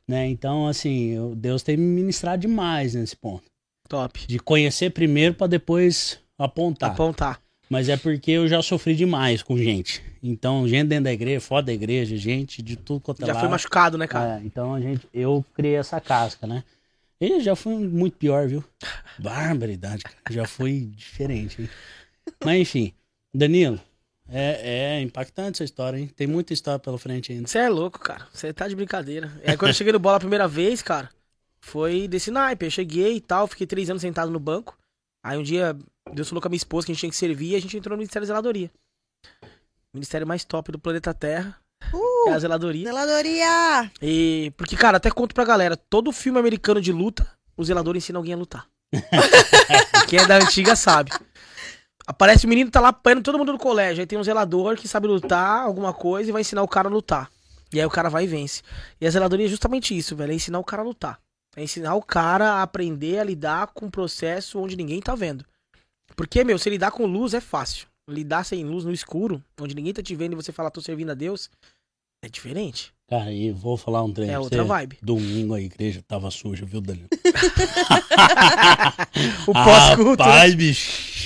Né? Então, assim, eu- Deus tem me ministrado demais nesse ponto. Top. De conhecer primeiro pra depois apontar. Apontar. Mas é porque eu já sofri demais com gente. Então, gente dentro da igreja, fora da igreja, gente de tudo quanto é Já lado. foi machucado, né, cara? É, então a gente, eu criei essa casca, né? E já fui muito pior, viu? Barbaridade, cara. Já foi diferente, hein? Mas enfim, Danilo, é, é impactante essa história, hein? Tem muita história pela frente ainda. Você é louco, cara. Você tá de brincadeira. É quando eu cheguei no bola a primeira vez, cara, foi desse naipe. Eu cheguei e tal, fiquei três anos sentado no banco. Aí um dia, Deus falou com a minha esposa que a gente tinha que servir e a gente entrou no Ministério da Zeladoria. Ministério mais top do planeta Terra. É a zeladoria. Zeladoria! E. Porque, cara, até conto pra galera: todo filme americano de luta, o zelador ensina alguém a lutar. Quem é da antiga sabe. Aparece o menino, tá lá apanhando todo mundo no colégio. Aí tem um zelador que sabe lutar, alguma coisa, e vai ensinar o cara a lutar. E aí o cara vai e vence. E a zeladoria é justamente isso, velho. É ensinar o cara a lutar. É ensinar o cara a aprender a lidar com um processo onde ninguém tá vendo. Porque, meu, se lidar com luz é fácil. Lidar sem luz no escuro, onde ninguém tá te vendo e você fala, tô servindo a Deus, é diferente. Cara, e vou falar um trem. É outra você. vibe. Domingo a igreja tava suja, viu, Danilo? O pós-culto né? Rapaz,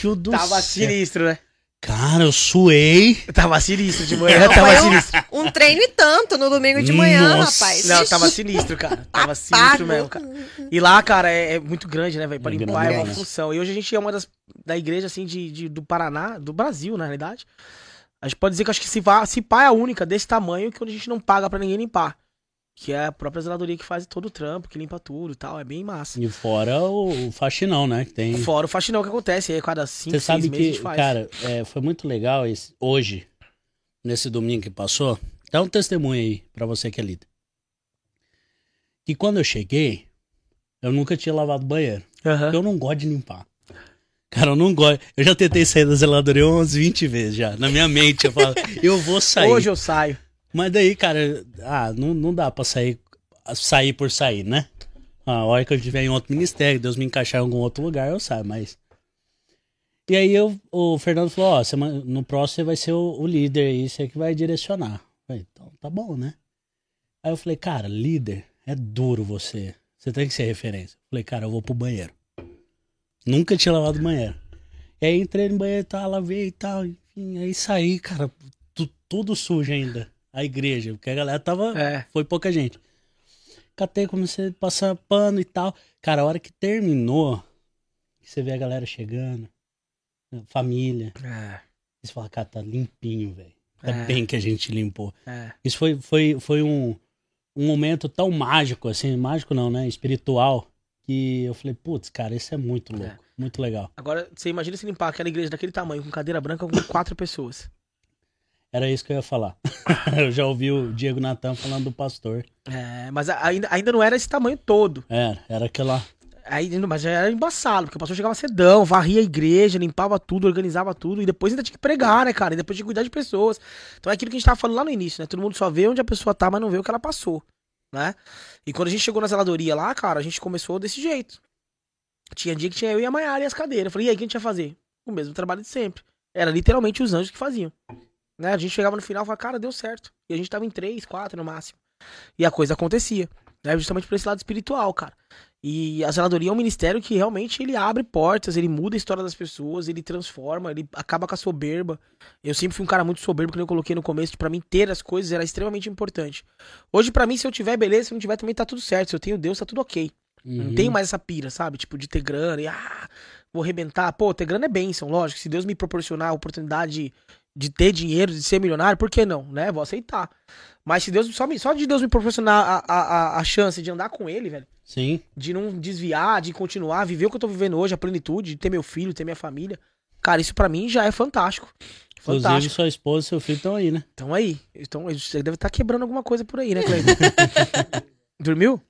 bicho do tava céu. sinistro, né? Cara, eu suei. Tava sinistro de manhã, tava Foi sinistro. um, um treino e tanto no domingo de manhã, Nossa. rapaz. Não, tava sinistro, cara. Tava sinistro mesmo, cara. E lá, cara, é, é muito grande, né, velho? Pra É limpar é uma grande. função. E hoje a gente é uma das da igreja, assim, de, de- do Paraná, do Brasil, na realidade. A gente pode dizer que acho que se, vá, se pá é a única desse tamanho que a gente não paga pra ninguém limpar. Que é a própria zeladoria que faz todo o trampo, que limpa tudo e tal. É bem massa. E fora o, o faxinão, né? Que tem. Fora o faxinão que acontece aí, cada cinco, Você seis sabe que, cara, é, foi muito legal esse- hoje, nesse domingo que passou. Dá um testemunho aí pra você que é líder. Que quando eu cheguei, eu nunca tinha lavado banheiro. Aham. Eu não gosto de limpar. Cara, eu não gosto. Eu já tentei sair da zeladoria umas 20 vezes já. Na minha mente, eu falo, eu vou sair. Hoje eu saio. Mas daí, cara, ah, não, não dá pra sair, sair por sair, né? A hora que eu estiver em outro ministério, Deus me encaixar em algum outro lugar, eu saio, mas. E aí eu, o Fernando falou, ó, no próximo você vai ser o, o líder aí, você que vai direcionar. Eu Falei, então tá bom, né? Aí eu falei, cara, líder, é duro você. Você tem que ser referência. Eu Falei, cara, eu vou pro banheiro. Nunca tinha lavado banheiro. E aí entrei no banheiro e tal, lavei e tal, enfim, aí saí, cara, tu- tudo sujo ainda. A igreja, porque a galera tava. É. Foi pouca gente. Catei, comecei a passar pano e tal. Cara, a hora que terminou, você vê a galera chegando, família, É. você fala, cara, tá limpinho, velho. Tá É. bem que a gente limpou. É. Isso foi, foi, foi um, um momento tão mágico, assim, mágico não, né? Espiritual, que eu falei, putz, cara, isso é muito louco, muito legal. Agora, você imagina se limpar aquela igreja daquele tamanho, com cadeira branca, com quatro pessoas. Era isso que eu ia falar. eu já ouvi o Diego Natan falando do pastor. É, mas ainda, ainda não era esse tamanho todo. Era, era aquela. Aí, mas já era embaçado, porque o pastor chegava cedão, varria a igreja, limpava tudo, organizava tudo, e depois ainda tinha que pregar, né, cara? E depois tinha que cuidar de pessoas. Então é aquilo que a gente tava falando lá no início, né? Todo mundo só vê onde a pessoa tá, mas não vê o que ela passou, né? E quando a gente chegou na zeladoria lá, cara, a gente começou desse jeito. Tinha dia que tinha eu e a Maiara e as cadeiras. Eu falei, e aí, o que a gente ia fazer? O mesmo trabalho de sempre. Era literalmente os anjos que faziam. Né? A gente chegava no final e falava, cara, deu certo. E a gente tava em três, quatro no máximo. E a coisa acontecia. Né? Justamente por esse lado espiritual, cara. E a zeladoria é um ministério que realmente ele abre portas, ele muda a história das pessoas, ele transforma, ele acaba com a soberba. Eu sempre fui um cara muito soberbo, que eu coloquei no começo, pra mim ter as coisas era extremamente importante. Hoje, pra mim, se eu tiver beleza, se eu não tiver também tá tudo certo. Se eu tenho Deus, tá tudo ok. Não Uhum. tenho mais essa pira, sabe? Tipo, de ter grana e ah, vou arrebentar. Pô, ter grana é bênção, lógico. Se Deus me proporcionar a oportunidade de, ter dinheiro, de ser milionário, por que não, né? Vou aceitar. Mas se Deus só, me, só de Deus me proporcionar a, a, a, chance de andar com ele, velho, Sim. de não desviar, de continuar, viver o que eu tô vivendo hoje, a plenitude, de ter meu filho, ter minha família. Cara, isso pra mim já é fantástico. Inclusive, Fantástico. sua esposa e seu filho estão aí, né? Então aí. Então, você deve estar quebrando alguma coisa por aí, né, Cleiton? Dormiu?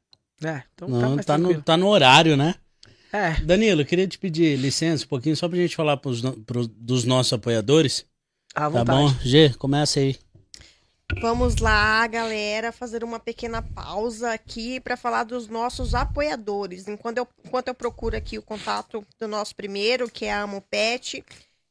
É, então tá Não, mais tá, no, tá no horário, né? É, Danilo, eu queria te pedir licença um pouquinho só pra gente falar pros, pros- dos nossos apoiadores. À Tá vontade. bom? G, começa aí. Vamos lá, galera, fazer uma pequena pausa aqui para falar dos nossos apoiadores. Enquanto eu, enquanto eu procuro aqui o contato do nosso primeiro, que é a Amo Pet,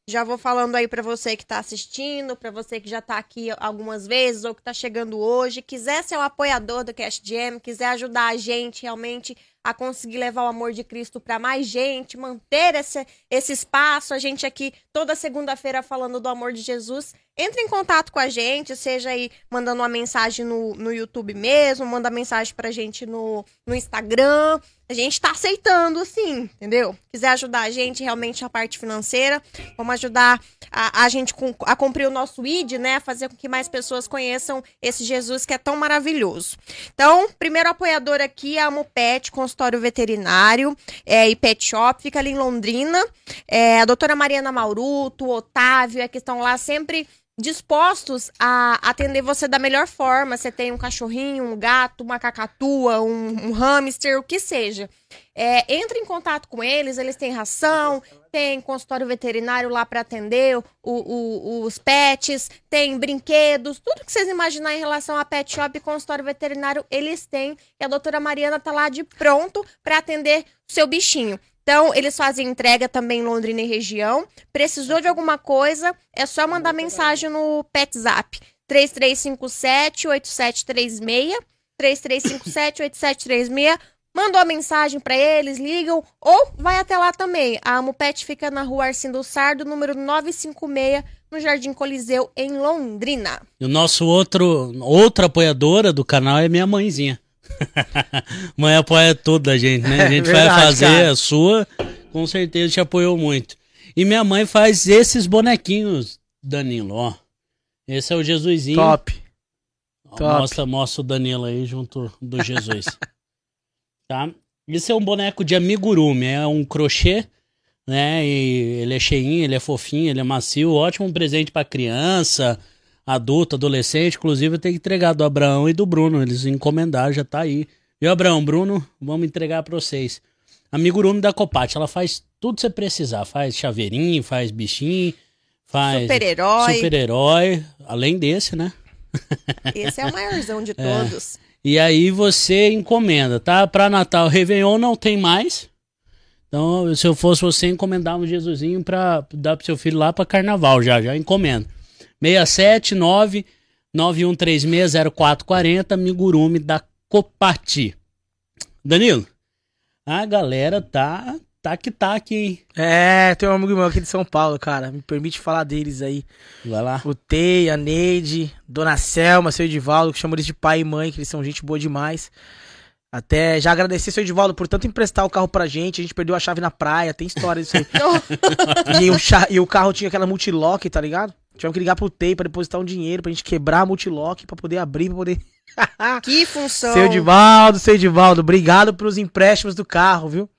já vou falando aí para você que tá assistindo, para você que já tá aqui algumas vezes ou que tá chegando hoje, quiser ser um apoiador do Cash Jam, quiser ajudar a gente realmente a conseguir levar o amor de Cristo para mais gente, manter esse, esse espaço, a gente aqui toda segunda-feira falando do amor de Jesus. Entre em contato com a gente, seja aí mandando uma mensagem no, no YouTube mesmo, manda mensagem pra gente no, no Instagram. A gente tá aceitando, sim, entendeu? Quiser ajudar a gente realmente a parte financeira, vamos ajudar a, a gente com- a cumprir o nosso ID, né? Fazer com que mais pessoas conheçam esse Jesus que é tão maravilhoso. Então, primeiro apoiador aqui é a Mopet, consultório veterinário é, e pet shop, fica ali em Londrina. É, a doutora Mariana Mauruto, o Otávio, é que estão lá sempre dispostos a atender você da melhor forma. Você tem um cachorrinho, um gato, uma cacatua, um, um hamster, o que seja. É, entre em contato com eles, eles têm ração, tem consultório veterinário lá para atender o- o- os pets, tem brinquedos, tudo que vocês imaginar em relação a pet shop e consultório veterinário, eles têm. E a doutora Mariana tá lá de pronto para atender o seu bichinho. Então, eles fazem entrega também em Londrina e região. Precisou de alguma coisa, é só mandar mensagem no PetZap. 3357-8736. 3357-8736. Mandou a mensagem pra eles, ligam ou vai até lá também. A Amupet fica na rua Arcindo Sardo, número 956, no Jardim Coliseu, em Londrina. E o nosso outro, outra apoiadora do canal é minha mãezinha. Mãe apoia tudo a gente, né? A gente É vai verdade, fazer cara. a sua, com certeza te apoiou muito. E minha mãe faz esses bonequinhos, Danilo, ó. Esse é o Jesusinho. Top. Ó, top. Mostra, mostra o Danilo aí junto do Jesus. tá? Esse é um boneco de amigurumi, é um crochê, né? E ele é cheinho, ele é fofinho, ele é macio, ótimo presente pra criança, adulto, adolescente. Inclusive, eu tenho que entregar do Abraão e do Bruno. Eles encomendaram, já tá aí. Viu, Abraão, Bruno? Vamos entregar pra vocês. Amigurumi da Copate, ela faz tudo que você precisar. Faz chaveirinho, faz bichinho, faz Super-herói. super-herói, além desse, né? Esse é o maiorzão de todos. E aí você encomenda, tá? Pra Natal, Réveillon não tem mais. Então, se eu fosse você, encomendava um Jesusinho pra dar pro seu filho lá pra Carnaval já, já encomenda. 679 91360440 Migurumi da Copati. Danilo, a galera tá tá que tá aqui, hein? É, tem um amigo meu aqui de São Paulo, cara. Me permite falar deles aí. Vai lá. O Tei, a Neide, Dona Selma, seu Edivaldo, que chamam eles de pai e mãe, que eles são gente boa demais. Até já agradecer, seu Edivaldo, por tanto emprestar o carro pra gente. A gente perdeu a chave na praia, tem história disso aí. e, o cha- e o carro tinha aquela multilock, tá ligado? Tivemos que ligar pro Tei pra depositar um dinheiro pra gente quebrar a multilock, pra poder abrir, pra poder. Que função. Seu Edivaldo, seu Edivaldo, obrigado pelos empréstimos do carro, viu?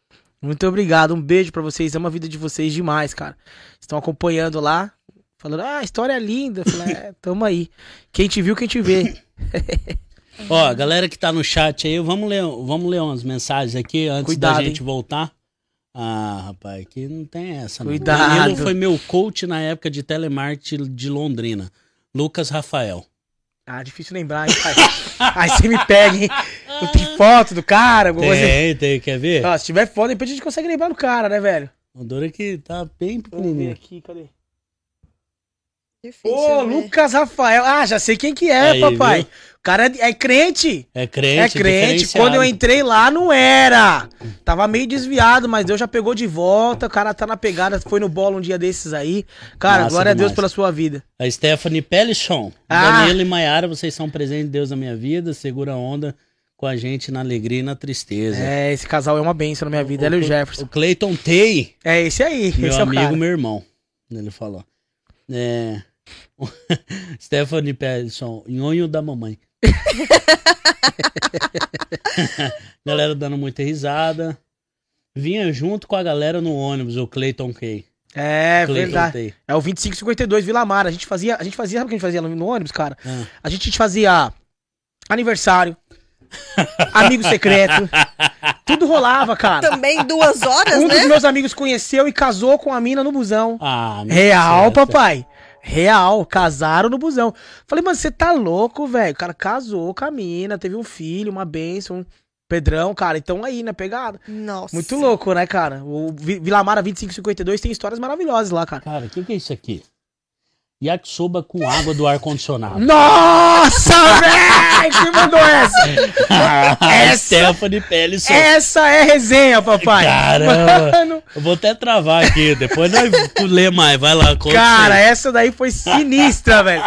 Muito obrigado, um beijo pra vocês, amo a vida de vocês demais, cara. Estão acompanhando lá, falando, ah, história linda. Eu falei, é, tamo aí. Quem te viu, quem te vê. Ó, galera que tá no chat aí, vamos ler, vamos ler umas mensagens aqui antes Cuidado, da gente hein? voltar. Ah, rapaz, aqui não tem essa, não. Cuidado. O foi meu coach na época de telemarketing de Londrina. Lucas Rafael. Ah, difícil lembrar, hein, pai? aí você me pega, hein? Não tem foto do cara, alguma coisa assim. Tem, tem, quer ver? Ó, se tiver foto, depois a gente consegue lembrar do cara, né, velho? O dor é que tá bem Vamos ver pequenininho. aqui, cadê? Difícil, Ô, né? Lucas Rafael. Ah, já sei quem que é, Aí, papai. viu? O cara é, é crente. É crente, É crente. Quando eu entrei lá, não era. Tava meio desviado, mas Deus já pegou de volta. O cara tá na pegada, foi no bolo um dia desses aí. Cara, Massa glória a Deus demais. pela sua vida. A Stephanie Pellichon. Ah. Danilo e Maiara, vocês são presentes de Deus na minha vida. Segura a onda com a gente na alegria e na tristeza. É, esse casal é uma bênção na minha vida. Ela e o O Jefferson. Clayton Tay. É esse aí. Meu esse é o amigo, cara. meu irmão. Ele falou. É. Stephanie Persson, nhonho da mamãe. galera dando muita risada. Vinha junto com a galera no ônibus, o Clayton Kay. É, Clayton verdade. É o 2552 Vila Mara. A gente fazia, a gente fazia, sabe o que a gente fazia no ônibus, cara? Ah. A gente fazia aniversário, amigo secreto. Tudo rolava, cara. Também duas horas, Um dos né? meus amigos conheceu e casou com a mina no busão. Ah, Real, certo. papai. Real, casaram no busão. Falei, mano, você tá louco, velho? O cara casou com a mina, teve um filho, uma bênção. Pedrão, cara, então aí, né, pegada. Nossa. Muito louco, né, cara? O Vi- Vila Mara 2552 tem histórias maravilhosas lá, cara. Cara, o que, que é isso aqui? Yakisoba com água do ar-condicionado. Nossa, velho! Quem mandou essa? Essa- Stephanie Pellisson. Essa é resenha, papai. Caramba. Mano, Eu vou até travar aqui, depois nós ler mais. Vai lá, conta cara, essa daí foi sinistra, velho.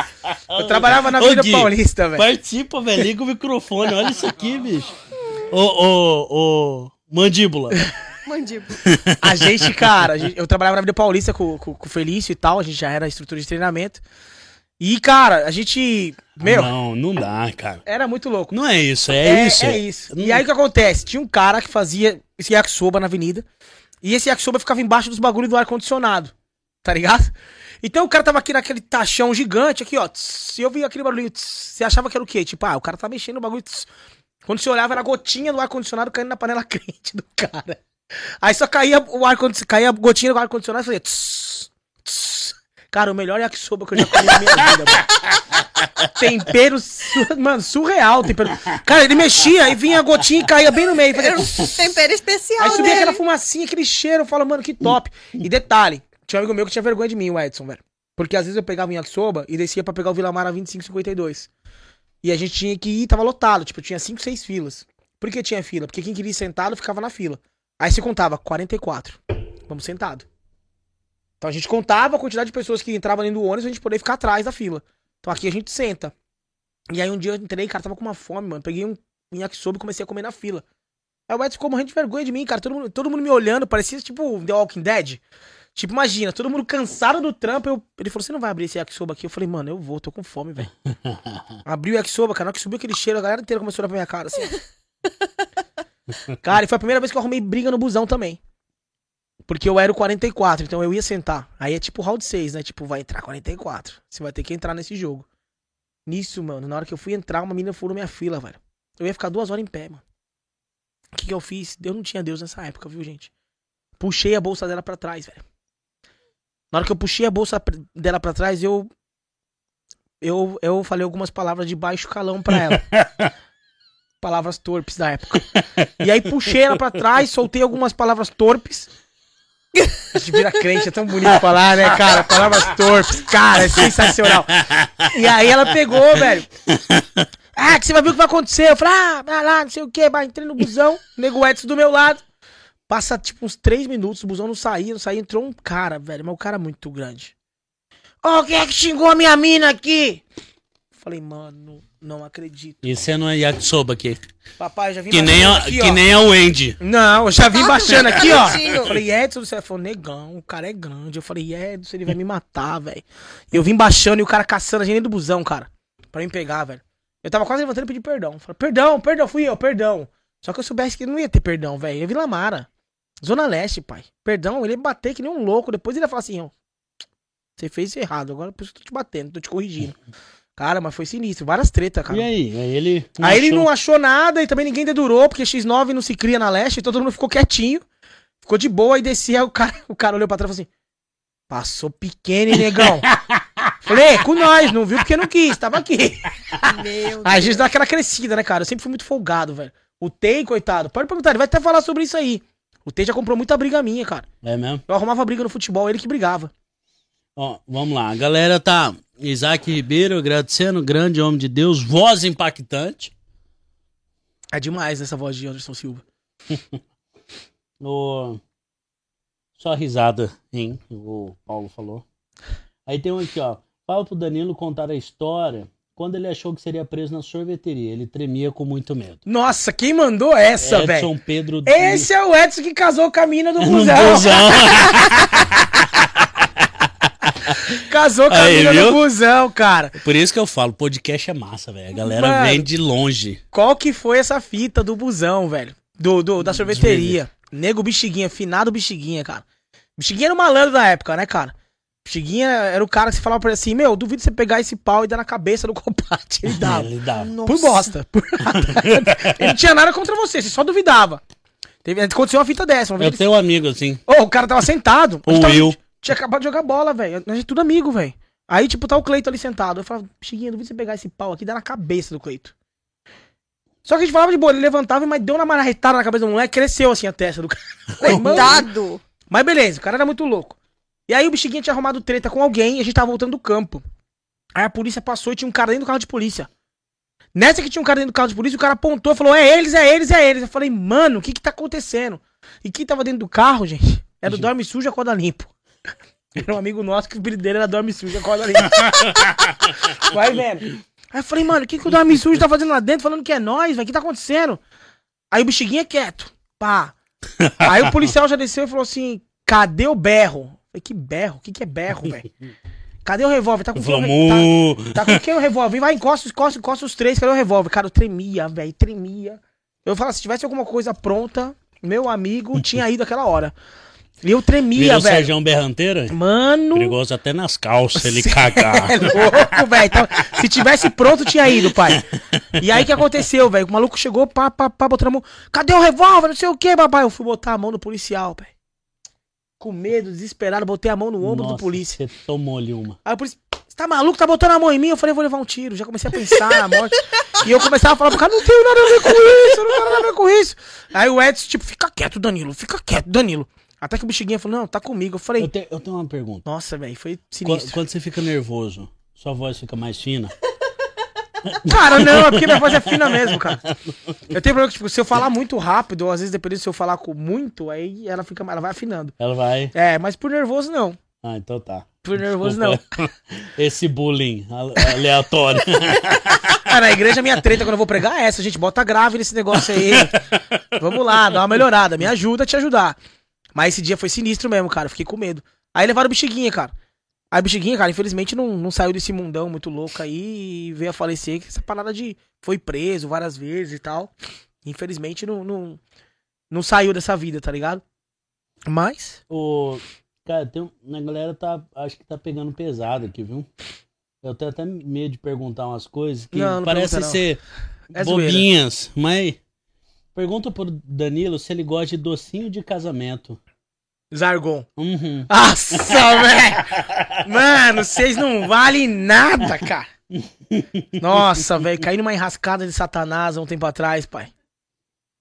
Eu trabalhava na Gui, Paulista, velho. Participa, velho. Liga o microfone. Olha isso aqui, bicho. Ô, ô, ô. Mandíbula. Mandíbula. A gente, cara, a gente- eu trabalhava na Vida Paulista com, com, com o Felício e tal, a gente já era estrutura de treinamento. E, cara, a gente. Meu, Não, não dá, cara. era muito louco. Não é isso, é, isso. É isso. Não- E aí o que acontece? Tinha um cara que fazia esse yakisoba na avenida. E esse yakisoba ficava embaixo dos bagulhos do ar-condicionado. Tá ligado? Então o cara tava aqui naquele tachão gigante, aqui, ó. tss, E eu vi aquele barulhinho. tss, Você achava que era o quê? Tipo, ah, o cara tá mexendo no bagulho. tss. Quando você olhava, era a gotinha do ar-condicionado caindo na panela quente do cara. Aí só caía o ar-condicionado, caía a gotinha do ar-condicionado e fazia. tss, tss. Cara, o melhor yakisoba que eu já comi na minha vida, mano. tempero, mano, surreal. Tempero. Cara, ele mexia e vinha a gotinha e caía bem no meio. Fazia... Tempero especial Aí subia dele. aquela fumacinha, aquele cheiro. Eu falo, mano, que top. E detalhe, tinha um amigo meu que tinha vergonha de mim, o Edson, velho. Porque às vezes eu pegava um yakisoba e descia pra pegar o Vila Mara 2552. E a gente tinha que ir, tava lotado. Tipo, tinha 5, 6 filas. Por que tinha fila? Porque quem queria ir sentado ficava na fila. Aí você contava 44. Vamos sentado. Então a gente contava a quantidade de pessoas que entravam dentro do ônibus pra gente poder ficar atrás da fila. Então aqui a gente senta. E aí um dia eu entrei, cara, tava com uma fome, mano. Peguei um, yakisoba e comecei a comer na fila. Aí o Edson ficou morrendo de vergonha de mim, cara. Todo mundo, todo mundo me olhando, parecia tipo The Walking Dead. Tipo, imagina, todo mundo cansado do trampo. Eu, ele falou: Você não vai abrir esse yakisoba aqui? Eu falei: Mano, eu vou, tô com fome, velho. Abri o yakisoba, cara. Na hora que subiu aquele cheiro, a galera inteira começou a olhar pra minha cara assim. cara, e foi a primeira vez que eu arrumei briga no busão também. Porque eu era o 44, então eu ia sentar. Aí é tipo round 6, né? Tipo, vai entrar 44. Você vai ter que entrar nesse jogo. Nisso, mano, na hora que eu fui entrar, uma menina furou minha fila, velho. Eu ia ficar duas horas em pé, mano. O que, que eu fiz? Eu não tinha Deus nessa época, viu, gente? Puxei a bolsa dela pra trás, velho. Na hora que eu puxei a bolsa dela pra trás, eu. Eu, eu falei algumas palavras de baixo calão pra ela. palavras torpes da época. E aí puxei ela pra trás, soltei algumas palavras torpes. A gente vira crente, é tão bonito falar, né, cara? Palavras torpes, cara, é sensacional. E aí ela pegou, velho. Ah, que você vai ver o que vai acontecer. Eu falei, ah, vai lá, não sei o que. Vai, entrei no busão, nego Edson do meu lado. Passa tipo uns três minutos, o busão não saía, não saía. Entrou um cara, velho, mas o cara é muito grande. Ô, quem é que xingou a minha mina aqui? Falei, mano, não acredito. Isso não é yakisoba aqui. Papai, eu já vim Que nem, baixando a, aqui, que ó. nem a Wendy. Não, eu já vim baixando aqui, ó. Bonitinho. Falei, Edson, você falou, negão, o cara é grande. Eu falei, Edson, ele vai me matar, velho. Eu vim baixando e o cara caçando a gente dentro do busão, cara. Pra me pegar, velho. Eu tava quase levantando e pedi perdão. Falei, perdão, perdão, fui eu, perdão. Só que eu soubesse que não ia ter perdão, velho. É Vila Mara. Zona Leste, pai. Perdão, ele ia bater que nem um louco. Depois ele ia falar assim, ó. Você fez isso errado, agora por isso que eu tô te batendo, tô te corrigindo. Cara, mas foi sinistro. Várias tretas, cara. E aí? Aí ele. Aí ele achou- não achou nada e também ninguém dedurou, porque X9 não se cria na leste, então todo mundo ficou quietinho. Ficou de boa e descia, aí o cara, o cara olhou pra trás e falou assim: Passou pequeno, negão? Falei, "É, com nós, não viu porque não quis, tava aqui. Meu Aí a gente dá aquela crescida, né, cara? Eu sempre fui muito folgado, velho. O Tei, coitado, pode perguntar, ele vai até falar sobre isso aí. O Tei já comprou muita briga minha, cara. É mesmo? Eu arrumava briga no futebol, ele que brigava. Ó, vamos lá. A galera tá. Isaac Ribeiro agradecendo, grande homem de Deus, voz impactante. É demais essa voz de Anderson Silva. O... Só risada, hein? O Paulo falou. Aí tem um aqui, ó. Fala pro Danilo contar a história. Quando ele achou que seria preso na sorveteria, ele tremia com muito medo. Nossa, quem mandou essa, velho? Edson Pedro Esse é o Edson que casou com a mina do busão. busão. Casou com a Aí, mina do busão, cara. Por isso que eu falo, podcast é massa, velho. A galera Mano. vem de longe. Qual que foi essa fita do busão, velho? Do, do- da sorveteria. Nego Bexiguinha, finado Bexiguinha, cara. Bexiguinha era o malandro da época, né, cara? Bexiguinha era o cara que você falava pra ele assim, meu, duvido você pegar esse pau e dar na cabeça do combate. Ele dava. Ele dá. Por bosta. Por nada. ele não tinha nada contra você, você só duvidava. Teve, aconteceu uma fita dessa. Uma vez Eu ele- tenho um amigo assim. Ô, o cara tava sentado. O A gente tava- Will. Tinha acabado de jogar bola, velho. A gente é tudo amigo, velho. Aí, tipo, tá o Cleito ali sentado. Eu falava, Chiguinha, duvido você pegar esse pau aqui e dar na cabeça do Cleito. Só que a gente falava de boa, ele levantava, mas deu uma marretada na cabeça do moleque, cresceu assim a testa do cara. Coitado. Mas beleza, o cara era muito louco. E aí o bexiguinha tinha arrumado treta com alguém e a gente tava voltando do campo. Aí a polícia passou e tinha um cara dentro do carro de polícia. Nessa que tinha um cara dentro do carro de polícia, o cara apontou e falou: É eles, é eles, é eles. Eu falei, mano, o que que tá acontecendo? E quem tava dentro do carro, gente, era o Dorme Sujo e Acorda Limpo. Era um amigo nosso que o apelido dele era Dorme Sujo Acorda Limpo. Vai vendo. Aí eu falei, mano, o que que o Dorme Sujo tá fazendo lá dentro falando que é nós, velho? O que tá acontecendo? Aí o bexiguinha é quieto. Pá. Aí o policial já desceu e falou assim: cadê o berro? Eu falei, que berro? O que, que é berro, velho? Cadê o revólver? Tá com quem Vamos. tá, tá com quem o revólver? Vai, encosta, encosta, encosta os três, cadê o revólver? Cara, eu tremia, velho, tremia. Eu falo, se tivesse alguma coisa pronta, meu amigo tinha ido aquela hora. E eu tremia, Virou velho. Sérgio Berranteira? Mano. Perigoso até nas calças ele cagar. É louco, velho. Então, se tivesse pronto, tinha ido, pai. E aí, o que aconteceu, velho? O maluco chegou, pá, pá, pá, botou na mão. Cadê o revólver? Não sei o que, papai. Eu fui botar a mão no policial, velho. Com medo, desesperado, botei a mão no ombro do Nossa, polícia. Você tomou ali uma. Aí o polícia, Você tá maluco? Tá botando a mão em mim? Eu falei, vou levar um tiro. Já comecei a pensar na morte. e eu começava a falar pro cara, não tenho nada a ver com isso, não tenho nada a ver com isso. Aí o Edson, tipo, fica quieto, Danilo, fica quieto, Danilo. Até que o bexiguinha falou, não, tá comigo. Eu falei, Eu, te- eu tenho uma pergunta. nossa, velho, foi Qu- sinistro. Quando você fica nervoso, sua voz fica mais fina? Cara, não, é porque minha voz é fina mesmo, cara. Eu tenho problema que, tipo, se eu falar muito rápido, ou às vezes dependendo se eu falar com muito, aí ela fica, ela vai afinando. Ela vai. É, mas por nervoso não. Ah, então tá. Por nervoso não. Esse bullying ale- aleatório. Ah, na igreja minha treta quando eu vou pregar é essa, gente. Bota grave nesse negócio aí. Vamos lá, dá uma melhorada. Me ajuda a te ajudar. Mas esse dia foi sinistro mesmo, cara. Fiquei com medo. Aí levaram o bexiguinha, cara. Aí o bexiguinha, cara, infelizmente não, não saiu desse mundão muito louco aí e veio a falecer. Essa parada de. Foi preso várias vezes e tal. Infelizmente não, não, não saiu dessa vida, tá ligado? Mas. o, cara, tem, a galera tá. Acho que tá pegando pesado aqui, viu? Eu tenho até medo de perguntar umas coisas que Não, não não. ser É bobinhas, mas. Pergunta pro Danilo se ele gosta de docinho de casamento. Zargon. Uhum. Nossa, velho! Mano, vocês não valem nada, cara. Nossa, velho, caí numa enrascada de Satanás há um tempo atrás, pai.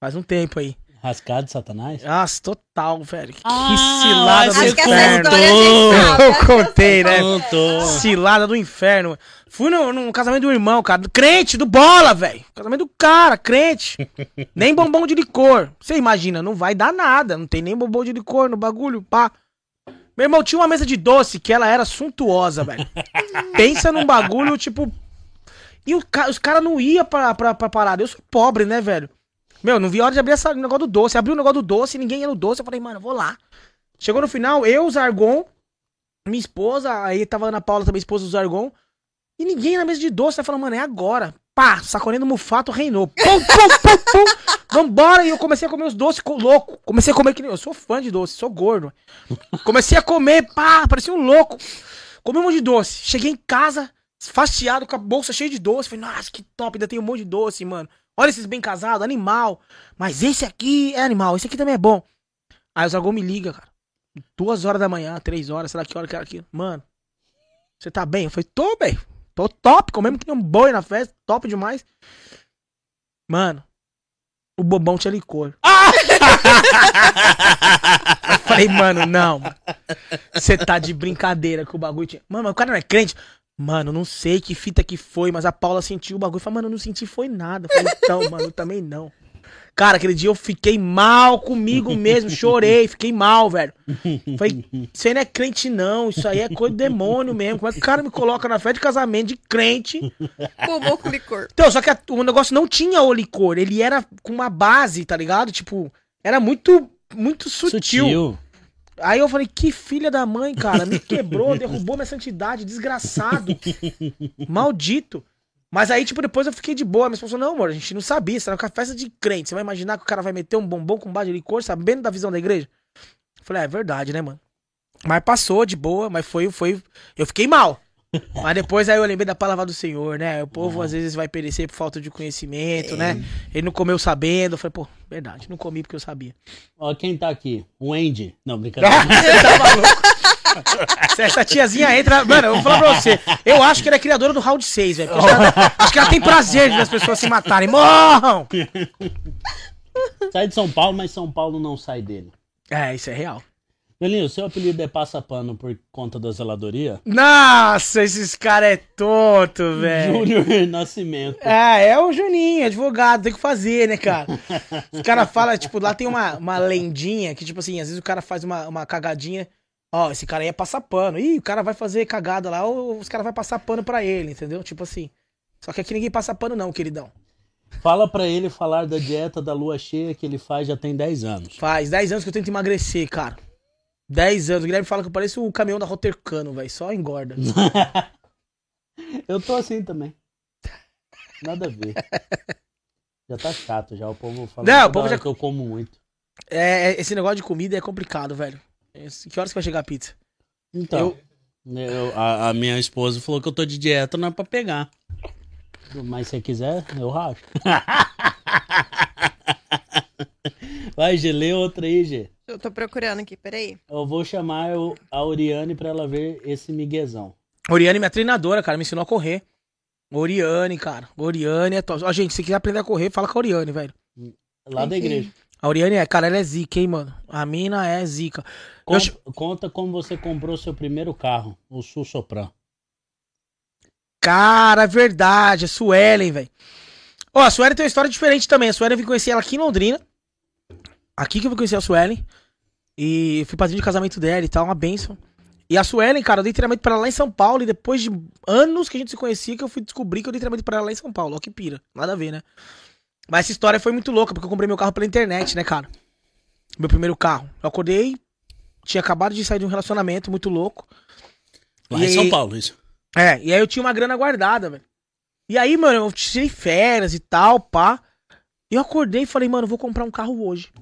Faz um tempo aí. Rascado de Satanás? Nossa, total, velho. Que Ah, cilada do inferno. sabe. Eu contei, né? Contou. Cilada do inferno. Fui no, no casamento do irmão, cara. do Crente, do bola, velho. Casamento do cara, crente. Nem bombom de licor. Você imagina, não vai dar nada. Não tem nem bombom de licor no bagulho, pá. Meu irmão tinha uma mesa de doce que ela era suntuosa, velho. Pensa num bagulho, tipo. E os caras não iam pra, pra, pra parada. Eu sou pobre, né, velho? Meu, não vi a hora de abrir esse negócio do doce. Abriu o negócio do doce ninguém ia no doce. Eu falei, mano, eu vou lá. Chegou no final, eu, Zargon, minha esposa, aí tava Ana Paula também, esposa do Zargon. E ninguém na mesa de doce. Tá falando, mano, é agora. Pá, sacolendo mufato reinou. Pum, pum, pum, pum. Vambora. E eu comecei a comer os doces co- louco. Comecei a comer que nem. Eu sou fã de doce, sou gordo. Comecei a comer, pá, parecia um louco. Comi um monte de doce. Cheguei em casa, fastiado, com a bolsa cheia de doce. Falei, nossa, que top, ainda tem um monte de doce, mano. Olha esses bem casados, animal. Mas esse aqui é animal, esse aqui também é bom. Aí o Zargon me liga, cara. Duas horas da manhã, três horas, sei lá que hora que era aquilo. Mano, você tá bem? Eu falei, tô, bem. Tô top, comemos que um boi na festa, top demais. Mano, o bobão tinha licor. Eu falei, mano, não. Você tá de brincadeira com o bagulho. Tinha... Mano, o cara não é crente. Mano, não sei que fita que foi, mas a Paula sentiu o bagulho. Falei, mano, eu não senti foi nada. Falei, então, mano, eu também não. Cara, aquele dia eu fiquei mal comigo mesmo, chorei, fiquei mal, velho. Falei, aí não é crente não, isso aí é coisa do demônio mesmo. Como é que o cara me coloca na festa de casamento de crente? Bobou com licor. Então, só que a- o negócio não tinha o licor, ele era com uma base, tá ligado? Tipo, era muito, muito sutil. Sutil. Aí eu falei, que filha da mãe, cara, me quebrou, derrubou minha santidade, desgraçado, maldito. Mas aí, tipo, depois eu fiquei de boa. Minha esposa falou, não, amor, a gente não sabia, isso era uma festa de crente. Você vai imaginar que o cara vai meter um bombom com base de licor, sabendo da visão da igreja? Eu falei, é, é verdade, né, mano? Mas passou de boa, mas foi, foi. Eu fiquei mal. Mas depois aí eu lembrei da palavra do Senhor, né? O povo às vezes vai perecer por falta de conhecimento, né? Ele não comeu sabendo. Eu falei, pô, verdade, não comi porque eu sabia. Ó, quem tá aqui? O Andy. Não, brincadeira. Você tá maluco? Se essa tiazinha entra. Mano, eu vou falar pra você. Eu acho que ela é criadora do round 6, velho. porque ela- Acho que ela tem prazer de as pessoas se matarem. Morram! sai de São Paulo, mas São Paulo não sai dele. É, isso é real. Danilo, seu apelido é Passapano por conta da zeladoria? Nossa, esses caras é tonto, velho. Júnior Nascimento. É, é o Juninho, advogado, tem que fazer, né, cara? Os caras falam, tipo, lá tem uma, uma lendinha que, tipo assim, às vezes o cara faz uma, uma cagadinha. Ó, esse cara aí é passar pano. Ih, o cara vai fazer cagada lá, ou os caras vão passar pano pra ele, entendeu? Tipo assim. Só que aqui ninguém passa pano, não, queridão. Fala pra ele falar da dieta da lua cheia que ele faz já tem 10 anos. Faz 10 anos que eu tento emagrecer, cara. 10 anos. O Guilherme fala que eu pareço o caminhão da Rotercano, velho. Só engorda. Eu tô assim também. Nada a ver. Já tá chato já, o povo fala Não, o povo já- que eu como muito. É, é, esse negócio de comida é complicado, velho. Que horas que vai chegar a pizza? Então, eu- a, a minha esposa falou que eu tô de dieta, não é pra pegar. Mas se quiser, eu racho. Vai, G, lê outra aí, G. Eu tô procurando aqui, peraí. Eu vou chamar a Oriane pra ela ver esse miguezão. Oriane, minha treinadora, cara, me ensinou a correr. Oriane, cara. Oriane é top. Ó, gente, se quiser aprender a correr, fala com a Oriane, velho. Lá da igreja. A Oriane é, cara, ela é zica, hein, mano. A mina é zica. Eu Con- ch- Conta como você comprou seu primeiro carro, o Sul Sopran. Cara, é verdade, a Suelen, velho. Ó, a Suelen tem uma história diferente também. A Suelen eu vim conhecer ela aqui em Londrina. Aqui que eu vim conhecer a Suelen. E fui padrinho de casamento dela e tal, uma benção. E a Suelen, cara, eu dei treinamento pra ela lá em São Paulo. E depois de anos que a gente se conhecia, que eu fui descobrir que eu dei treinamento pra ela lá em São Paulo. Ó, que pira. Nada a ver, né? Mas essa história foi muito louca, porque eu comprei meu carro pela internet, né, cara? Meu primeiro carro. Eu acordei, tinha acabado de sair de um relacionamento muito louco. Lá E em São Paulo, isso. É, e aí eu tinha uma grana guardada, velho. E aí, mano, eu tirei férias e tal, pá. E eu acordei e falei, mano, vou comprar um carro hoje.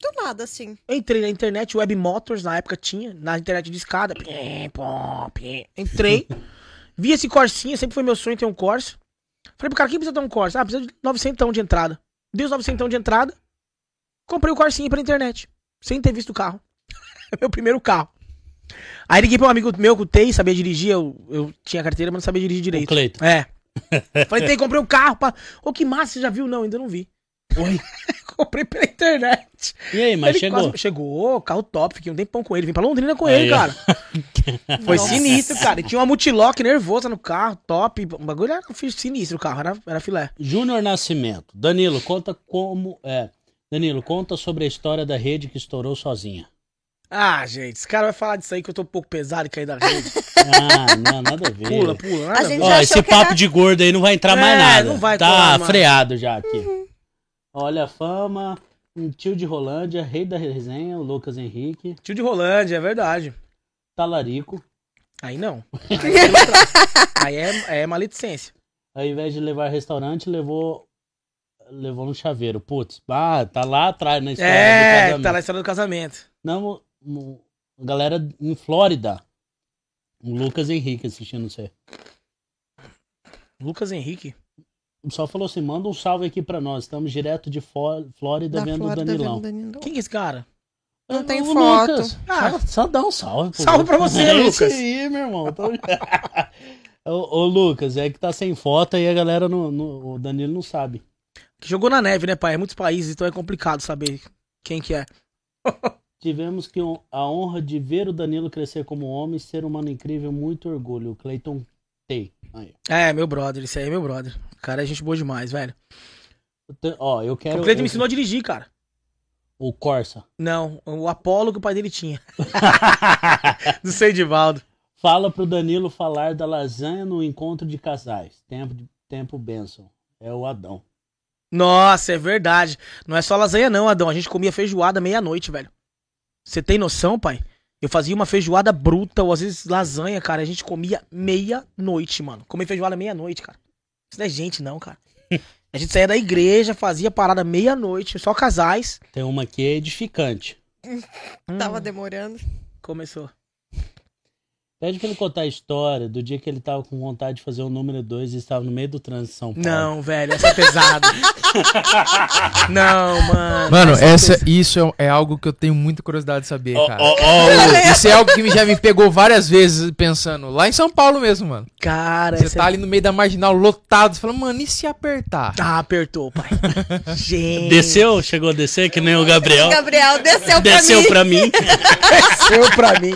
Do nada, assim. Entrei na internet, Web Motors, na época tinha, na internet de escada. Entrei, vi esse Corsinha, sempre foi meu sonho ter um Corsa. Falei pro cara, quem precisa ter um Corsa? Ah, precisa de 900 de entrada. Dei os 900 de entrada, comprei o Corsinha pela internet, sem ter visto o carro. É meu primeiro carro. Aí liguei pra um amigo meu que o Tei sabia dirigir, eu, eu tinha carteira, mas não sabia dirigir O direito. Cleiton. É. Falei, Tei, comprei um carro, pá. Ô, que massa, você já viu? Não, ainda não vi. Oi. comprei pela internet. E aí, mas Ele chegou? quase- chegou, carro top, fiquei um tempão com ele. Vim pra Londrina com ele, Aí, cara. Foi Nossa. sinistro, cara. E tinha uma multilock nervosa no carro, top. O bagulho era fiz sinistro o carro, era, era filé. Júnior Nascimento. Danilo, conta como. É. Danilo, conta sobre a história da rede que estourou sozinha. Ah, gente, esse cara vai falar disso aí que eu tô um pouco pesado e cair da rede. Ah, não, nada a ver. Pula, pula. nada A gente. Ó, esse papo era- de gordo aí não vai entrar mais É, nada. não vai tá colar mais. freado já aqui. Olha a fama, um tio de Rolândia, rei da resenha, o Lucas Henrique, Tio de Rolândia, é verdade. talarico. Aí não. Aí é, é, é maledicência. Ao invés de levar restaurante, levou levou no chaveiro. Putz, ah, tá lá atrás na história do É, casamento. tá na história do casamento. Não, galera em Flórida. O Lucas Henrique assistindo você. Lucas Henrique. Só falou assim: manda um salve aqui pra nós. Estamos direto de Flórida Da vendo Flórida o Danilão. vendo Danilão. Quem que é esse cara? Não tem O foto. Lucas. Ah. Só, só dá um salve. pô. Salve pra você, é Lucas. Isso aí, meu irmão. Tô- ô, ô, Lucas, é que tá sem foto aí a galera, não, não- o Danilo não sabe. Jogou na neve, né, pai? É muitos países, então é complicado saber quem que é. Tivemos que a honra de ver o Danilo crescer como homem, ser humano incrível, muito orgulho. Cleiton Tei. Aí. É, meu brother, esse aí é meu brother. Cara é gente boa demais, velho. Te- Ó, eu quero. o Cleiton eu- me ensinou a dirigir, cara. O Corsa. Não, o Apolo que o pai dele tinha. Do Seidivaldo. Fala pro Danilo falar da lasanha no encontro de casais. Tempo, de- tempo benção. É o Adão. Nossa, é verdade. Não é só lasanha, não, Adão. A gente comia feijoada meia-noite, velho. Você tem noção, pai? Eu fazia uma feijoada bruta, ou às vezes lasanha, cara. A gente comia meia-noite, mano. Comer feijoada meia-noite, cara. Isso não é gente, não, cara. A gente saía da igreja, fazia parada meia-noite, só casais. Tem uma que é edificante. Hum, Tava demorando. Começou. Pede pra ele contar a história do dia que ele tava com vontade de fazer o número 2 e estava no meio do trânsito de São Paulo. Não, velho, essa é pesada. não, mano. Mano, é essa, isso é, é algo que eu tenho muita curiosidade de saber, Ó, cara. ó, ó, Isso é algo que já me pegou várias vezes pensando. Lá em São Paulo mesmo, mano. Cara, Você essa tá é... ali no meio da marginal lotado, você fala, mano, e se apertar? Ah, apertou, pai. Gente. Desceu? Chegou a descer, que nem o Gabriel. Gabriel desceu, Desceu pra mim. pra mim. Desceu pra mim.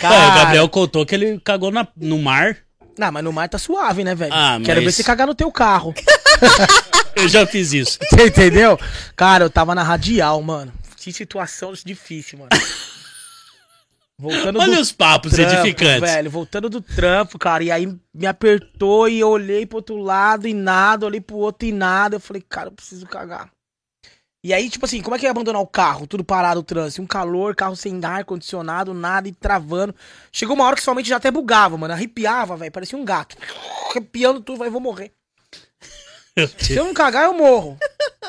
Cara, o Gabriel contou que ele cagou na- no mar. Não, mas no mar tá suave, né, velho? Ah, Quero ver mas- você cagar no teu carro. Eu já fiz isso. Você entendeu? Cara, eu tava na radial, mano. Que situação difícil, mano. Voltando Olha do os papos trampo, edificantes. velho. Voltando do trampo, cara. E aí me apertou e eu olhei pro outro lado e nada, olhei pro outro e nada. Eu falei, cara, eu preciso cagar. E aí, tipo assim, como é que ia abandonar o carro? Tudo parado, o trânsito. Um calor, carro sem ar-condicionado, nada e travando. Chegou uma hora que sua mente já até bugava, mano. Arrepiava, velho. Parecia um gato. Arrepiando tudo, vai, vou morrer. Se eu não cagar, eu morro.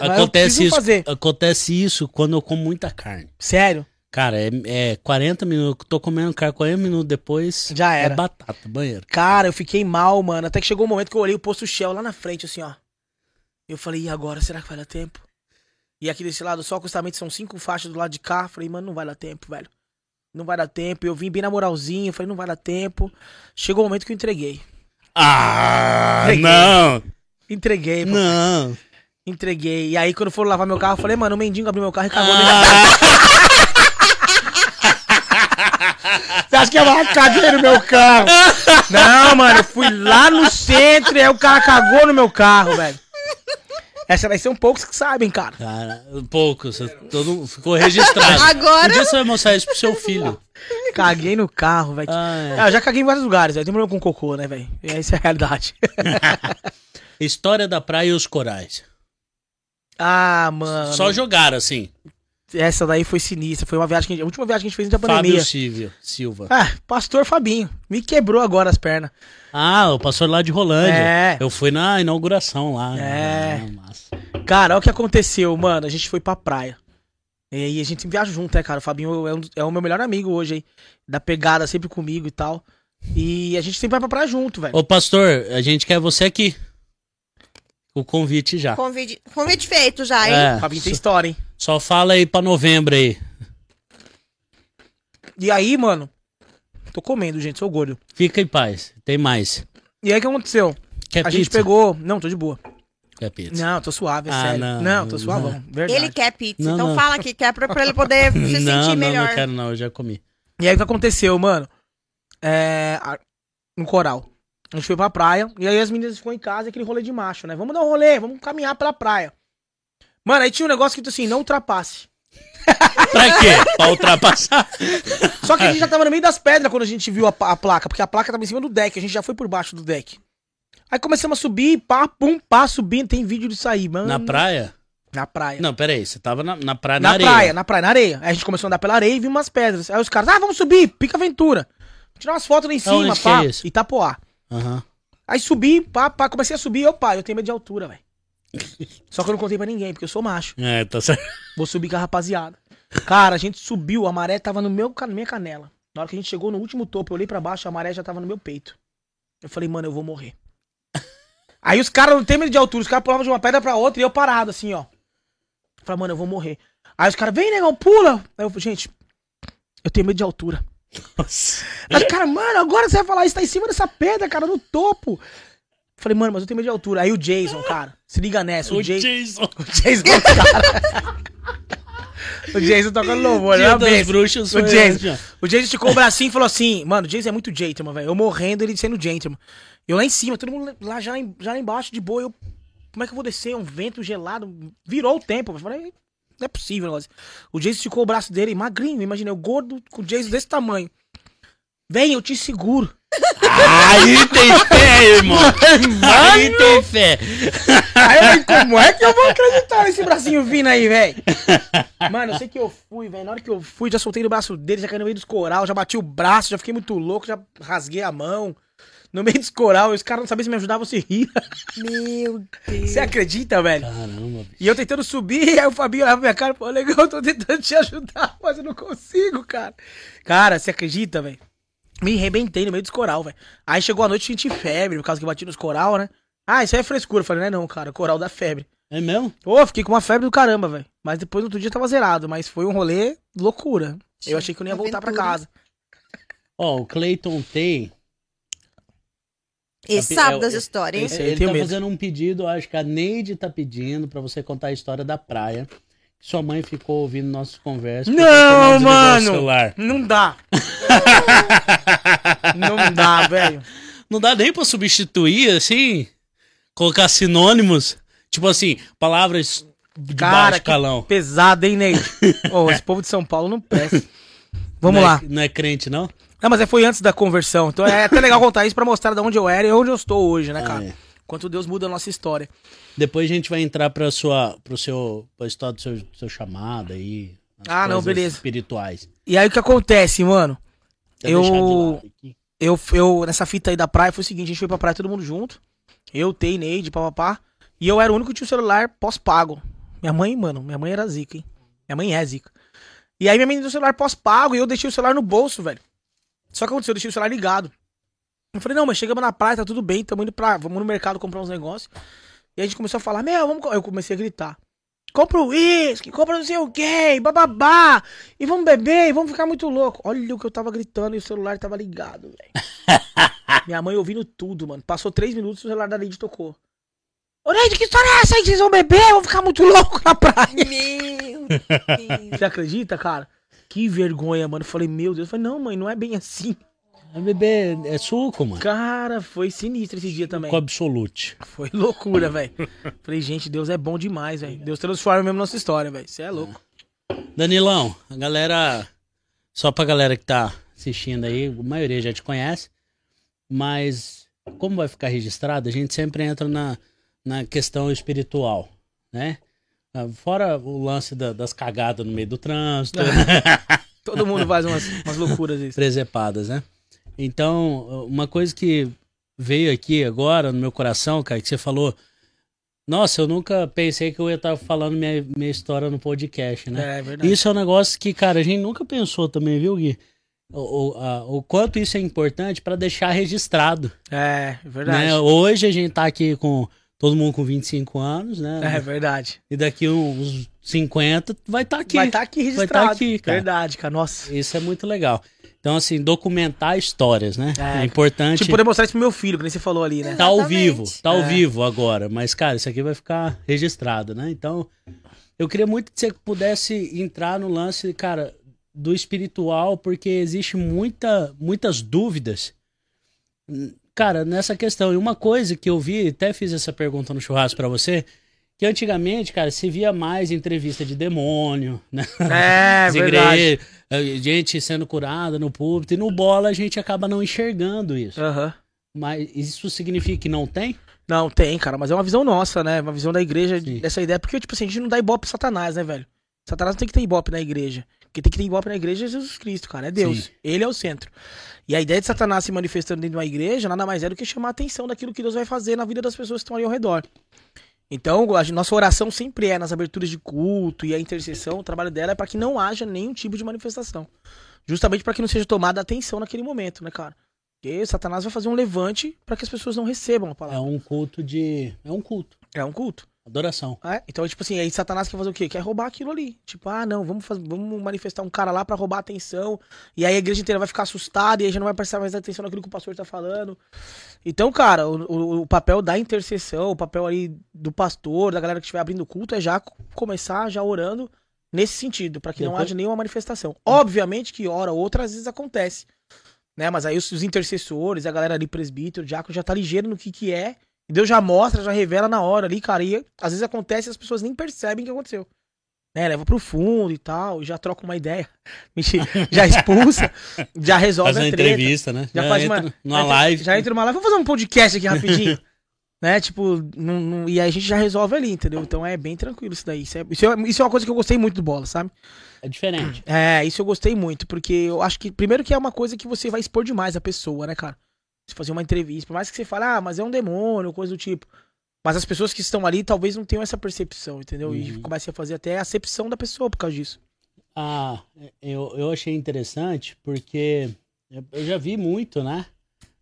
Eu Acontece preciso isso, fazer. acontece isso quando eu como muita carne. Sério. Cara, é, é 40 minutos. Tô comendo carne 40 minutos depois. Já era. É batata, banheiro. Cara, eu fiquei mal, mano. Até que chegou um momento que eu olhei o posto Shell lá na frente, assim, ó. Eu falei, e agora? Será que vai dar tempo? E aqui desse lado, só acostamento são cinco faixas do lado de cá. Falei, mano, não vai dar tempo, velho. não vai dar tempo. Eu vim bem na moralzinha, falei, não vai dar tempo. Chegou o momento que eu entreguei. Ah, Peguei. não. Entreguei, pô. Não. Entreguei. E aí, quando foram lavar meu carro, eu falei, mano, o mendigo abriu meu carro e cagou Ah, Você acha que eu caguei no meu carro? Não, mano, eu fui lá no centro e aí o cara cagou no meu carro, velho. Essa vai ser um poucos que sabem, cara. cara, poucos. Todo, ficou registrado. Agora- Um dia você vai mostrar isso pro seu filho. Caguei no carro, velho. Ah, é. Ah, eu já caguei em vários lugares, velho. Tem problema com cocô, né, velho? E Essa é a realidade. História da praia e os corais. ah, mano. Só jogaram assim. Essa daí foi sinistra. Foi uma viagem que a, gente- a última viagem que a gente fez antes da pandemia. Fábio Silvio, Silva. Ah, pastor Fabinho. Me quebrou agora as pernas. Ah, o pastor lá de Rolândia. É. Eu fui na inauguração lá. É. Ah, massa. Cara, olha o que aconteceu, mano. A gente foi pra praia. E aí a gente sempre viaja junto, né, cara? O Fabinho é, um é o meu melhor amigo hoje aí. Da pegada sempre comigo e tal. E a gente sempre vai pra praia junto, velho. Ô, pastor, a gente quer você aqui. O convite já. Convite, convite feito já, hein? É, O Fabinho tem história, hein? Só fala aí pra novembro aí. E aí, mano. Tô comendo, gente, sou gordo. Fica em paz. Tem mais. E aí o que aconteceu? Quer a pizza? gente pegou. Não, tô de boa. Quer pizza? Não, tô suave, é Ah, sério. não, Não, tô não. suavão. Verdade. Ele quer pizza, Não, então não. fala que quer pra, pra ele poder se não, sentir não, melhor. não quero não, eu já comi. E aí o que aconteceu, mano? É. No coral. A gente foi pra praia. E aí as meninas ficam em casa, aquele rolê de macho, né? Vamos dar um rolê, vamos caminhar pela praia. Mano, aí tinha um negócio escrito assim, não ultrapasse. Pra quê? pra ultrapassar? Só que a gente já tava no meio das pedras quando a gente viu a, a placa, porque a placa tava em cima do deck, a gente já foi por baixo do deck. Aí começamos a subir, pá, pum, pá, subindo, tem vídeo disso aí, mano. Na praia? Na praia. Não, peraí, você tava na, na praia na, na areia. praia, na praia, na areia. Aí a gente começou a andar pela areia e viu umas pedras. Aí os caras, ah, vamos subir, pica aventura. Tirar umas fotos lá em cima, Onde que pá, é? Itapoá. Aham. Aí subi, pá, pá, comecei a subir, eu, pá, eu tenho medo de altura, velho. Só que eu não contei pra ninguém, porque eu sou macho. É, tá certo. Vou subir com a rapaziada. Cara, a gente subiu, a maré tava no meu, na minha canela. Na hora que a gente chegou no último topo, eu olhei pra baixo, a maré já tava no meu peito. Eu falei, mano, eu vou morrer. Aí os caras não tem medo de altura, os caras pulavam de uma pedra pra outra e eu parado, assim, ó. Eu falei, mano, eu vou morrer. Aí os caras, vem, negão, pula. Aí eu falei, gente, eu tenho medo de altura. Nossa. Aí, cara, mano, agora você vai falar isso, tá em cima dessa pedra, cara, no topo. Eu falei, mano, mas eu tenho medo de altura. Aí o Jason, cara, se liga nessa, o, O Jason. Jason. O Jason, cara. o Jason tocando louvor, né? Das bruxas O Jason, o Jason esticou o bracinho e falou assim, mano, o Jason é muito gentleman, velho. Eu morrendo, ele sendo gentleman. Eu lá em cima, todo mundo lá já, já lá embaixo, de boa. Eu, como é que eu vou descer? Um vento gelado. Virou o tempo. Eu falei, não é possível, negócio. O Jason esticou o braço dele, magrinho, imaginei, o gordo com o Jason desse tamanho. Vem, eu te seguro. Aí tem fé, irmão. Aí tem fé. Aí eu falei, como é que eu vou acreditar nesse bracinho vindo aí, velho? Mano, eu sei que eu fui, velho. Na hora que eu fui, já soltei no braço dele, já caí no meio dos coral, já bati o braço, já fiquei muito louco, já rasguei a mão. No meio dos coral, os caras não sabiam se me ajudavam ou se rir. Meu Deus. Você acredita, velho? Caramba, bicho. E eu tentando subir, aí o Fabinho olhava pra minha cara e falou, legal, eu tô tentando te ajudar, mas eu não consigo, cara. Cara, você acredita, velho? Me arrebentei no meio dos coral, velho. Aí chegou a noite, senti febre, por causa que eu bati nos coral, né? Ah, isso aí é frescura. Eu falei, não é não, cara, coral dá febre. É mesmo? Ô, fiquei com uma febre do caramba, velho. Mas depois no outro dia tava zerado, mas foi um rolê loucura. Eu achei que eu não ia voltar pra Aventura. casa. Ó, o Clayton tem. Esse É, sabe é, das é, histórias, hein? Ele tenho tá medo. fazendo um pedido, acho que a Neide tá pedindo pra você contar a história da praia. Sua mãe ficou ouvindo nossas conversas. Não, mano! Não dá. não dá, velho. Não dá nem pra substituir, assim? Colocar sinônimos? Tipo assim, palavras de Cara, baixo calão. pesado, hein, Ney? Ô, esse povo de São Paulo não presta. Vamos Não é- lá. não é crente, não? Não, mas é, foi antes da conversão. Então é até legal contar isso pra mostrar de onde eu era e onde eu estou hoje, né, cara? Ah, é. Quanto Deus muda a nossa história. Depois a gente vai entrar pra sua, pro seu, pra história do seu, seu chamado aí. Ah, não, beleza. Espirituais. E aí o que acontece, mano? Eu- de? Eu, eu, nessa fita aí da praia, foi o seguinte, a gente foi pra praia todo mundo junto. Eu, Tei, Neide, papapá. E eu era o único que tinha o celular pós-pago. Minha mãe, mano, minha mãe era zica, hein? Minha mãe é zica. E aí minha mãe deu o celular pós-pago e eu deixei o celular no bolso, velho. Só que aconteceu, eu deixei o celular ligado. Eu falei, não, mas chegamos na praia, tá tudo bem, tamo indo pra. Vamos no mercado comprar uns negócios. E a gente começou a falar, meu, vamos. co-" Eu comecei a gritar. compra o uísque, compra não sei o quê, bababá, e vamos beber, e vamos ficar muito louco. Olha o que eu tava gritando e o celular tava ligado, velho. Minha mãe ouvindo tudo, mano. Passou três minutos e o celular da Lady tocou. Ô, Lady, que história é essa aí? Vocês vão beber? Vão ficar muito louco na praia. Meu Deus. Você acredita, cara? Que vergonha, mano. Eu falei, meu Deus. Eu falei, não, mãe, não é bem assim. É beber é suco, mano. Cara, foi sinistro esse dia também. Com absolute. Foi loucura, velho. Falei, gente, Deus é bom demais, velho. Deus transforma mesmo nossa história, velho. Você é louco. Danilão, a galera. Só pra galera que tá assistindo aí, a maioria já te conhece. Mas, como vai ficar registrado, a gente sempre entra na, na questão espiritual, né? Ah, Fora o lance da- das cagadas no meio do trânsito, Todo mundo faz umas, umas loucuras isso. presepadas, né? Então, uma coisa que veio aqui agora no meu coração, cara, que você falou. Nossa, eu nunca pensei que eu ia estar falando minha, minha história no podcast, né? É verdade. Isso é um negócio que, cara, a gente nunca pensou também, viu, Gui? O, o, a- o quanto isso é importante pra deixar registrado. É, é verdade. Né? Hoje a gente tá aqui com todo mundo com 25 anos, né? É verdade. E daqui uns 50 vai estar aqui. Vai estar aqui Vai tá registrado. aqui, cara. Verdade, cara. Nossa. Isso é muito legal. Então, assim, documentar histórias, né? É. É, importante. Tipo, poder mostrar isso pro meu filho, que nem você falou ali, né? Tá ao vivo, tá ao É. vivo agora. Mas, cara, isso aqui vai ficar registrado, né? Então, eu queria muito que você pudesse entrar no lance, cara, do espiritual, porque existe muita, muitas dúvidas, cara, nessa questão. E uma coisa que eu vi, até fiz essa pergunta no churrasco pra você, que antigamente, cara, se via mais entrevista de demônio, né? É, verdade. igrejas, eh, gente sendo curada no púlpito, e no bola a gente acaba não enxergando isso. Aham. Mas isso significa que não tem? Não, tem, cara, mas é uma visão nossa, né? Uma visão da igreja Sim. dessa ideia. Porque, tipo assim, a gente não dá ibope pra Satanás, né, velho? Satanás não tem que ter ibope na igreja. Quem tem que ter ibope na igreja é Jesus Cristo, cara. É Deus. Sim. Ele é o centro. E a ideia de Satanás se manifestando dentro de uma igreja nada mais é do que chamar a atenção daquilo que Deus vai fazer na vida das pessoas que estão ali ao redor. Então, a nossa oração sempre é nas aberturas de culto e a intercessão, o trabalho dela é para que não haja nenhum tipo de manifestação. Justamente para que não seja tomada atenção naquele momento, né, cara? Porque Satanás vai fazer um levante para que as pessoas não recebam a É palavra. um culto de. É um culto. É um culto. Adoração. É, então, tipo assim, aí Satanás quer fazer o quê? Quer roubar aquilo ali. Tipo, ah, não, vamos, faz- vamos manifestar um cara lá pra roubar a atenção. E aí a igreja inteira vai ficar assustada e aí já não vai prestar mais atenção naquilo que o pastor tá falando. Então, cara, o, o- papel da intercessão, o papel aí do pastor, da galera que estiver abrindo o culto, é já co- começar já orando nesse sentido, pra que não Depois- haja nenhuma manifestação. Obviamente que hora ou outra às vezes acontece. Né? Mas aí os, os intercessores, a galera ali, presbítero, diácono, já tá ligeiro no que que é. E Deus já mostra, já revela na hora ali, cara. E às vezes acontece e as pessoas nem percebem o que aconteceu. Né? Leva pro fundo e tal, já troca uma ideia. Já expulsa, já resolve Faz uma a treta. entrevista, né? Já faz uma, já live. Já entra numa live. Vamos fazer um podcast aqui rapidinho. né? Tipo, não- não- e aí a gente já resolve ali, entendeu? Então é bem tranquilo isso daí. Isso é, isso é, isso é uma coisa que eu gostei muito do bola, sabe? É diferente. É, isso eu gostei muito, porque eu acho que, primeiro que é uma coisa que você vai expor demais a pessoa, né, cara? Você fazer uma entrevista, por mais que você fale, ah, mas é um demônio, coisa do tipo. Mas as pessoas que estão ali talvez não tenham essa percepção, entendeu? E Uhum. comecem a fazer até a acepção da pessoa por causa disso. Ah, eu, eu achei interessante porque eu já vi muito, né?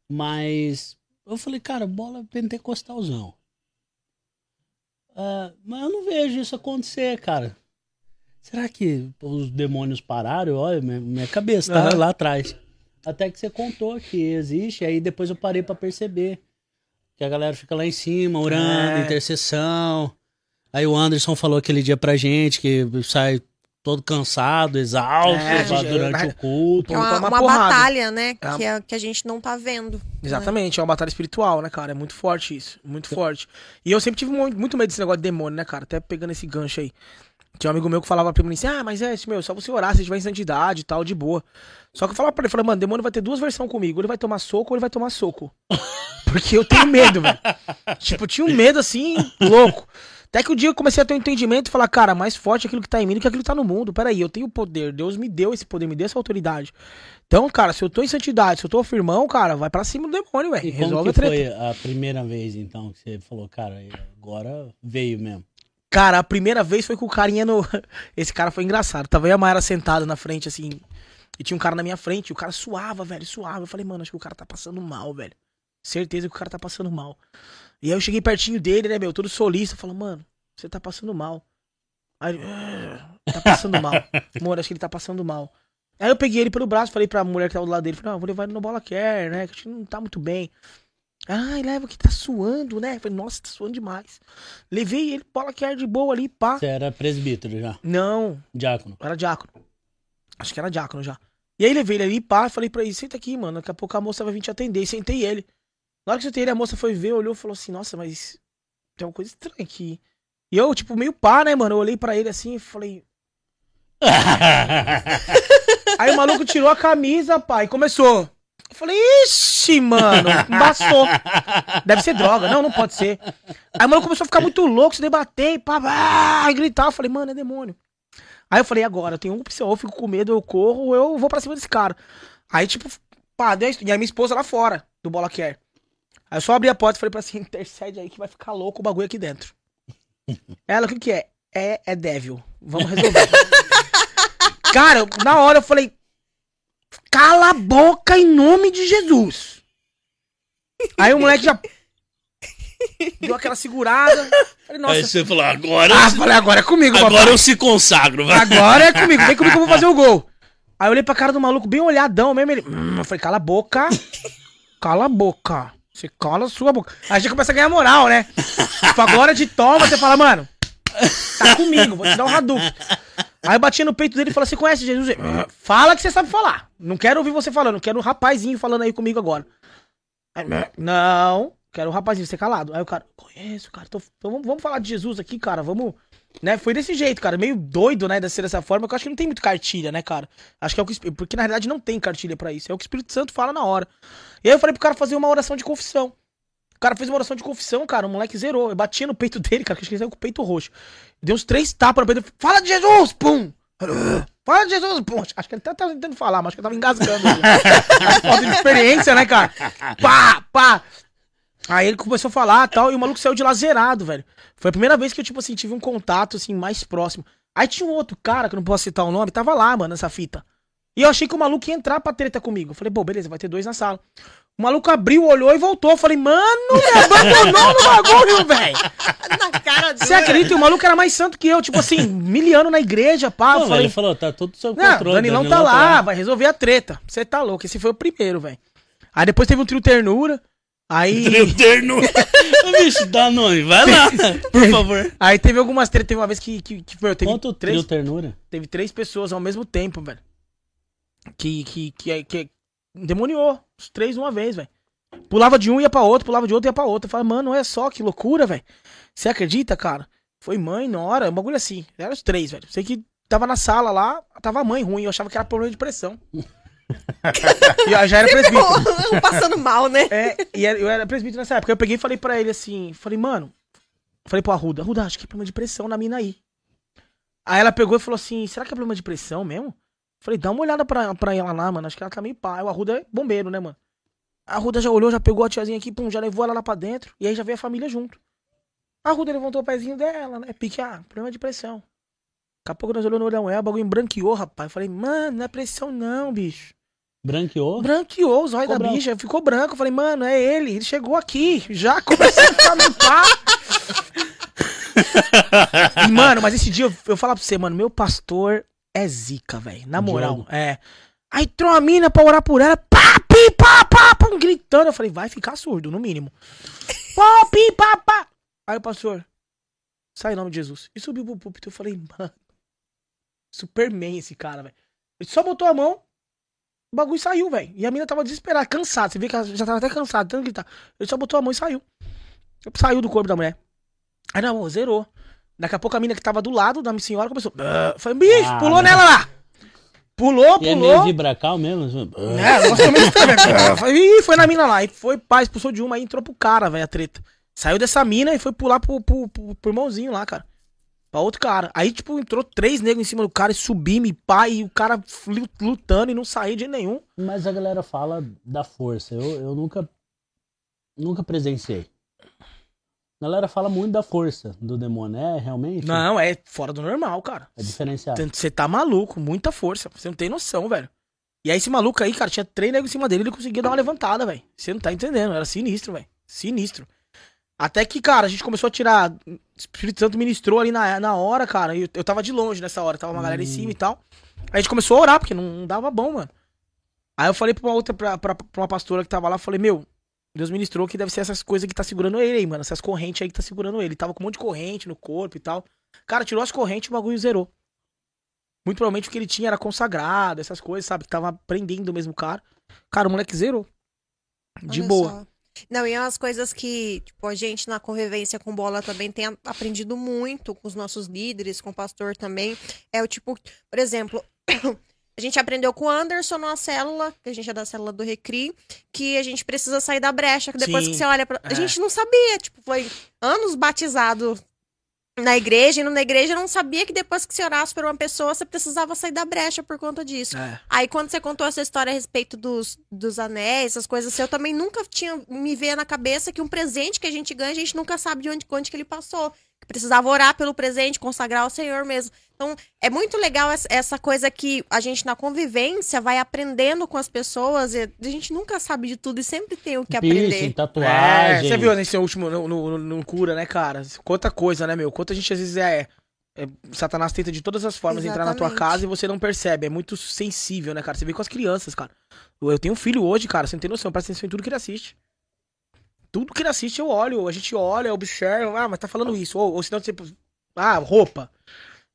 Mas eu falei, cara, bola pentecostalzão. Ah, mas eu não vejo isso acontecer, cara. Será que os demônios pararam? Olha, minha, minha cabeça tá Aham. lá atrás. Até que você contou que existe, aí depois eu parei pra perceber. Que a galera fica lá em cima, orando, É. intercessão. Aí o Anderson falou aquele dia pra gente que sai todo cansado, exausto É, durante é- o culto. É uma, uma batalha, né? É Que, é, que a gente não tá vendo. Exatamente, é uma batalha espiritual, né, cara? É muito forte isso, muito forte. E eu sempre tive mu- muito medo desse negócio de demônio, né, cara? Até pegando esse gancho aí. Tinha um amigo meu que falava pra mim assim: Ah, mas é, meu, só você orar, se tiver em santidade e tal, de boa. Só que eu falava pra ele, falei, mano, demônio vai ter duas versões comigo. Ele vai tomar soco ou ele vai tomar soco. Porque eu tenho medo, velho. Tipo, eu tinha um medo assim, louco. Até que o dia eu comecei a ter um entendimento e falar, cara, mais forte é aquilo que tá em mim do que aquilo que tá no mundo. Peraí, eu tenho poder. Deus me deu esse poder, me deu essa autoridade. Então, cara, se eu tô em santidade, se eu tô firmão, cara, vai pra cima do demônio, velho. Como Resolve a que treta. foi a primeira vez, então, que você falou, cara, agora veio mesmo? Cara, a primeira vez foi com o carinha no. Esse cara foi engraçado. Tava eu e a Mayara sentada na frente, assim. E tinha um cara na minha frente. E o cara suava, velho, suava. Eu falei, mano, acho que o cara tá passando mal, velho. Certeza que o cara tá passando mal. E aí eu cheguei pertinho dele, né, meu, todo solista. Falou, mano, você tá passando mal. Aí ele, "Ah, tá passando mal. Amor, acho que ele tá passando mal. Aí eu peguei ele pelo braço, falei pra mulher que tava do lado dele, falei, não, vou levar ele no Bola Care, né? Que acho que não tá muito bem. Ai, leva que tá suando, né? Falei, nossa, tá suando demais. Levei ele Bola Care de boa ali, pá. Você era presbítero já, Não, diácono. era diácono. Acho que era diácono já. E aí levei ele ali, pá, falei pra ele, senta aqui, mano. Daqui a pouco a moça vai vir te atender. E sentei ele. Na hora que eu sentei ele, a moça foi ver, olhou e falou assim, nossa, mas tem uma coisa estranha aqui. E eu, tipo, meio pá, né, mano? Eu olhei pra ele assim e falei. Aí o maluco tirou a camisa, pai, e começou. Eu falei, ixi, mano, embaçou. Deve ser droga. Não, não pode ser. Aí o maluco começou a ficar muito louco, se debater, e pá, pá, e gritar. Eu falei, mano, é demônio. Aí eu falei, agora, eu tenho uma opção, eu fico com medo, eu corro, ou eu vou pra cima desse cara. Aí, tipo, pá, deu isso. E a minha esposa lá fora, do Bola Care. Aí eu só abri a porta e falei pra assim, intercede aí que vai ficar louco o bagulho aqui dentro. Ela, o que que é? É, é Devil. Vamos resolver. Cara, na hora eu falei, cala a boca em nome de Jesus. Aí o moleque já deu aquela segurada. Falei, nossa. Aí você falou, agora, Ah, falei, agora é comigo, agora papai. eu se consagro. vai. Agora é comigo, vem comigo que eu vou fazer o gol. Aí eu olhei pra cara do maluco bem olhadão mesmo. Ele. Hum, eu falei, cala a boca. Cala a boca. Você cala a sua boca. Aí a gente começa a ganhar moral, né? Tipo, agora de toma, você fala, mano, tá comigo, vou te dar um Hadouken. Aí eu batia no peito dele e falei, você conhece Jesus? Ele, "Ah, Fala que você sabe falar. Não quero ouvir você falando, quero um rapazinho falando aí comigo agora. Aí, não, quero um rapazinho, você calado. Aí o cara, conheço, cara, tô- então vamos, vamos falar de Jesus aqui, cara, vamos... Né? Foi desse jeito, cara, meio doido, né, de ser dessa forma, que eu acho que não tem muito cartilha, né, cara? Acho que é o que... Porque na realidade não tem cartilha pra isso, é o que o Espírito Santo fala na hora. E aí eu falei pro cara fazer uma oração de confissão. O cara fez uma oração de confissão, cara, o moleque zerou. Eu batia no peito dele, cara, que acho que ele saiu com o peito roxo. Deu uns três tapas no peito. Fala de Jesus! Pum! Fala de Jesus! Pum! Acho que ele até tava tentando falar, mas acho que ele tava engasgando. Falta de experiência, né, cara? Pá! Pá! Aí ele começou a falar e tal, e o maluco saiu de lá zerado, velho. Foi a primeira vez que eu, tipo assim, tive um contato, assim, mais próximo. Aí tinha um outro cara, que eu não posso citar o nome, tava lá, mano, nessa fita. E eu achei que o maluco ia entrar pra treta comigo. Eu falei, pô, beleza, vai ter dois na sala. O maluco abriu, olhou e voltou. Eu falei, mano, me abandonou no bagulho, velho. Na cara dele. Você acredita? O maluco era mais santo que eu, tipo assim, miliano na igreja, pá. Não, eu falei, ele falou, tá tudo sob não, controle. Danilão tá lá, vai resolver a treta. Você tá louco, esse foi o primeiro, velho. Aí depois teve um trio ternura. Aí. Trio ternura. Bicho, dá nome, vai lá, por favor. Aí teve algumas tretas. Teve uma vez que, que, que foi, teve Conta o três, trio ternura. teve três pessoas ao mesmo tempo, velho. Que, que, que, que, demoniou os três de uma vez, velho. Pulava de um, ia pra outro, pulava de outro, ia pra outro. Eu falei, mano, olha só que loucura, velho. Você acredita, cara? Foi mãe, nora, um bagulho assim. Eram os três, velho. Sei que tava na sala lá, tava a mãe ruim. Eu achava que era problema de pressão. e eu já era presbítero. Passando mal, né? É, e eu era presbítero nessa época. Eu peguei e falei pra ele assim, falei, mano, falei pro Arruda, Arruda, acho que é problema de pressão na mina aí. Aí ela pegou e falou assim, será que é problema de pressão mesmo? Falei, dá uma olhada pra, pra ela lá, mano, acho que ela tá meio pá. O Arruda é bombeiro, né, mano? A Arruda já olhou, já pegou a tiazinha aqui, pum, já levou ela lá pra dentro, e aí já veio a família junto. A Arruda levantou o pezinho dela, né, pique, ah, problema de pressão. Daqui a pouco nós olhamos no olhão, é, o bagulho branqueou, rapaz. Eu falei, mano, não é pressão não, bicho. Branqueou. Branqueou os olhos da branco. bicha, ficou branco. Eu falei, mano, é ele, ele chegou aqui, já começou a. E, mano, mas esse dia eu, eu falar pra você, mano, meu pastor é zica, velho. Na moral, Diogo. é. Aí entrou uma mina pra orar por ela, pá, pi, pá, pá, pá, gritando. Eu falei, vai ficar surdo, no mínimo. Pá, pi, pá, pá. Aí o pastor, sai em nome de Jesus. E subiu pro púlpito. Eu falei, mano, Superman esse cara, velho. Ele só botou a mão, o bagulho saiu, velho. E a mina tava desesperada, cansada. Você vê que ela já tava até cansada, tanto gritar. Ele só botou a mão e saiu. Saiu do corpo da mulher. Aí não, zerou. Daqui a pouco a mina que tava do lado da minha senhora começou. "Ah", Falei, bicho, Ah, pulou né? nela lá. Pulou, E é meio pulou. vibracal mesmo. É, nós também também. Falei, Ih, foi na mina lá. E foi, pá, expulsou de uma aí entrou pro cara, velho, a treta. Saiu dessa mina e foi pular pro, pro, pro, pro irmãozinho lá, cara. Pra outro cara. Aí, tipo, entrou três negros em cima do cara e subimos, pá, e o cara lu- lutando e não saía de nenhum. Mas a galera fala da força. Eu, eu nunca. Nunca presenciei. A galera fala muito da força do demônio. É realmente? Não, é fora do normal, cara. É diferenciado. Você tá maluco, muita força. Você não tem noção, velho. E aí esse maluco aí, cara, tinha três negros em cima dele, ele conseguia dar uma levantada, velho. Você não tá entendendo, era sinistro, velho. Sinistro. Até que, cara, a gente começou a tirar. O Espírito Santo ministrou ali na, na hora, cara. Eu, eu tava de longe nessa hora, tava uma galera em cima e tal. Aí a gente começou a orar, porque não, não dava bom, mano. Aí eu falei pra uma outra, pra, pra, pra uma pastora que tava lá, falei, meu, Deus ministrou que deve ser essas coisas que tá segurando ele aí, mano. Essas correntes aí que tá segurando ele. Tava com um monte de corrente no corpo e tal. Cara, tirou as correntes e o bagulho zerou. Muito provavelmente o que ele tinha era consagrado, essas coisas, sabe? Que tava prendendo mesmo o cara. Cara, o moleque zerou. De Olha boa. só. Não, e é umas coisas que, tipo, a gente na convivência com bola também tem aprendido muito com os nossos líderes, com o pastor também. É o tipo, por exemplo, a gente aprendeu com o Anderson numa célula, que a gente é da célula do Recri, que a gente precisa sair da brecha, que depois Sim, que você olha pra. é. A gente não sabia, tipo, foi anos batizado na igreja, indo na igreja, não sabia que depois que você orasse por uma pessoa, você precisava sair da brecha por conta disso. É. Aí quando você contou essa história a respeito dos, dos anéis, essas coisas assim, eu também nunca tinha me ver na cabeça que um presente que a gente ganha, a gente nunca sabe de onde, onde que ele passou. Que precisava orar pelo presente, consagrar ao Senhor mesmo. Então, é muito legal essa, coisa que a gente na convivência vai aprendendo com as pessoas. E a gente nunca sabe de tudo e sempre tem o que Piercing, aprender. É, tatuagem. você viu nesse último, no, no, no cura, né, cara? Quanta coisa, né, meu? Quanta gente às vezes é, é- Satanás tenta de todas as formas entrar na tua Exatamente. casa e você não percebe. É muito sensível, né, cara? Você vê com as crianças, cara. Eu, tenho um filho hoje, cara, você não tem noção, presta atenção em tudo que ele assiste. Tudo que ele assiste eu olho, a gente olha, observa, ah, mas tá falando isso. Ou, ou senão, tipo, ah, roupa.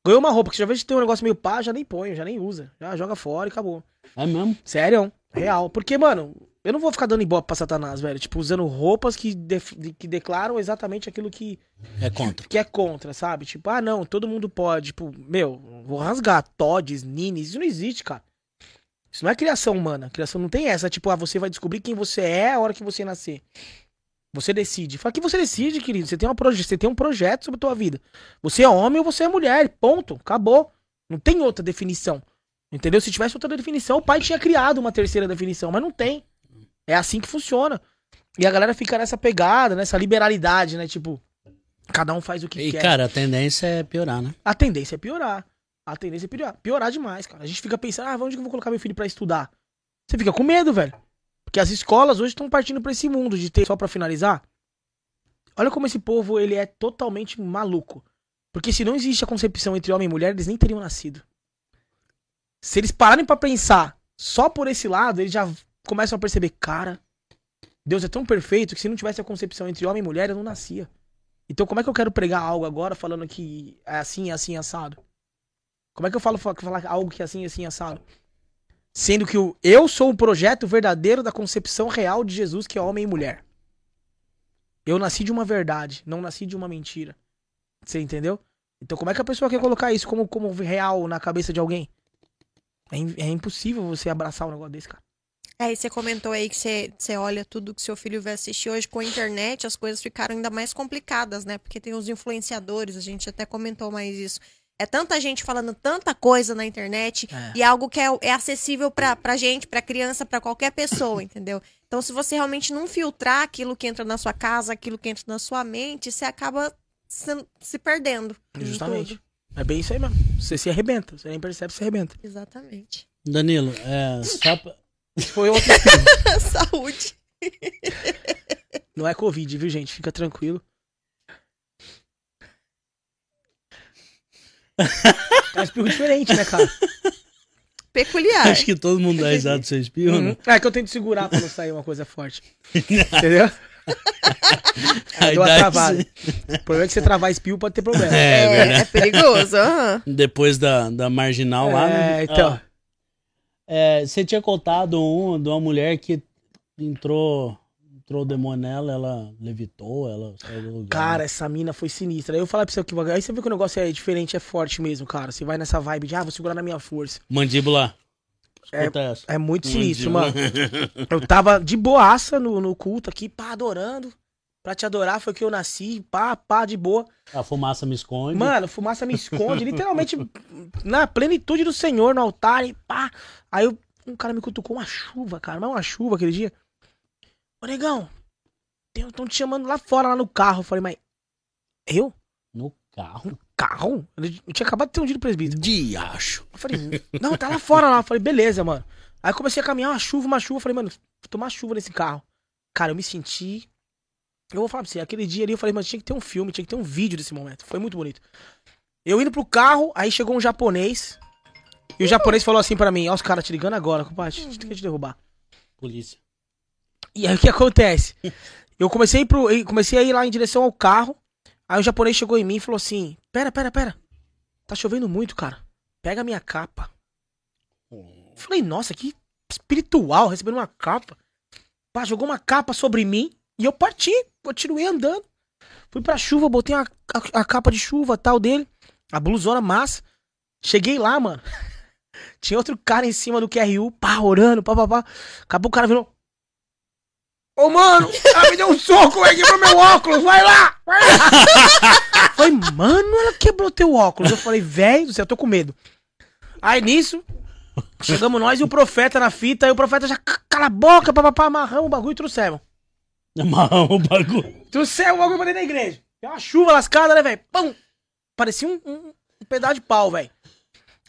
Ganhou uma roupa, que já vejo que tem um negócio meio pá, já nem põe, já nem usa. Já joga fora e acabou. É mesmo? Sério, real. Porque, mano, eu não vou ficar dando ibope pra Satanás, velho. Tipo, usando roupas que, def- que declaram exatamente aquilo que, É contra. que é contra, sabe? Tipo, ah, não, todo mundo pode. Tipo, meu, vou rasgar Tods, Nines, isso não existe, cara. Isso não é criação humana. Criação não tem essa, tipo, ah, você vai descobrir quem você é a hora que você nascer. Você decide. Fala que você decide, querido. Você tem, uma proje você tem um projeto sobre a tua vida. Você é homem ou você é mulher. Ponto. Acabou. Não tem outra definição. Entendeu? Se tivesse outra definição, o pai tinha criado uma terceira definição, mas não tem. É assim que funciona. E a galera fica nessa pegada, nessa liberalidade, né? Tipo, cada um faz o que E, quer. cara, a tendência é piorar, né? A tendência é piorar. A tendência é piorar. Piorar demais, cara. A gente fica pensando, ah, onde que eu vou colocar meu filho pra estudar? Você fica com medo, velho. Porque as escolas hoje estão partindo pra esse mundo de ter, só pra finalizar. Olha como esse povo, ele é totalmente maluco. Porque se não existe a concepção entre homem e mulher, eles nem teriam nascido. Se eles pararem pra pensar só por esse lado, eles já começam a perceber, cara, Deus é tão perfeito que se não tivesse a concepção entre homem e mulher, eu não nascia. Então como é que eu quero pregar algo agora falando que é assim, é assim, assado? Como é que eu falo fa- falar algo que é assim, assim, assado? Sendo que eu sou o projeto verdadeiro da concepção real de Jesus, que é homem e mulher. Eu nasci de uma verdade, não nasci de uma mentira. Você entendeu? Então como é que a pessoa quer colocar isso como, como real na cabeça de alguém? É, é impossível você abraçar um negócio desse, cara. É, e você comentou aí que você, você olha tudo que seu filho vai assistir hoje com a internet, as coisas ficaram ainda mais complicadas, né? Porque tem os influenciadores, a gente até comentou mais isso. É tanta gente falando tanta coisa na internet É. e é algo que é, é acessível pra, pra gente, pra criança, pra qualquer pessoa, entendeu? Então, se você realmente não filtrar aquilo que entra na sua casa, aquilo que entra na sua mente, você acaba se, se perdendo. Justamente. É bem isso aí mesmo. Você se arrebenta. Você nem percebe, se arrebenta. Exatamente. Danilo, é, só pra- Foi outro. Saúde. Não é Covid, viu, gente? Fica tranquilo. É um espirro diferente, né, cara? Peculiar. acho que todo mundo dá risada do seu espirro, né? Uhum. É que eu tento segurar pra não sair uma coisa forte. Entendeu? Aí deu uma dá travada. O problema é que você travar espirro pode ter problema. É, É, verdade. é perigoso. aham. Depois da, da marginal lá, né? É, então. Ah, é, você tinha contado um de uma mulher que entrou, entrou o demônio nela, ela levitou, ela saiu do lugar. Cara, essa mina foi sinistra. Aí eu falar pra você que aí você vê que o negócio é diferente, é forte mesmo, cara. Você vai nessa vibe de, ah, vou segurar na minha força. Mandíbula. É- essa. É muito sinistro, mano. Eu tava de boaça no, no culto aqui, pá, adorando. Pra te adorar foi que eu nasci, pá, pá, de boa. A fumaça me esconde. Mano, fumaça me esconde, literalmente na plenitude do Senhor, no altar, e pá. Aí eu- um cara me cutucou uma chuva, cara, mas uma chuva aquele dia. Ô, negão, estão te chamando lá fora, lá no carro. Eu falei, mas eu? No carro. Carro? Eu tinha acabado de ter um dia do presbítero. Diacho. Eu falei, não, tá lá fora lá. Eu falei, beleza, mano. Aí comecei a caminhar uma chuva, uma chuva. Eu falei, mano, vou tomar chuva nesse carro. Cara, eu me senti Eu vou falar pra você, aquele dia ali eu falei, mas tinha que ter um filme, tinha que ter um vídeo desse momento. Foi muito bonito. Eu indo pro carro, aí chegou um japonês. E o japonês falou assim pra mim: Ó, os caras te ligando agora, compadre, a gente quer te derrubar. Polícia. E aí o que acontece? Eu comecei, pro, comecei a ir lá em direção ao carro. Aí o japonês chegou em mim e falou assim: Pera, pera, pera. Tá chovendo muito, cara. Pega a minha capa. Eu falei, nossa, que espiritual, recebendo uma capa. Pá, jogou uma capa sobre mim e eu parti, continuei andando. Fui pra chuva, botei a, a, a capa de chuva tal dele, a blusona massa. Cheguei lá, mano. Tinha outro cara em cima do QRU, pá, orando, pá, pá, pá. Acabou o cara virou. Ô, mano, ela me deu um soco aqui pro meu óculos, vai lá, vai lá. Falei, mano, ela quebrou teu óculos. Eu falei, velho do céu, eu tô com medo. Aí nisso, chegamos nós e o profeta na fita, aí o profeta já "C- cala a boca, papapá, amarramos o bagulho e trouxemos. Amarrar o bagulho. Trouxemos o bagulho pra dentro da igreja. É uma chuva lascada, né, velho? Pum! Parecia um, um, um pedaço de pau, velho.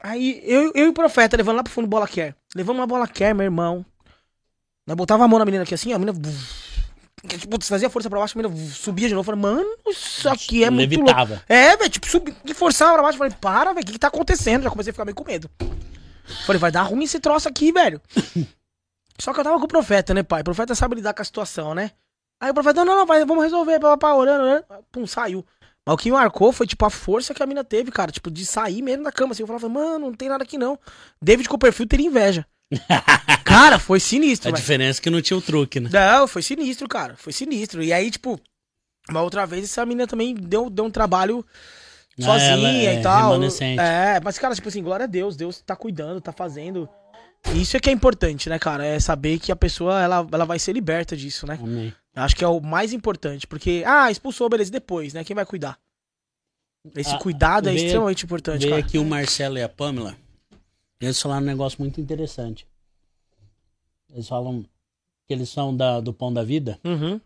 Aí eu, eu e o profeta levando lá pro fundo bola quer. Levamos uma bola quer, meu irmão. Nós botava a mão na menina aqui assim, ó, a menina. Tipo, fazia força pra baixo, a menina subia de novo. Eu Falei, mano, isso aqui é muito louco. É, velho, tipo, subi, e forçava pra baixo. Falei, para, velho, o que, que tá acontecendo? Já comecei a ficar meio com medo. Falei, vai dar ruim esse troço aqui, velho. Só que eu tava com o profeta, né, pai? O profeta sabe lidar com a situação, né? Aí o profeta, não, não, vai, vamos resolver, papá, orando, orando. Pum, saiu. Mas o que marcou foi, tipo, a força que a mina teve, cara, tipo, de sair mesmo da cama, assim. Eu falava, mano, não tem nada aqui não. David Copperfield teria inveja. cara, foi sinistro, A velho. diferença é que não tinha o truque, né? Não, foi sinistro, cara. Foi sinistro. E aí, tipo, uma outra vez essa menina também deu, deu um trabalho sozinha é e tal. É, mas, cara, tipo assim, glória a Deus. Deus tá cuidando, tá fazendo. Isso é que é importante, né, cara? É saber que a pessoa, ela, ela vai ser liberta disso, né? Amém. Acho que é o mais importante. Porque, ah, expulsou, beleza, depois, né? Quem vai cuidar? Esse Ah, cuidado é extremamente importante, Veio cara. aqui o Marcelo e a Pamela. Eles falaram um negócio muito interessante. Eles falam que eles são da, do Pão da Vida. Uhum.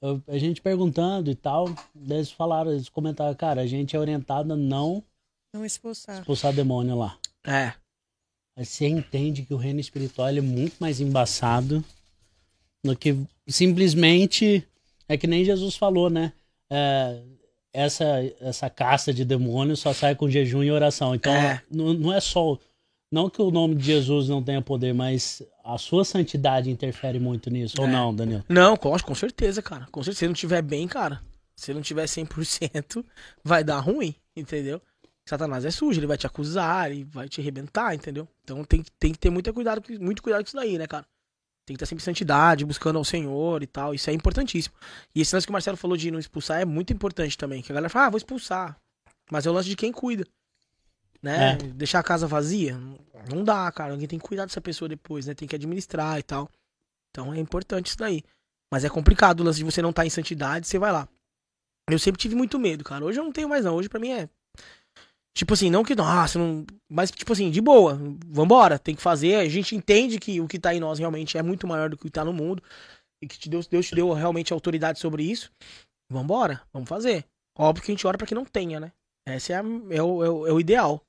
Eu- a gente perguntando e tal, eles falaram, eles comentaram, cara, a gente é orientado a não Não expulsar. expulsar demônio lá. É. Aí você entende que o reino espiritual ele é muito mais embaçado do que simplesmente é que nem Jesus falou, né? É, essa essa caça de demônios só sai com jejum e oração. Então É. não, não é só não que o nome de Jesus não tenha poder, mas a sua santidade interfere muito nisso ou É. não, Danilo? Não, com, com certeza, cara. Com certeza. Se não tiver bem, cara. Se não tiver 100%, vai dar ruim, entendeu? Satanás é sujo, ele vai te acusar, ele vai te arrebentar, entendeu? Então tem, que- tem que ter muito cuidado, muito cuidado com isso daí, né, cara? Tem que estar sempre em santidade, buscando ao Senhor e tal. Isso é importantíssimo. E esse lance que o Marcelo falou de não expulsar é muito importante também. Que a galera fala, ah, vou expulsar. Mas é o lance de quem cuida. Né? É. Deixar a casa vazia, não dá, cara. Alguém tem que cuidar dessa pessoa depois, né? Tem que administrar e tal. Então é importante isso daí. Mas é complicado o lance de você não estar em santidade, você vai lá. Eu sempre tive muito medo, cara. Hoje eu não tenho mais, não. Hoje pra mim é. Tipo assim, não que. Nossa, não. Mas, tipo assim, de boa. Vambora, tem que fazer. A gente entende que o que tá em nós realmente é muito maior do que o que tá no mundo. E que Deus, Deus te deu realmente autoridade sobre isso. Vambora, vamos fazer. Óbvio que a gente ora pra que não tenha, né? Esse é, a- é o, é o- é o ideal.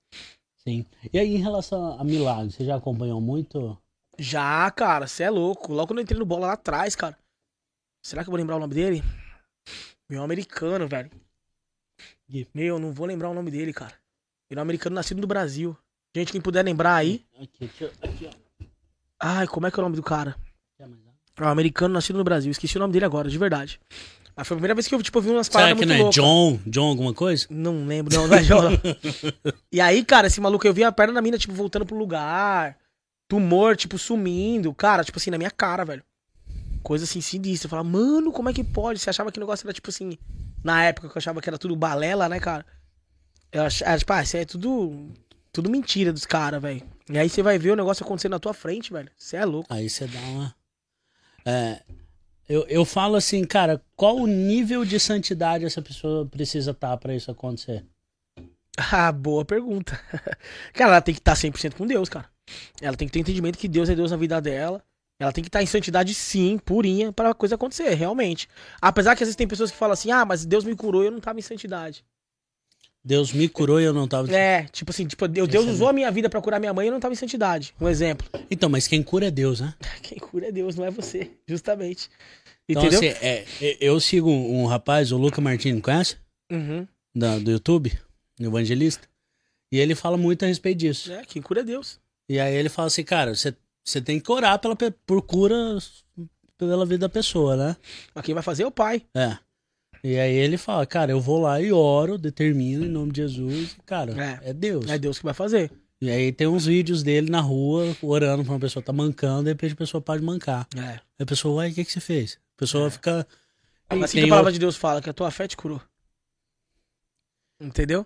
Sim. E aí em relação a milagres, você já acompanhou muito? Já, cara, você é louco. Logo quando eu entrei no bola lá atrás, cara. Será que eu vou lembrar o nome dele? Meu americano, velho. Meu, não vou lembrar o nome dele, cara. Ele é um americano nascido no Brasil. Gente, quem puder lembrar aí. Aqui, aqui, ó. Ai, como é que é o nome do cara? É um americano nascido no Brasil. Esqueci o nome dele agora, de verdade. Mas foi a primeira vez que eu, tipo, vi umas Será paradas que muito não é loucas. John? John alguma coisa? Não lembro, não, não é John, não. E aí, cara, esse maluco, eu vi a perna da mina, tipo, voltando pro lugar. Tumor, tipo, sumindo. Cara, tipo assim, na minha cara, velho. Coisa assim, sinistra. Eu falava, mano, como é que pode? Você achava que o negócio era, tipo assim... Na época que eu achava que era tudo balela, né, cara? Eu achava, tipo, ah, isso é tudo... Tudo mentira dos caras, velho. E aí você vai ver o negócio acontecendo na tua frente, velho. Você é louco. Aí você dá uma. É, eu, eu falo assim, cara, qual o nível de santidade essa pessoa precisa estar pra isso acontecer? Ah, boa pergunta. cara, ela tem que estar 100% com Deus, cara. Ela tem que ter entendimento que Deus é Deus na vida dela. Ela tem que estar em santidade, sim, purinha, para a coisa acontecer, realmente. Apesar que às vezes tem pessoas que falam assim: ah, mas Deus me curou e eu não tava em santidade. Deus me curou e eu não tava. É, tipo assim, tipo, Deus, Deus usou a minha vida pra curar minha mãe e eu não tava em santidade. Um exemplo. Então, mas quem cura é Deus, né? Quem cura é Deus, não é você, justamente. Então, Entendeu? assim, é, é, eu sigo um, um rapaz, o Luca Martins, conhece? Uhum. Da- do YouTube, evangelista. E ele fala muito a respeito disso. É, quem cura é Deus. E aí ele fala assim, cara, você, você tem que orar pela, pe- por cura pela vida da pessoa, né? Mas quem vai fazer é o pai. É. E aí ele fala, cara, eu vou lá e oro, determino em nome de Jesus, cara, É. é, Deus. É Deus que vai fazer. E aí tem uns vídeos dele na rua, orando pra uma pessoa tá mancando, de repente a pessoa pode mancar. É. Aí a pessoa, uai, o que, que você fez? A pessoa fica. Mas assim que a palavra outro- de Deus fala, que a tua fé te curou. Entendeu?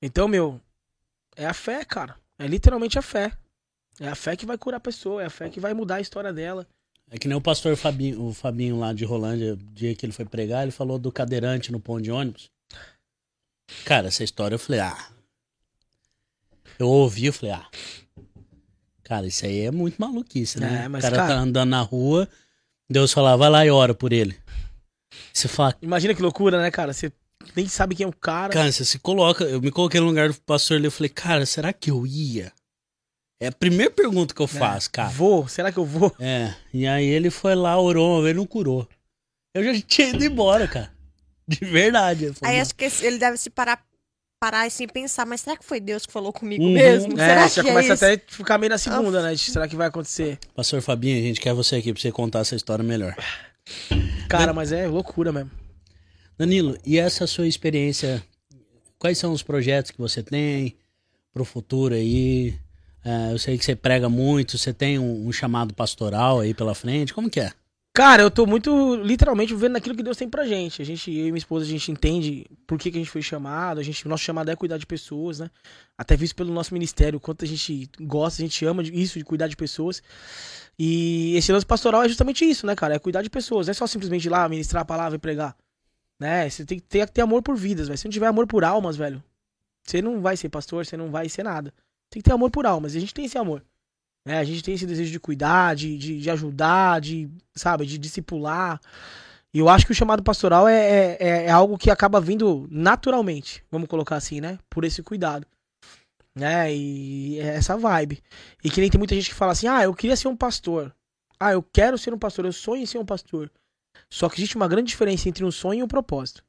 Então, meu, é a fé, cara. É literalmente a fé. É a fé que vai curar a pessoa, é a fé que vai mudar a história dela. É que nem o pastor Fabinho, o Fabinho lá de Rolândia, o dia que ele foi pregar, ele falou do cadeirante no ponto de ônibus. Cara, essa história eu falei, ah. Eu ouvi, eu falei, ah. Cara, isso aí é muito maluquice, né? É, mas, o cara, cara- tá andando na rua, Deus fala, vai lá e ora por ele. Você fala, Imagina que loucura, né, cara? Você nem sabe quem é o cara. cara, você se coloca. Eu me coloquei no lugar do pastor ali, eu falei, cara, será que eu ia? É a primeira pergunta que eu É, faço, cara. Vou, será que eu vou? É, e aí ele foi lá, orou uma vez, não curou. Eu já tinha ido embora, cara. De verdade. Falei, Aí "Não." acho que ele deve se parar, parar assim e pensar, mas será que foi Deus que falou comigo Uhum. mesmo? É, será já que começa é até a ficar meio na segunda, né? de Será que vai acontecer? Pastor Fabinho, a gente quer você aqui pra você contar essa história melhor. Cara, mas é loucura mesmo. Danilo, e essa sua experiência? Quais são os projetos que você tem pro futuro aí? É, eu sei que você prega muito, você tem um, um chamado pastoral aí pela frente, como que é? Cara, eu tô muito, literalmente, vendo naquilo que Deus tem pra gente. A gente, eu e minha esposa, a gente entende por que, que a gente foi chamado. A gente, o nosso chamado é cuidar de pessoas, né? Até visto pelo nosso ministério, quanto a gente gosta, a gente ama isso, de cuidar de pessoas. E esse lance pastoral é justamente isso, né, cara? É cuidar de pessoas. Não é só simplesmente ir lá, ministrar a palavra e pregar. Né? Você tem que ter, ter amor por vidas, velho. Se não tiver amor por almas, velho, você não vai ser pastor, você não vai ser nada. Tem que ter amor por almas. E a gente tem esse amor. né? a gente tem esse desejo de cuidar, de, de, de ajudar, de, sabe, de discipular. E eu acho que o chamado pastoral é, é, é- é algo que acaba vindo naturalmente, vamos colocar assim, né? Por esse cuidado. Né? E é essa vibe. E que nem tem muita gente que fala assim: ah, eu queria ser um pastor. Ah, eu quero ser um pastor, eu sonho em ser um pastor. Só que existe uma grande diferença entre um sonho e um propósito.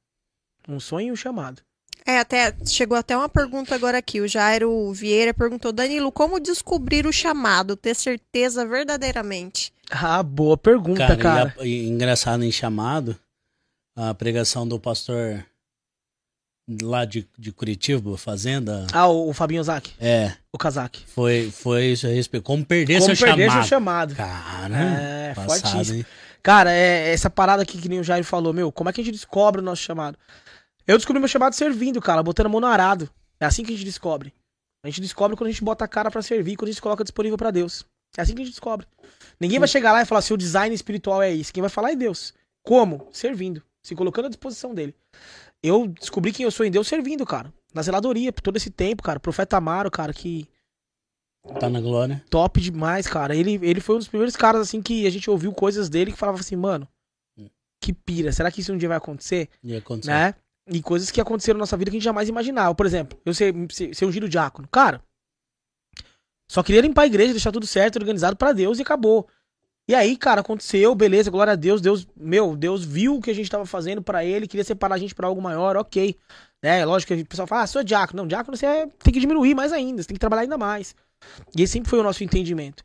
Um sonho e um chamado. É, até chegou até uma pergunta agora aqui. O Jairo Vieira perguntou: Danilo, como descobrir o chamado? Ter certeza verdadeiramente? Ah, boa pergunta, Cara, cara. E, a- e engraçado em chamado, a pregação do pastor lá de, de Curitiba, Fazenda, Ah, o, o Fabinho Ozaki, é, o Kazaki. foi, foi isso a respeito. Como perder Como seu perder chamado. seu chamado. Cara, É, passado, fortíssimo. hein? Cara, é essa parada aqui que nem o Jair falou, meu, como é que a gente descobre o nosso chamado? Eu descobri meu chamado servindo, cara, botando a mão no arado. É assim que a gente descobre. A gente descobre quando a gente bota a cara pra servir, quando a gente se coloca disponível pra Deus. É assim que a gente descobre. Ninguém vai chegar lá e falar assim, o design espiritual é isso. Quem vai falar é Deus. Como? Servindo. Se colocando à disposição dele. Eu descobri quem eu sou em Deus servindo, cara. Na zeladoria, por todo esse tempo, cara. Profeta Amaro, cara, que Tá na glória. top demais, cara. Ele, ele foi um dos primeiros caras, assim, que a gente ouviu coisas dele que falava assim, mano, que pira. Será que isso um dia vai acontecer? E aconteceu. Né? E coisas que aconteceram na nossa vida que a gente jamais imaginava. Por exemplo, eu ser, ser, ser ungido diácono. Cara, só queria limpar a igreja, deixar tudo certo, organizado pra Deus e acabou. E aí, cara, aconteceu, beleza, glória a Deus, Deus, meu, Deus viu o que a gente tava fazendo pra ele, queria separar a gente pra algo maior, ok. É, lógico que o pessoal fala, ah, sou diácono. Não, diácono você é- tem que diminuir mais ainda, você tem que trabalhar ainda mais. E esse sempre foi o nosso entendimento.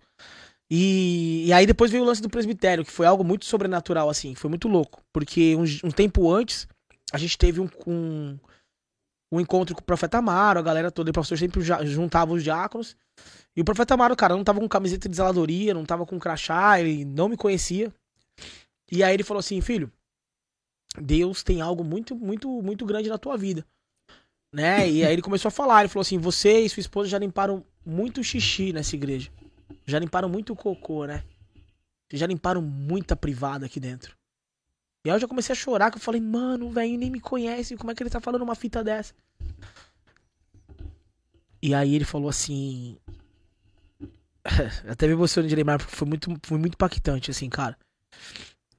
E, e aí depois veio o lance do presbitério, que foi algo muito sobrenatural, assim, foi muito louco. Porque um, um tempo antes, a gente teve um, um, um encontro com o profeta Amaro, a galera toda, e o pastor sempre juntava os diáconos. E o profeta Amaro, cara, não tava com camiseta de zeladoria, não tava com crachá, ele não me conhecia. E aí ele falou assim, filho, Deus tem algo muito, muito, muito grande na tua vida. Né? E aí ele começou a falar, ele falou assim, você e sua esposa já limparam muito xixi nessa igreja. Já limparam muito cocô, né? Já limparam muita privada aqui dentro. E aí eu já comecei a chorar, que eu falei, mano, o velho nem me conhece, como é que ele tá falando uma fita dessa? E aí ele falou assim. Até me emocionei de lembrar, porque foi muito, foi muito impactante, assim, cara.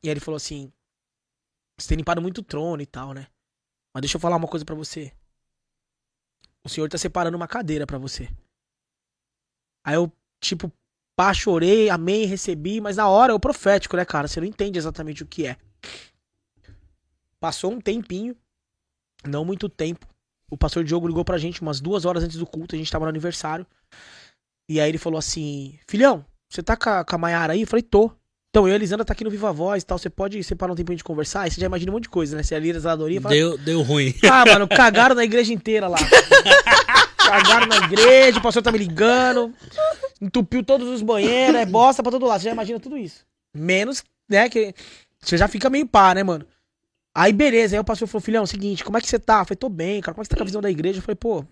E aí ele falou assim: Você tem limpado muito o trono e tal, né? Mas deixa eu falar uma coisa pra você. O senhor tá separando uma cadeira pra você. Aí eu, tipo, pá, chorei, amei, recebi, mas na hora é o profético, né, cara? Você não entende exatamente o que é. Passou um tempinho, não muito tempo. O pastor Diogo ligou pra gente umas duas horas antes do culto, a gente tava no aniversário. E aí ele falou assim: Filhão, você tá com a, com a Maiara aí? Eu falei, tô. Então, eu e a Elisandra tá aqui no Viva Voz e tal. Você pode separar um tempo pra gente conversar? Aí você já imagina um monte de coisa, né? Você é ali da zeladoria fala, Deu, deu ruim. Ah, mano, cagaram na igreja inteira lá. cagaram na igreja, o pastor tá me ligando. Entupiu todos os banheiros, é bosta pra todo lado. Você já imagina tudo isso. Menos, né, que você já fica meio pá, né, mano? Aí, beleza. Aí o pastor falou, filhão, seguinte, como é que você tá? Eu falei, tô bem, cara. Como é que você tá com a visão da igreja? Eu falei, pô,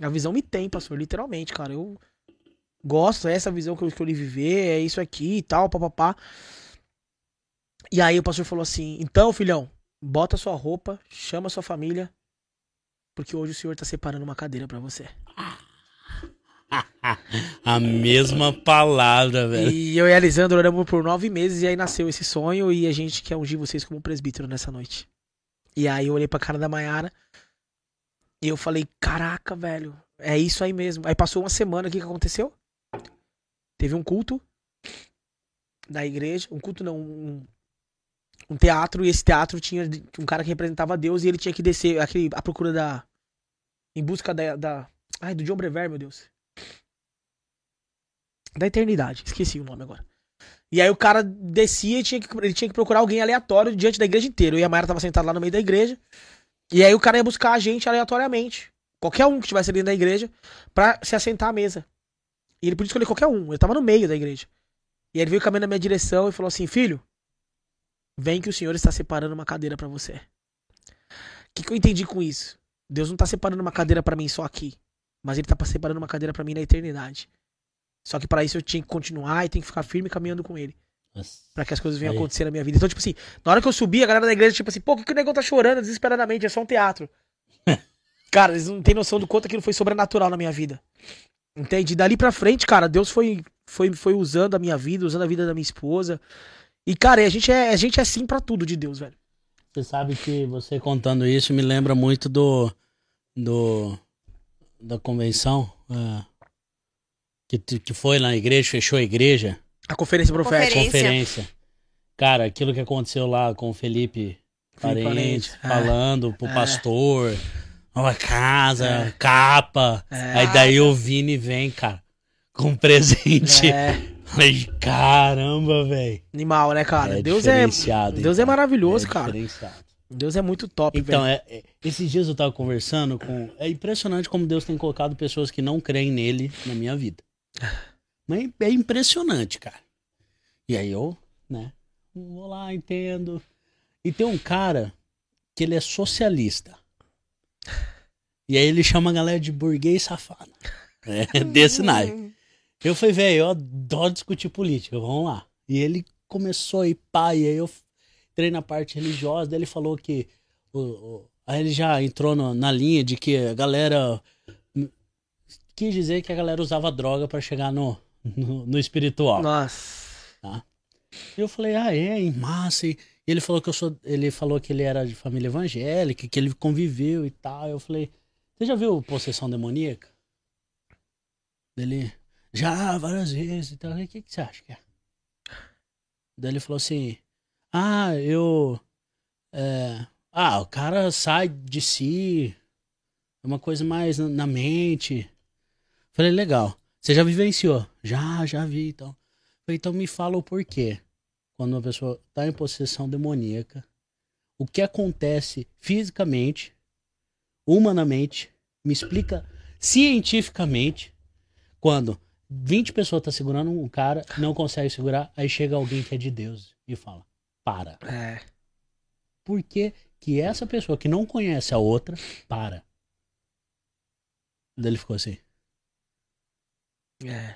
a visão me tem, pastor, literalmente, cara. Eu gosto, é essa visão que eu escolhi viver, é isso aqui e tal, papapá. E aí o pastor falou assim: então, filhão, bota sua roupa, chama sua família, porque hoje o senhor tá separando uma cadeira pra você. A mesma palavra, velho. E eu e a Elisandro oramos por nove meses e aí nasceu esse sonho e a gente quer ungir vocês como presbítero nessa noite. E aí eu olhei pra cara da Maiara e eu falei, caraca, velho, é isso aí mesmo. Aí passou uma semana, o que, que aconteceu? Teve um culto da igreja, um culto não, um, um teatro, e esse teatro tinha um cara que representava Deus e ele tinha que descer aquele, a procura da. Em busca da. da ai, do John Brever, meu Deus. Da eternidade, esqueci o nome agora. E aí o cara descia e tinha que, ele tinha que procurar alguém aleatório diante da igreja inteira. Eu e a Mayara tava sentado lá no meio da igreja. E aí o cara ia buscar a gente aleatoriamente. Qualquer um que estivesse ali da igreja, pra se assentar à mesa. E ele podia escolher qualquer um. Ele tava no meio da igreja. E aí ele veio caminhando na minha direção e falou assim: Filho, vem que o Senhor está separando uma cadeira pra você. O que, que eu entendi com isso? Deus não tá separando uma cadeira pra mim só aqui. Mas ele tá separando uma cadeira pra mim na eternidade. Só que pra isso eu tinha que continuar e tem que ficar firme caminhando com ele. Pra que as coisas venham acontecer na minha vida. Então, tipo assim, na hora que eu subi, a galera da igreja, tipo assim, pô, por que, que o negão tá chorando desesperadamente? É só um teatro. cara, eles não têm noção do quanto aquilo foi sobrenatural na minha vida. Entende? Dali pra frente, cara, Deus foi, foi, foi usando a minha vida, usando a vida da minha esposa. E, cara, a gente é, a gente é sim pra tudo de Deus, velho. Você sabe que você contando isso me lembra muito do. do da convenção. é, que, que foi na igreja, fechou a igreja. A conferência profética. Conferência. conferência. Cara, aquilo que aconteceu lá com o Felipe Felipe Parente, Parente, é. falando pro É. pastor, uma casa, É. capa. É. Aí daí o Vini vem, cara, com um presente. É, Falei, caramba, velho. animal, né, cara? Deus é, Deus é cara? maravilhoso, É cara. Deus é muito top, Então, é, é- esses dias eu tava conversando com. É impressionante como Deus tem colocado pessoas que não creem nele na minha vida. Mas é impressionante, cara. E aí eu, né? Vou lá, entendo. E tem um cara que ele é socialista. E aí ele chama a galera de burguês safado. É desse naipe. Eu falei, velho, eu adoro discutir política, vamos lá. E ele começou aí, e aí eu entrei na parte religiosa, daí ele falou que. O, o- aí ele já entrou no- na linha de que a galera. Quis dizer que a galera usava droga pra chegar no, no, no espiritual. Nossa. Eu falei, ah, é, em massa. E ele falou que eu sou. Ele falou que ele era de família evangélica, que ele conviveu e tal. Eu falei, você já viu possessão demoníaca? Ele, já, várias vezes e falei, O que, que você acha que é? Daí ele falou assim, ah, eu. é, ah, o cara sai de si. É uma coisa mais na, na mente. Falei, legal. Você já vivenciou? Já, já vi então. Falei, então me fala o porquê. Quando uma pessoa está em possessão demoníaca, o que acontece fisicamente, humanamente, me explica cientificamente, quando 20 pessoas estão segurando um cara, não consegue segurar, aí chega alguém que é de Deus e fala, para. É. Por que que essa pessoa que não conhece a outra, para? Daí ele ficou assim, É.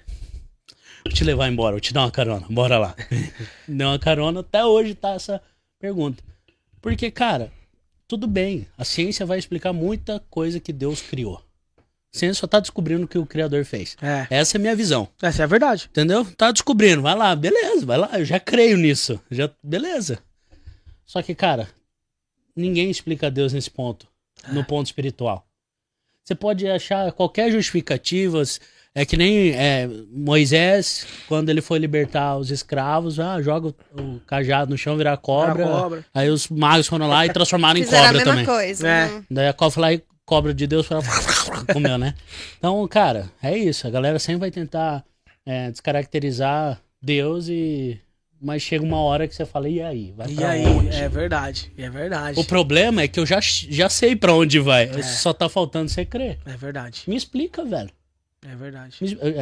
Vou te levar embora, vou te dar uma carona, bora lá. Deu uma carona, até hoje tá essa pergunta. Porque, cara, tudo bem, a ciência vai explicar muita coisa que Deus criou. A ciência só tá descobrindo o que o Criador fez. É. Essa é a minha visão, Essa é a verdade. entendeu? Tá descobrindo, vai lá, beleza, vai lá, eu já creio nisso, já, beleza. Só que, cara, ninguém explica Deus nesse ponto, no ponto espiritual. Você pode achar qualquer justificativas, É que nem é, Moisés, quando ele foi libertar os escravos, ah, joga o, o cajado no chão, virar cobra. Cobra. Aí os magos foram lá e transformaram em Fizeram a cobra mesma também. coisa. É. né? Daí a cobra foi lá e cobra de Deus foi lá, comeu, né? Então, cara, é isso. A galera sempre vai tentar é, descaracterizar Deus e. Mas chega uma hora que você fala, e aí? Vai E pra aí, onde? é verdade, é verdade. O problema é que eu já, já sei pra onde vai. Só tá faltando você crer. É verdade, Me explica, velho. É verdade.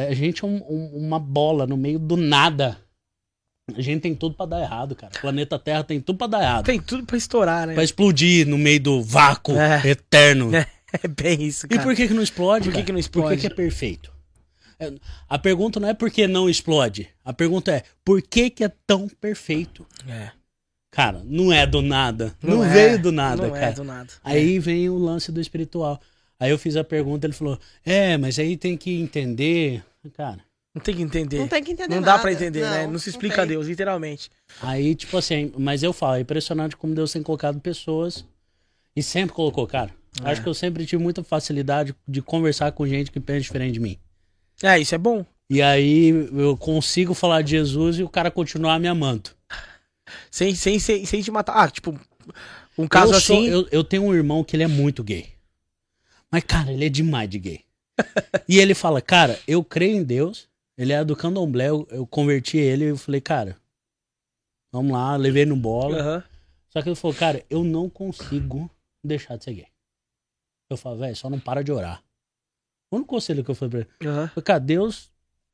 A gente é um- um- uma bola no meio do nada. A gente tem tudo pra dar errado, cara. O planeta Terra tem tudo pra dar errado. Tem tudo pra estourar, né? Pra explodir no meio do vácuo É. eterno. É, é bem isso, E cara. por que que não explode, Por que que não Por explode? que que é perfeito? É, A pergunta não é por que não explode. A pergunta é por que que é tão perfeito? É. Cara, não é do nada. Não, é, veio do nada, não cara. é do nada. Aí vem o lance do espiritual. Aí eu fiz a pergunta, ele falou: "É, mas aí tem que entender". Cara, Não tem que entender. Não tem que entender Não nada. dá pra entender, né? Não se explica a tem. Deus, literalmente. Aí, tipo assim, mas eu falo, é impressionante como Deus tem colocado pessoas. E sempre colocou, cara. É. Acho que eu sempre tive muita facilidade de conversar com gente que pensa diferente de mim. É, isso é bom. E aí eu consigo falar de Jesus e o cara continuar me amando. Sem, sem, sem, sem te matar. Ah, tipo, um caso eu, sou- assim. eu, eu tenho um irmão que ele é muito gay. Mas, cara, ele é demais de gay. e ele fala, cara, eu creio em Deus. Ele é do candomblé, eu, eu converti ele e eu falei, cara, vamos lá, levei no bola. Aham. Só que ele falou, cara, eu não consigo deixar de ser gay. Eu falo, velho, só não para de orar. O único conselho que eu falei pra ele, Aham. foi, cara, Deus,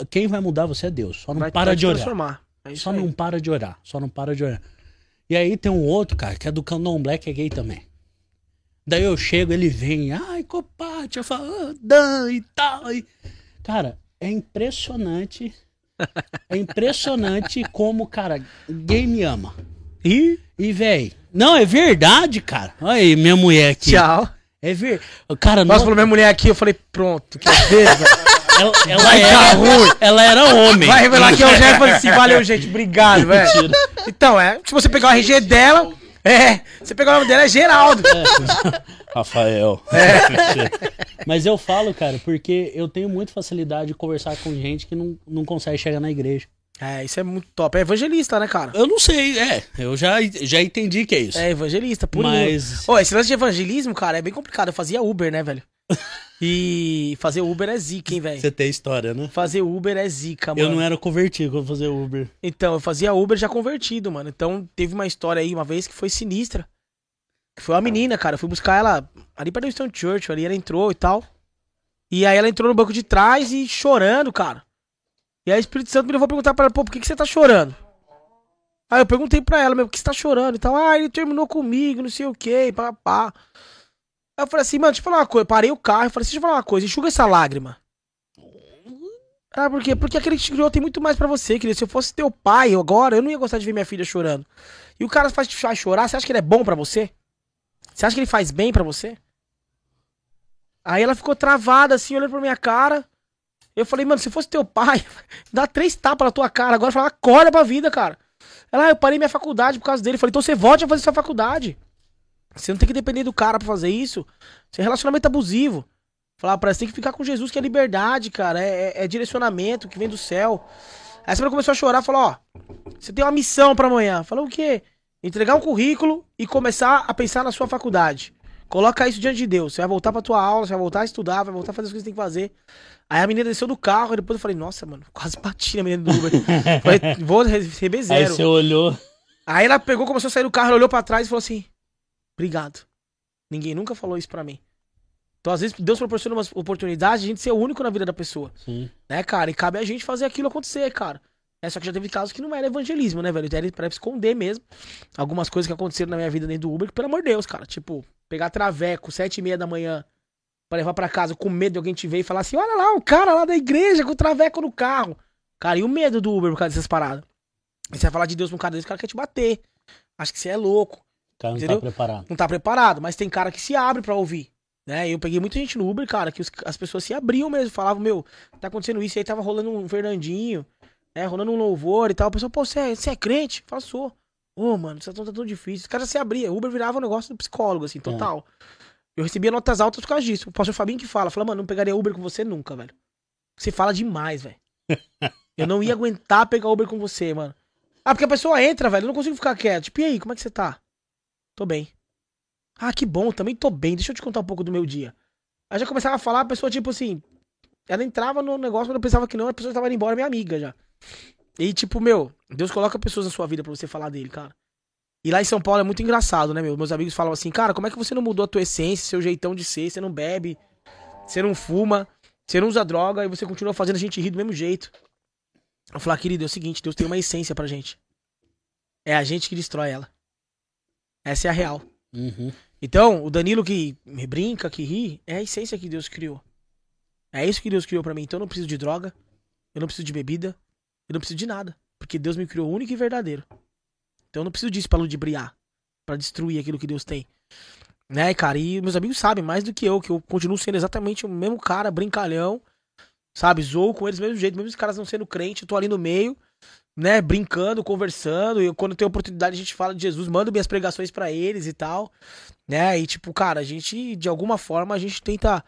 quem vai mudar você é Deus. Só não Vai- para vai de orar. É Só aí. não para de orar. Só não para de orar. E aí tem um outro, cara, que é do candomblé, que é gay também. Daí eu chego, ele vem, ai, copate, eu falo, ah, Dan e tal. E... Cara, é impressionante. É impressionante como, cara, gay me ama. Ih, E, véi, não, é verdade, cara. Olha aí, minha mulher aqui. tchau. É ver. Cara, Nossa, não, falou minha mulher aqui, eu falei, pronto, ver, velho? ela, ela Vai era, ruim. ela era homem. Vai revelar que é o Jair e assim, valeu, gente, obrigado, velho. Então, é, se você pegar o RG dela, é, você pegar o nome dela, é Geraldo. Rafael. É. Mas eu falo, cara, porque eu tenho muita facilidade de conversar com gente que não, não consegue chegar na igreja. É, isso é muito top. É evangelista, né, cara? Eu não sei, é. Eu já, já entendi que é isso. É evangelista, por Mas. Ô, esse lance de evangelismo, cara, é bem complicado. Eu fazia Uber, né, velho? E fazer Uber é zica, hein, velho? Você tem história, né? Fazer Uber é zica, mano. Eu não era convertido quando fazia Uber. Então, eu fazia Uber já convertido, mano. Então, teve uma história aí uma vez que foi sinistra. Que foi uma menina, cara. Eu fui buscar ela ali perto do Stone Church, ali ela entrou e tal. E aí ela entrou no banco de trás e chorando, cara. E aí o Espírito Santo me levou a perguntar pra ela, pô, por que, que você tá chorando? Aí eu perguntei pra ela, meu, por que você tá chorando e tal? Ah, ele terminou comigo, não sei o que, pá, pá. Eu falei assim, mano, deixa eu falar uma coisa. Parei o carro e falei assim, deixa eu falar uma coisa, enxuga essa lágrima. Ah, por quê? Porque aquele que te criou tem muito mais pra você, querido. Se eu fosse teu pai agora, eu não ia gostar de ver minha filha chorando. E o cara faz te chorar, você acha que ele é bom pra você? Você acha que ele faz bem pra você? Aí ela ficou travada assim, olhando pra minha cara. Eu falei, mano, se fosse teu pai, dá três tapas na tua cara agora, fala, acorda pra vida, cara. Ela, ah, eu parei minha faculdade por causa dele. Eu falei, então você volte a fazer sua faculdade. Você não tem que depender do cara pra fazer isso. Isso é relacionamento abusivo. Falar pra ela, você tem que ficar com Jesus, que é liberdade, cara. É, é- é direcionamento que vem do céu. Aí senhora começou a chorar, falou, ó, você tem uma missão pra amanhã. Falou o quê? Entregar um currículo e começar a pensar na sua faculdade. Coloca isso diante de Deus. Você vai voltar pra tua aula, você vai voltar a estudar, vai voltar a fazer as coisas que tem que fazer. Aí a menina desceu do carro, e depois eu falei, nossa, mano, quase bati na menina do Uber. falei, vou receber Aí zero. você olhou. Aí ela pegou, começou a sair do carro, ela olhou pra trás e falou assim: Obrigado. Ninguém nunca falou isso pra mim. Então, às vezes, Deus proporciona uma oportunidade de a gente ser o único na vida da pessoa. Sim. Né, cara? E cabe a gente fazer aquilo acontecer, cara. É, só que já teve casos que não era evangelismo, né, velho? Era pra esconder mesmo. Algumas coisas que aconteceram na minha vida dentro do Uber, que, pelo amor de Deus, cara. Tipo, pegar traveco, sete e meia da manhã, pra levar pra casa com medo de alguém te ver e falar assim: olha lá, o cara lá da igreja com o traveco no carro. Cara, e o medo do Uber por causa dessas paradas? E você vai falar de Deus pra um cara desse, o cara quer te bater. Acho que você é louco cara não Entendeu? tá preparado. não tá preparado, mas tem cara que se abre pra ouvir. Né? Eu peguei muita gente no Uber, cara, que os- as pessoas se abriam mesmo, falavam, meu, tá acontecendo isso, e aí tava rolando um Fernandinho, né, rolando um louvor e tal. A pessoa, pô, você é, é crente? Fala, sou. Ô, mano, isso tá tão difícil. Os caras se abriam. Uber virava um negócio do psicólogo, assim, total. Eu recebia notas altas por causa disso. O pastor Fabinho que fala, fala, mano, não pegaria Uber com você nunca, velho. Você fala demais, velho. Eu não ia aguentar pegar Uber com você, mano. Ah, porque a pessoa entra, velho. Eu não consigo ficar quieto. Tipo, e aí, como é que você tá? Tô bem. Ah, que bom, também tô bem. Deixa eu te contar um pouco do meu dia. Aí já começava a falar, a pessoa, tipo assim. Ela entrava no negócio, quando eu pensava que não, a pessoa tava indo embora, minha amiga já. E, tipo, meu, Deus coloca pessoas na sua vida pra você falar dele, cara. E lá em São Paulo é muito engraçado, né, meu? Meus amigos falam assim, cara, como é que você não mudou a tua essência, seu jeitão de ser? Você não bebe, você não fuma, você não usa droga e você continua fazendo a gente rir do mesmo jeito. Eu falar, querido, é o seguinte, Deus tem uma essência pra gente. É a gente que destrói ela. Essa é a real. Uhum. Então, o Danilo que brinca, que ri, é a essência que Deus criou. É isso que Deus criou pra mim. Então eu não preciso de droga, eu não preciso de bebida, eu não preciso de nada. Porque Deus me criou único e verdadeiro. Então eu não preciso disso pra ludibriar, pra destruir aquilo que Deus tem. Né, cara? E meus amigos sabem mais do que eu, que eu continuo sendo exatamente o mesmo cara, brincalhão, sabe? Zoo com eles do mesmo jeito, mesmo os caras não sendo crente, eu tô ali no meio, né, brincando, conversando, e quando tem oportunidade a gente fala de Jesus, mando minhas pregações pra eles e tal, né? E tipo, cara, a gente de alguma forma a gente tenta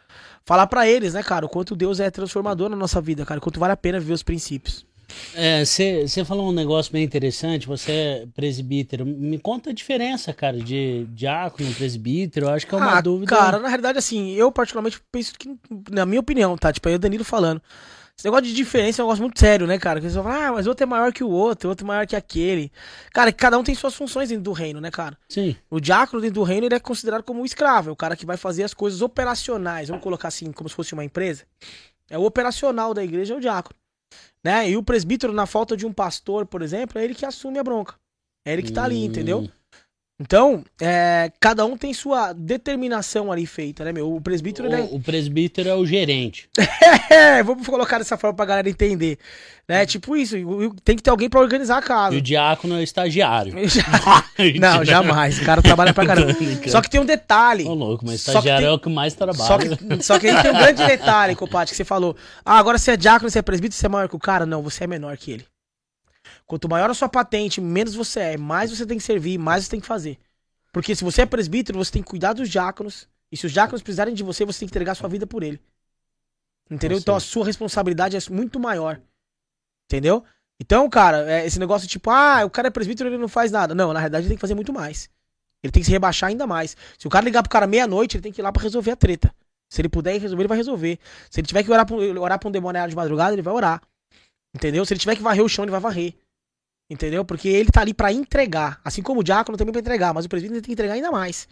falar pra eles, né, cara, o quanto Deus é transformador na nossa vida, cara, o quanto vale a pena viver os princípios. Você falou um negócio bem interessante, você é presbítero. Me conta a diferença, cara, de diácono, presbítero. Eu acho que é uma ah, dúvida. Cara, na realidade, assim, eu particularmente penso que, na minha opinião, tá? Tipo, aí o Danilo falando. Esse negócio de diferença é um negócio muito sério, né, cara? Que você fala, ah, mas outro é maior que o outro, outro é maior que aquele. Cara, cada um tem suas funções dentro do reino, né, cara? Sim. O diácono dentro do reino ele é considerado como um escravo, é o cara que vai fazer as coisas operacionais. Vamos colocar assim, como se fosse uma empresa. É o operacional da igreja, é o diácono. Né? E o presbítero, na falta de um pastor, por exemplo, é ele que assume a bronca. É ele que tá ali, Hum. entendeu? Então, é, cada um tem sua determinação ali feita, né, meu? O presbítero, ele é... O, o presbítero é o gerente. É, vamos colocar dessa forma pra galera entender. Né? Tipo isso, e- e tem que ter alguém pra organizar a E casa. o diácono é o estagiário. Não, jamais. O cara trabalha pra caramba. Só que tem um detalhe. Ô, louco, mas estagiário tem- é o que mais trabalha. Só que, só que aí tem um grande detalhe, Copati, que você falou. Ah, agora você é diácono, você é presbítero, você é maior que o cara? Não, você é menor que ele. Quanto maior a sua patente, menos você é, mais você tem que servir, mais você tem que fazer. Porque se você é presbítero, você tem que cuidar dos diáconos. E se os diáconos precisarem de você, você tem que entregar sua vida por ele. Entendeu? Então a sua responsabilidade é muito maior. Entendeu? Então, cara, é esse negócio tipo, ah, o cara é presbítero, ele não faz nada. Não, na realidade ele tem que fazer muito mais. Ele tem que se rebaixar ainda mais. Se o cara ligar pro cara meia-noite, ele tem que ir lá pra resolver a treta. Se ele puder resolver, ele vai resolver. Se ele tiver que orar pra, um- orar pra um demoniado de madrugada, ele vai orar. Entendeu? Se ele tiver que varrer o chão, ele vai varrer. Entendeu? Porque ele tá ali pra entregar. Assim como o diácono também pra entregar. Mas o presbítero tem que entregar ainda mais.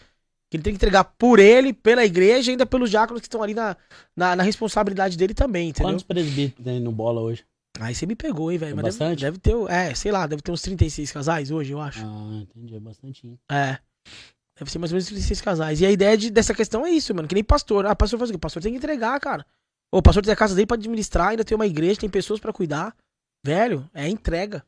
Ele tem que entregar por ele, pela igreja e ainda pelos diáconos que estão ali na, na, na responsabilidade dele também, entendeu? Quantos presbíteros tem no bola hoje? Aí você me pegou, hein, velho. É Mas deve, bastante? deve ter, é, sei lá, deve ter uns 36 casais hoje, eu acho. Ah, entendi, é bastante. É. Deve ser mais ou menos 36 casais. E a ideia de- dessa questão é isso, mano. Que nem pastor. Ah, pastor faz o quê? Pastor tem que entregar, cara. O pastor tem a casa dele pra administrar, ainda tem uma igreja, tem pessoas pra cuidar. Velho, é entrega.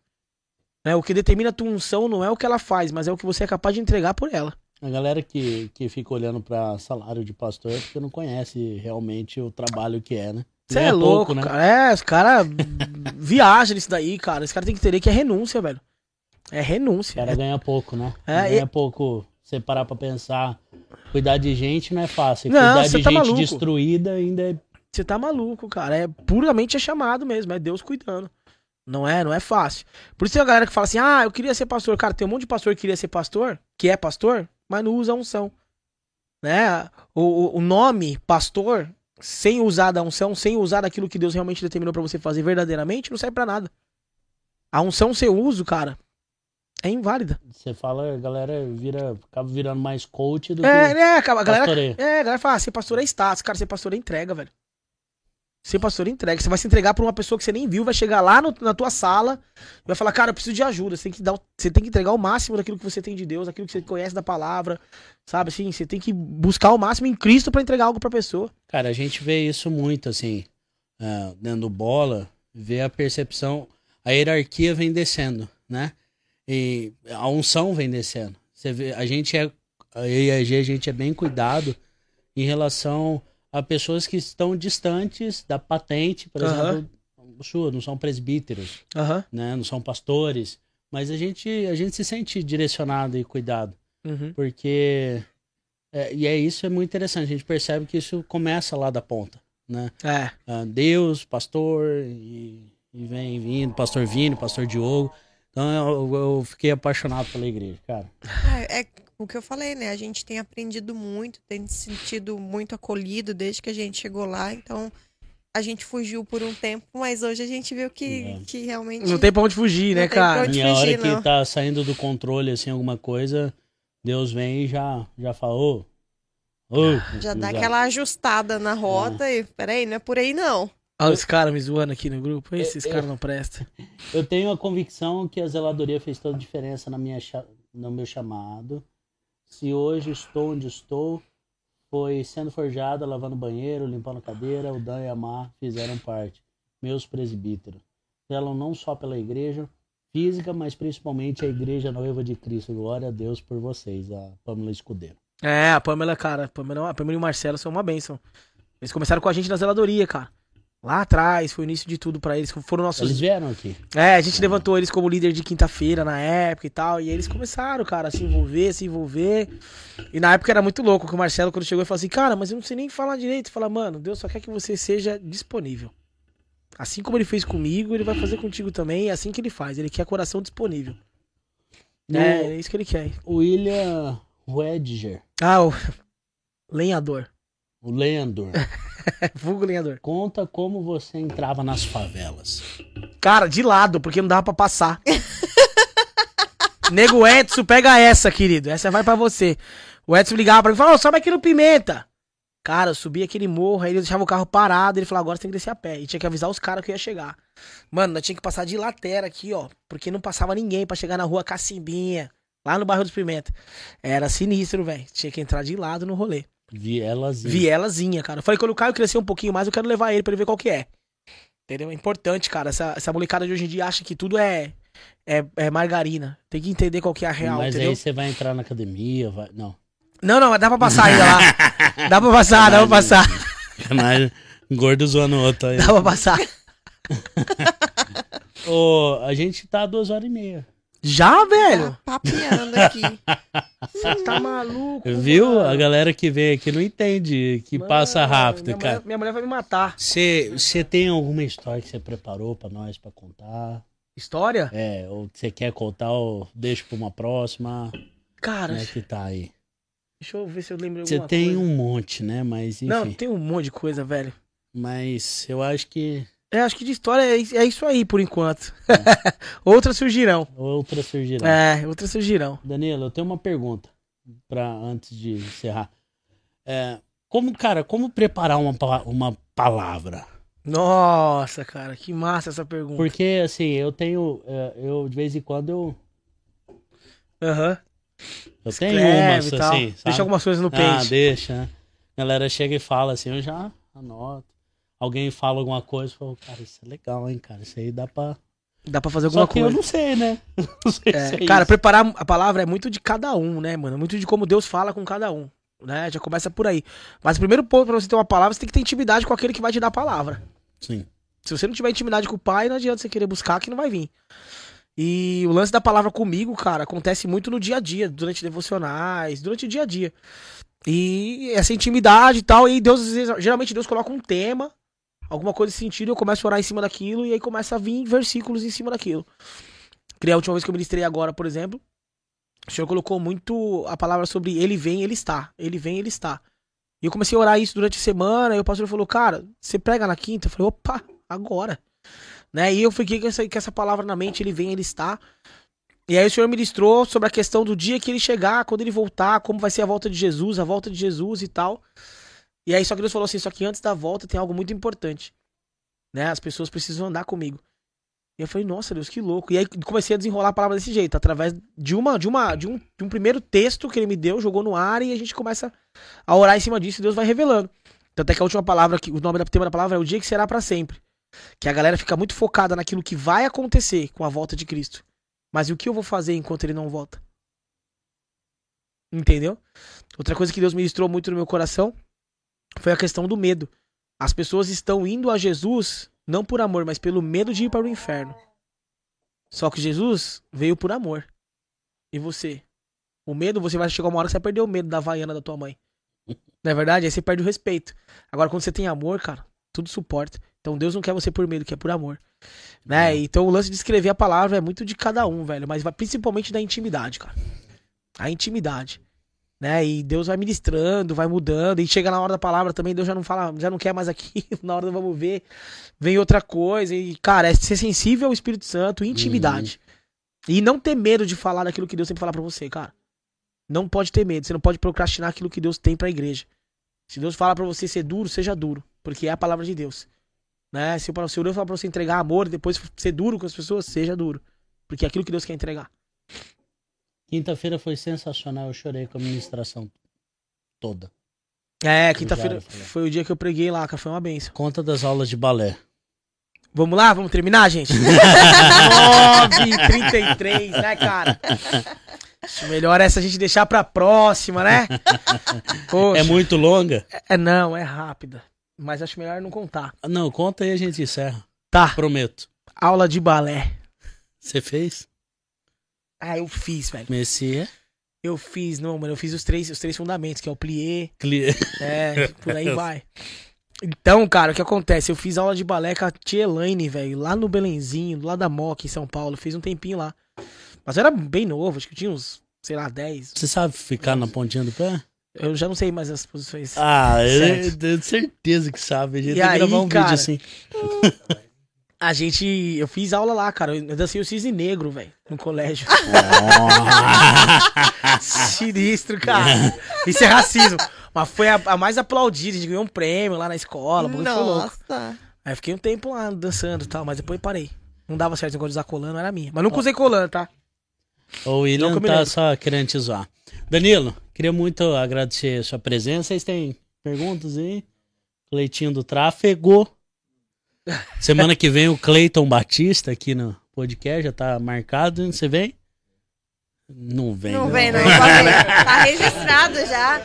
Né? O que determina a tua unção não é o que ela faz, mas é o que você é capaz de entregar por ela. A galera que, que fica olhando pra salário de pastor é porque não conhece realmente o trabalho que é, né? Você Nem é louco, pouco, né? cara. É, os caras viajam nisso daí, cara. Esse cara tem que entender que é renúncia, velho. É O renúncia. cara ganha pouco, né? É, ganha pouco. Você parar pra pensar, cuidar de gente não é fácil. Não, cuidar de tá gente maluco. destruída ainda é Você tá maluco, cara. É puramente é chamado mesmo, é Deus cuidando. Não é, não é fácil. Por isso tem a galera que fala assim: "Ah, eu queria ser pastor". Cara, tem um monte de pastor que queria ser pastor, que é pastor, mas não usa a unção. Né? O, o- nome pastor, sem usar da unção, sem usar aquilo que Deus realmente determinou pra você fazer verdadeiramente, não serve pra nada. A unção sem uso, cara, é inválida. Você fala, a galera vira, acaba virando mais coach do É, que né? A galera, pastoreio. é, a galera fala, ah, ser pastor é status. Cara, ser pastor é entrega, velho. Ser pastor entrega. Você vai se entregar pra uma pessoa que você nem viu, vai chegar lá no- na tua sala e vai falar, cara, eu preciso de ajuda. Você tem, que dar, você tem que entregar o máximo daquilo que você tem de Deus, daquilo que você conhece da palavra. Sabe assim? Você tem que buscar o máximo em Cristo pra entregar algo pra pessoa. Cara, a gente vê isso muito, assim, ah, dentro do bola, vê a percepção, a hierarquia vem descendo, né? E a unção vem descendo. Você vê, a gente é, a IAG, a gente é bem cuidado em relação a pessoas que estão distantes da patente, por exemplo, sua, não são presbíteros, né? Não são pastores, mas a gente, a gente se sente direcionado e cuidado Uhum. porque é, e é isso é muito interessante a gente percebe que isso começa lá da ponta né? É. Ah, Deus, pastor, e, e vem vindo, pastor Vini, pastor Diogo. Então eu, eu fiquei apaixonado pela igreja, cara. É, é o que eu falei, né? A gente tem aprendido muito, tem se sentido muito acolhido desde que a gente chegou lá. Então, a gente fugiu por um tempo, mas hoje a gente viu que, É. que realmente. Não tem pra onde fugir, Não né, tem pra cara? onde- E a hora fugir, que não. tá saindo do controle, assim, alguma coisa, Deus vem e já, já falou. Ô, Já dá aquela ajustada na rota e peraí, não é por aí não. Olha os caras me zoando aqui no grupo. Esses caras não prestam. Eu tenho a convicção que a zeladoria fez toda a diferença na minha, no meu chamado. Se hoje estou onde estou, foi sendo forjada, lavando banheiro, limpando cadeira, o Dan e a Mar fizeram parte. Meus presbíteros. Zelam não só pela igreja física, mas principalmente a igreja noiva de Cristo. Glória a Deus por vocês, a Pamela Escudeiro. É, a Pamela, cara. A Pamela, a Pamela e o Marcelo são uma bênção. Eles começaram com a gente na zeladoria, cara. Lá atrás, foi o início de tudo pra eles. Foram nossos. Eles vieram aqui. É, a gente levantou eles como líder de quinta-feira na época e tal. E eles começaram, cara, a se envolver, se envolver. E na época era muito louco, que o Marcelo, quando chegou, ele falou assim: Cara, mas eu não sei nem falar direito. Fala, mano, Deus só quer que você seja disponível. Assim como ele fez comigo, ele vai fazer contigo também. É assim que ele faz. Ele quer coração disponível. No- É, é isso que ele quer. O William Wedger, Ah, o lenhador. O lenhador, Vulgo lenhador. conta como você entrava nas favelas. Cara, de lado, porque não dava pra passar. Nego Edson, pega essa, querido. Essa vai pra você. O Edson ligava pra mim e falava, "Ô, sobe aqui no Pimenta. Cara, eu subi aquele morro, aí ele deixava o carro parado, ele falou, agora você tem que descer a pé. E tinha que avisar os caras que eu ia chegar. Mano, nós tinha que passar de latera aqui, ó. Porque não passava ninguém pra chegar na rua Cacimbinha, lá no bairro dos Pimenta. Era sinistro, velho. Tinha que entrar de lado no rolê. Vielas. Vielazinha, cara. Eu falei, quando o Caio crescer um pouquinho mais, eu quero levar ele pra ele ver qual que é. Entendeu? É importante, cara. Essa, essa molecada de hoje em dia acha que tudo é, é, é margarina. Tem que entender qual que é a real, Mas entendeu? aí você vai entrar na academia, vai. Não. Não, não, mas dá pra passar ainda lá. Dá pra passar, dá pra passar. Mas gordo zoando o outro aí. Dá pra passar. Ô, a gente tá a duas horas e meia. Já, velho? Tá papeando aqui. Você tá maluco? Viu? mano? A galera que vem aqui não entende que passa Mano, rápido, minha cara. Mulher, minha mulher vai me matar. Você tem alguma história que você preparou pra nós pra contar? História? É, ou que você quer contar ou deixa pra uma próxima? Cara, Como é que tá aí? deixa eu ver se eu lembro Você tem coisa. um monte, né? Mas enfim. Não, tem um monte de coisa, velho. Mas eu acho que É, acho que de história é, é isso aí, por enquanto. outras surgirão. outras surgirão. É, outras surgirão. Danilo, eu tenho uma pergunta para antes de encerrar. É, como, cara, como preparar uma, uma palavra? Nossa, cara, que massa essa pergunta. Porque assim, eu tenho, é, eu de vez em quando eu, Aham. eu tenho Escreve umas e tal. assim, sabe? Deixa algumas coisas no Ah, pente. deixa, né? A galera chega e fala assim, eu já anoto. Alguém fala alguma coisa, eu falo, cara, isso é legal, hein, cara, isso aí dá pra... Dá pra fazer Só alguma que eu coisa. não sei, né? Não sei É, se é cara, isso. preparar a palavra é muito de cada um, né, mano? Muito de como Deus fala com cada um. Né? Já começa por aí. Mas o primeiro ponto pra você ter uma palavra, você tem que ter intimidade com aquele que vai te dar a palavra. Sim. Se você não tiver intimidade com o pai, não adianta você querer buscar que não vai vir. E o lance da palavra comigo, cara, acontece muito no dia a dia, durante devocionais, durante o dia a dia. E essa intimidade e tal, e Deus, às vezes, geralmente Deus coloca um tema, alguma coisa sentido, eu começo a orar em cima daquilo, e aí começa a vir versículos em cima daquilo. Nem a última vez que eu ministrei agora, por exemplo, o Senhor colocou muito a palavra sobre ele vem, ele está. Ele vem, ele está. E eu comecei a orar isso durante a semana, e o pastor falou, cara, você prega na quinta? Eu falei, opa, agora. Né? E eu fiquei com essa, com essa palavra na mente, ele vem, ele está. E aí o Senhor ministrou sobre a questão do dia que ele chegar, quando ele voltar, como vai ser a volta de Jesus, a volta de Jesus e tal. E aí só que Deus falou assim, só que antes da volta tem algo muito importante. Né? As pessoas precisam andar comigo. E eu falei, nossa Deus, que louco. E aí comecei a desenrolar a palavra desse jeito, através de uma, de uma, de um, de um primeiro texto que ele me deu, jogou no ar e a gente começa a orar em cima disso e Deus vai revelando. Tanto é que a última palavra, que o nome da tema da palavra é o dia que será pra sempre. Que a galera fica muito focada naquilo que vai acontecer com a volta de Cristo. Mas e o que eu vou fazer enquanto ele não volta? Entendeu? Outra coisa que Deus ministrou muito no meu coração foi a questão do medo. As pessoas estão indo a Jesus não por amor, mas pelo medo de ir para o inferno. Só que Jesus veio por amor. E você? O medo, você vai chegar uma hora que você vai perder o medo da vaiana da tua mãe. Não é verdade? Aí você perde o respeito. Agora, quando você tem amor, cara, tudo suporta. Então Deus não quer você por medo, quer por amor. Né? Então o lance de escrever a palavra é muito de cada um, velho. Mas vai principalmente da intimidade, cara. A intimidade. Né? E Deus vai ministrando, vai mudando. E chega na hora da palavra também, Deus já não fala, já não quer mais aquilo. Na hora do vamos ver, vem outra coisa. E, cara, é ser sensível ao Espírito Santo, intimidade. E não ter medo de falar daquilo que Deus tem pra falar pra você, cara. Não pode ter medo. Você não pode procrastinar aquilo que Deus tem pra igreja. Se Deus fala pra você ser duro, seja duro. Porque é a palavra de Deus. Né? Se o Senhor falar pra você entregar amor, depois ser duro com as pessoas, seja duro. Porque é aquilo que Deus quer entregar. Quinta-feira foi sensacional, eu chorei com a ministração toda. É, quinta-feira foi o dia que eu preguei lá, cara. Foi uma benção. Conta das aulas de balé. Vamos lá? Vamos terminar, gente? 9h33, né, cara? Acho melhor essa a gente deixar pra próxima, né? Poxa. É muito longa? É, não, é rápida. Mas acho melhor não contar. Não, conta aí a gente encerra. Tá, Prometo. aula de balé. Você fez? Ah, eu fiz, velho. Messias. Eu fiz, não, mano, eu fiz os três, os três fundamentos, que é o plié, Cli... é, por aí vai. Então, cara, o que acontece? Eu fiz aula de balé com a tia Elaine, velho, lá no Belenzinho, lado da Moca, em São Paulo. Fiz um tempinho lá. Mas eu era bem novo, acho que eu tinha uns, sei lá, 10. Você sabe ficar na pontinha do pé? Eu já não sei mais as posições. Ah, eu Certo. tenho certeza que sabe. A gente E tem que aí, gravar um cara? vídeo assim. A gente. Eu fiz aula lá, cara. Eu dancei o cisne negro, velho, no colégio. Sinistro, cara. Isso é racismo. Mas foi a, a mais aplaudida. A gente ganhou um prêmio lá na escola. o bagulho foi louco. Nossa. Aí fiquei um tempo lá dançando e tal, mas depois parei. Não dava certo o negócio de usar colando, era minha. Mas nunca usei colando, tá? O William tá só querendo te zoar. Danilo, queria muito agradecer a sua presença. Vocês têm perguntas aí? Cleitinho do Tráfego. Semana que vem o Cleiton Batista aqui no podcast, já tá marcado. Você vem? Não vem. Não vem, não. Pode ver. Tá registrado já.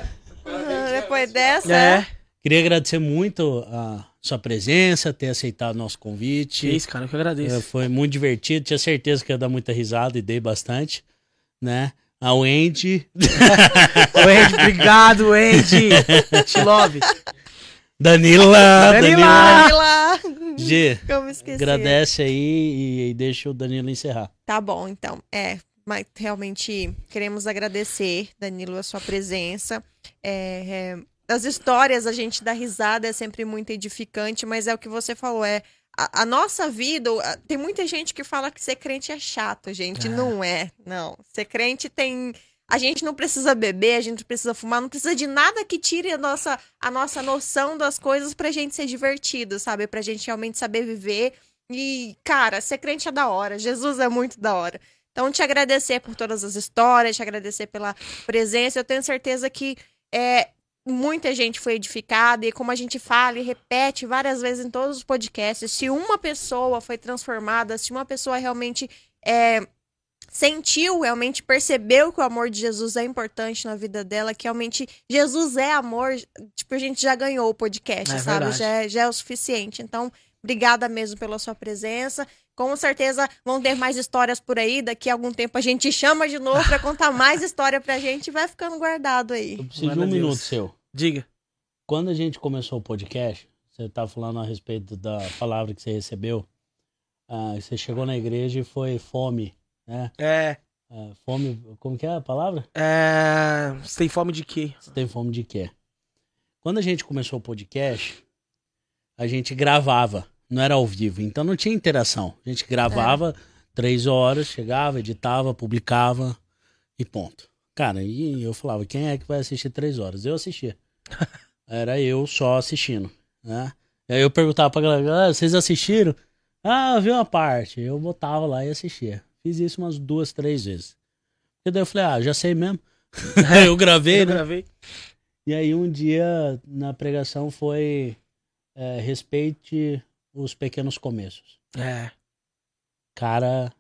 Depois dessa. É. Queria agradecer muito a sua presença, ter aceitado o nosso convite. Que isso, cara, eu que É, agradeço. foi muito divertido, tinha certeza que ia dar muita risada e dei bastante, né? A Wendy, Andy, obrigado, Andy. Te love. Danila, Danila! Danila, Vai lá. G, Como esqueci. agradece aí e, e deixa o Danilo encerrar. Tá bom, então. É, mas realmente queremos agradecer, Danilo, a sua presença. É, é, as histórias, a gente dá risada, é sempre muito edificante, mas é o que você falou, é a, a nossa vida, tem muita gente que fala que ser crente é chato, gente. É. Não é, não. Ser crente tem. A gente não precisa beber, a gente não precisa fumar, não precisa de nada que tire a nossa, a nossa noção das coisas pra gente ser divertido, sabe? Pra gente realmente saber viver. E, cara, ser crente é da hora. Jesus é muito da hora. Então, te agradecer por todas as histórias, te agradecer pela presença. Eu tenho certeza que é, muita gente foi edificada. E como a gente fala e repete várias vezes em todos os podcasts, se uma pessoa foi transformada, se uma pessoa realmente é, sentiu, realmente percebeu que o amor de Jesus é importante na vida dela, que realmente Jesus é amor, tipo, a gente já ganhou o podcast, É sabe? Já, é- já é o suficiente. Então, obrigada mesmo pela sua presença. Com certeza vão ter mais histórias por aí. Daqui a algum tempo a gente chama de novo pra contar mais história pra gente e vai ficando guardado aí. Eu preciso de um minuto seu. Diga. Quando a gente começou o podcast, você tá falando a respeito da palavra que você recebeu, ah, você chegou na igreja e foi fome, né? É. Ah, fome, como que é a palavra? É. Você tem fome de quê? Você tem fome de quê? Quando a gente começou o podcast, a gente gravava, não era ao vivo, então não tinha interação. A gente gravava três horas, chegava, editava, publicava e ponto. Cara, e eu falava, quem é que vai assistir três horas? Eu assistia. Era eu só assistindo, né? E aí eu perguntava pra galera, "Ah, vocês assistiram? Ah, eu vi uma parte. Eu botava lá e assistia. Fiz isso umas duas, três vezes. E daí eu falei, ah, já sei mesmo. eu gravei, Eu né? gravei. E aí um dia na pregação foi é, respeite os pequenos começos. É. Cara,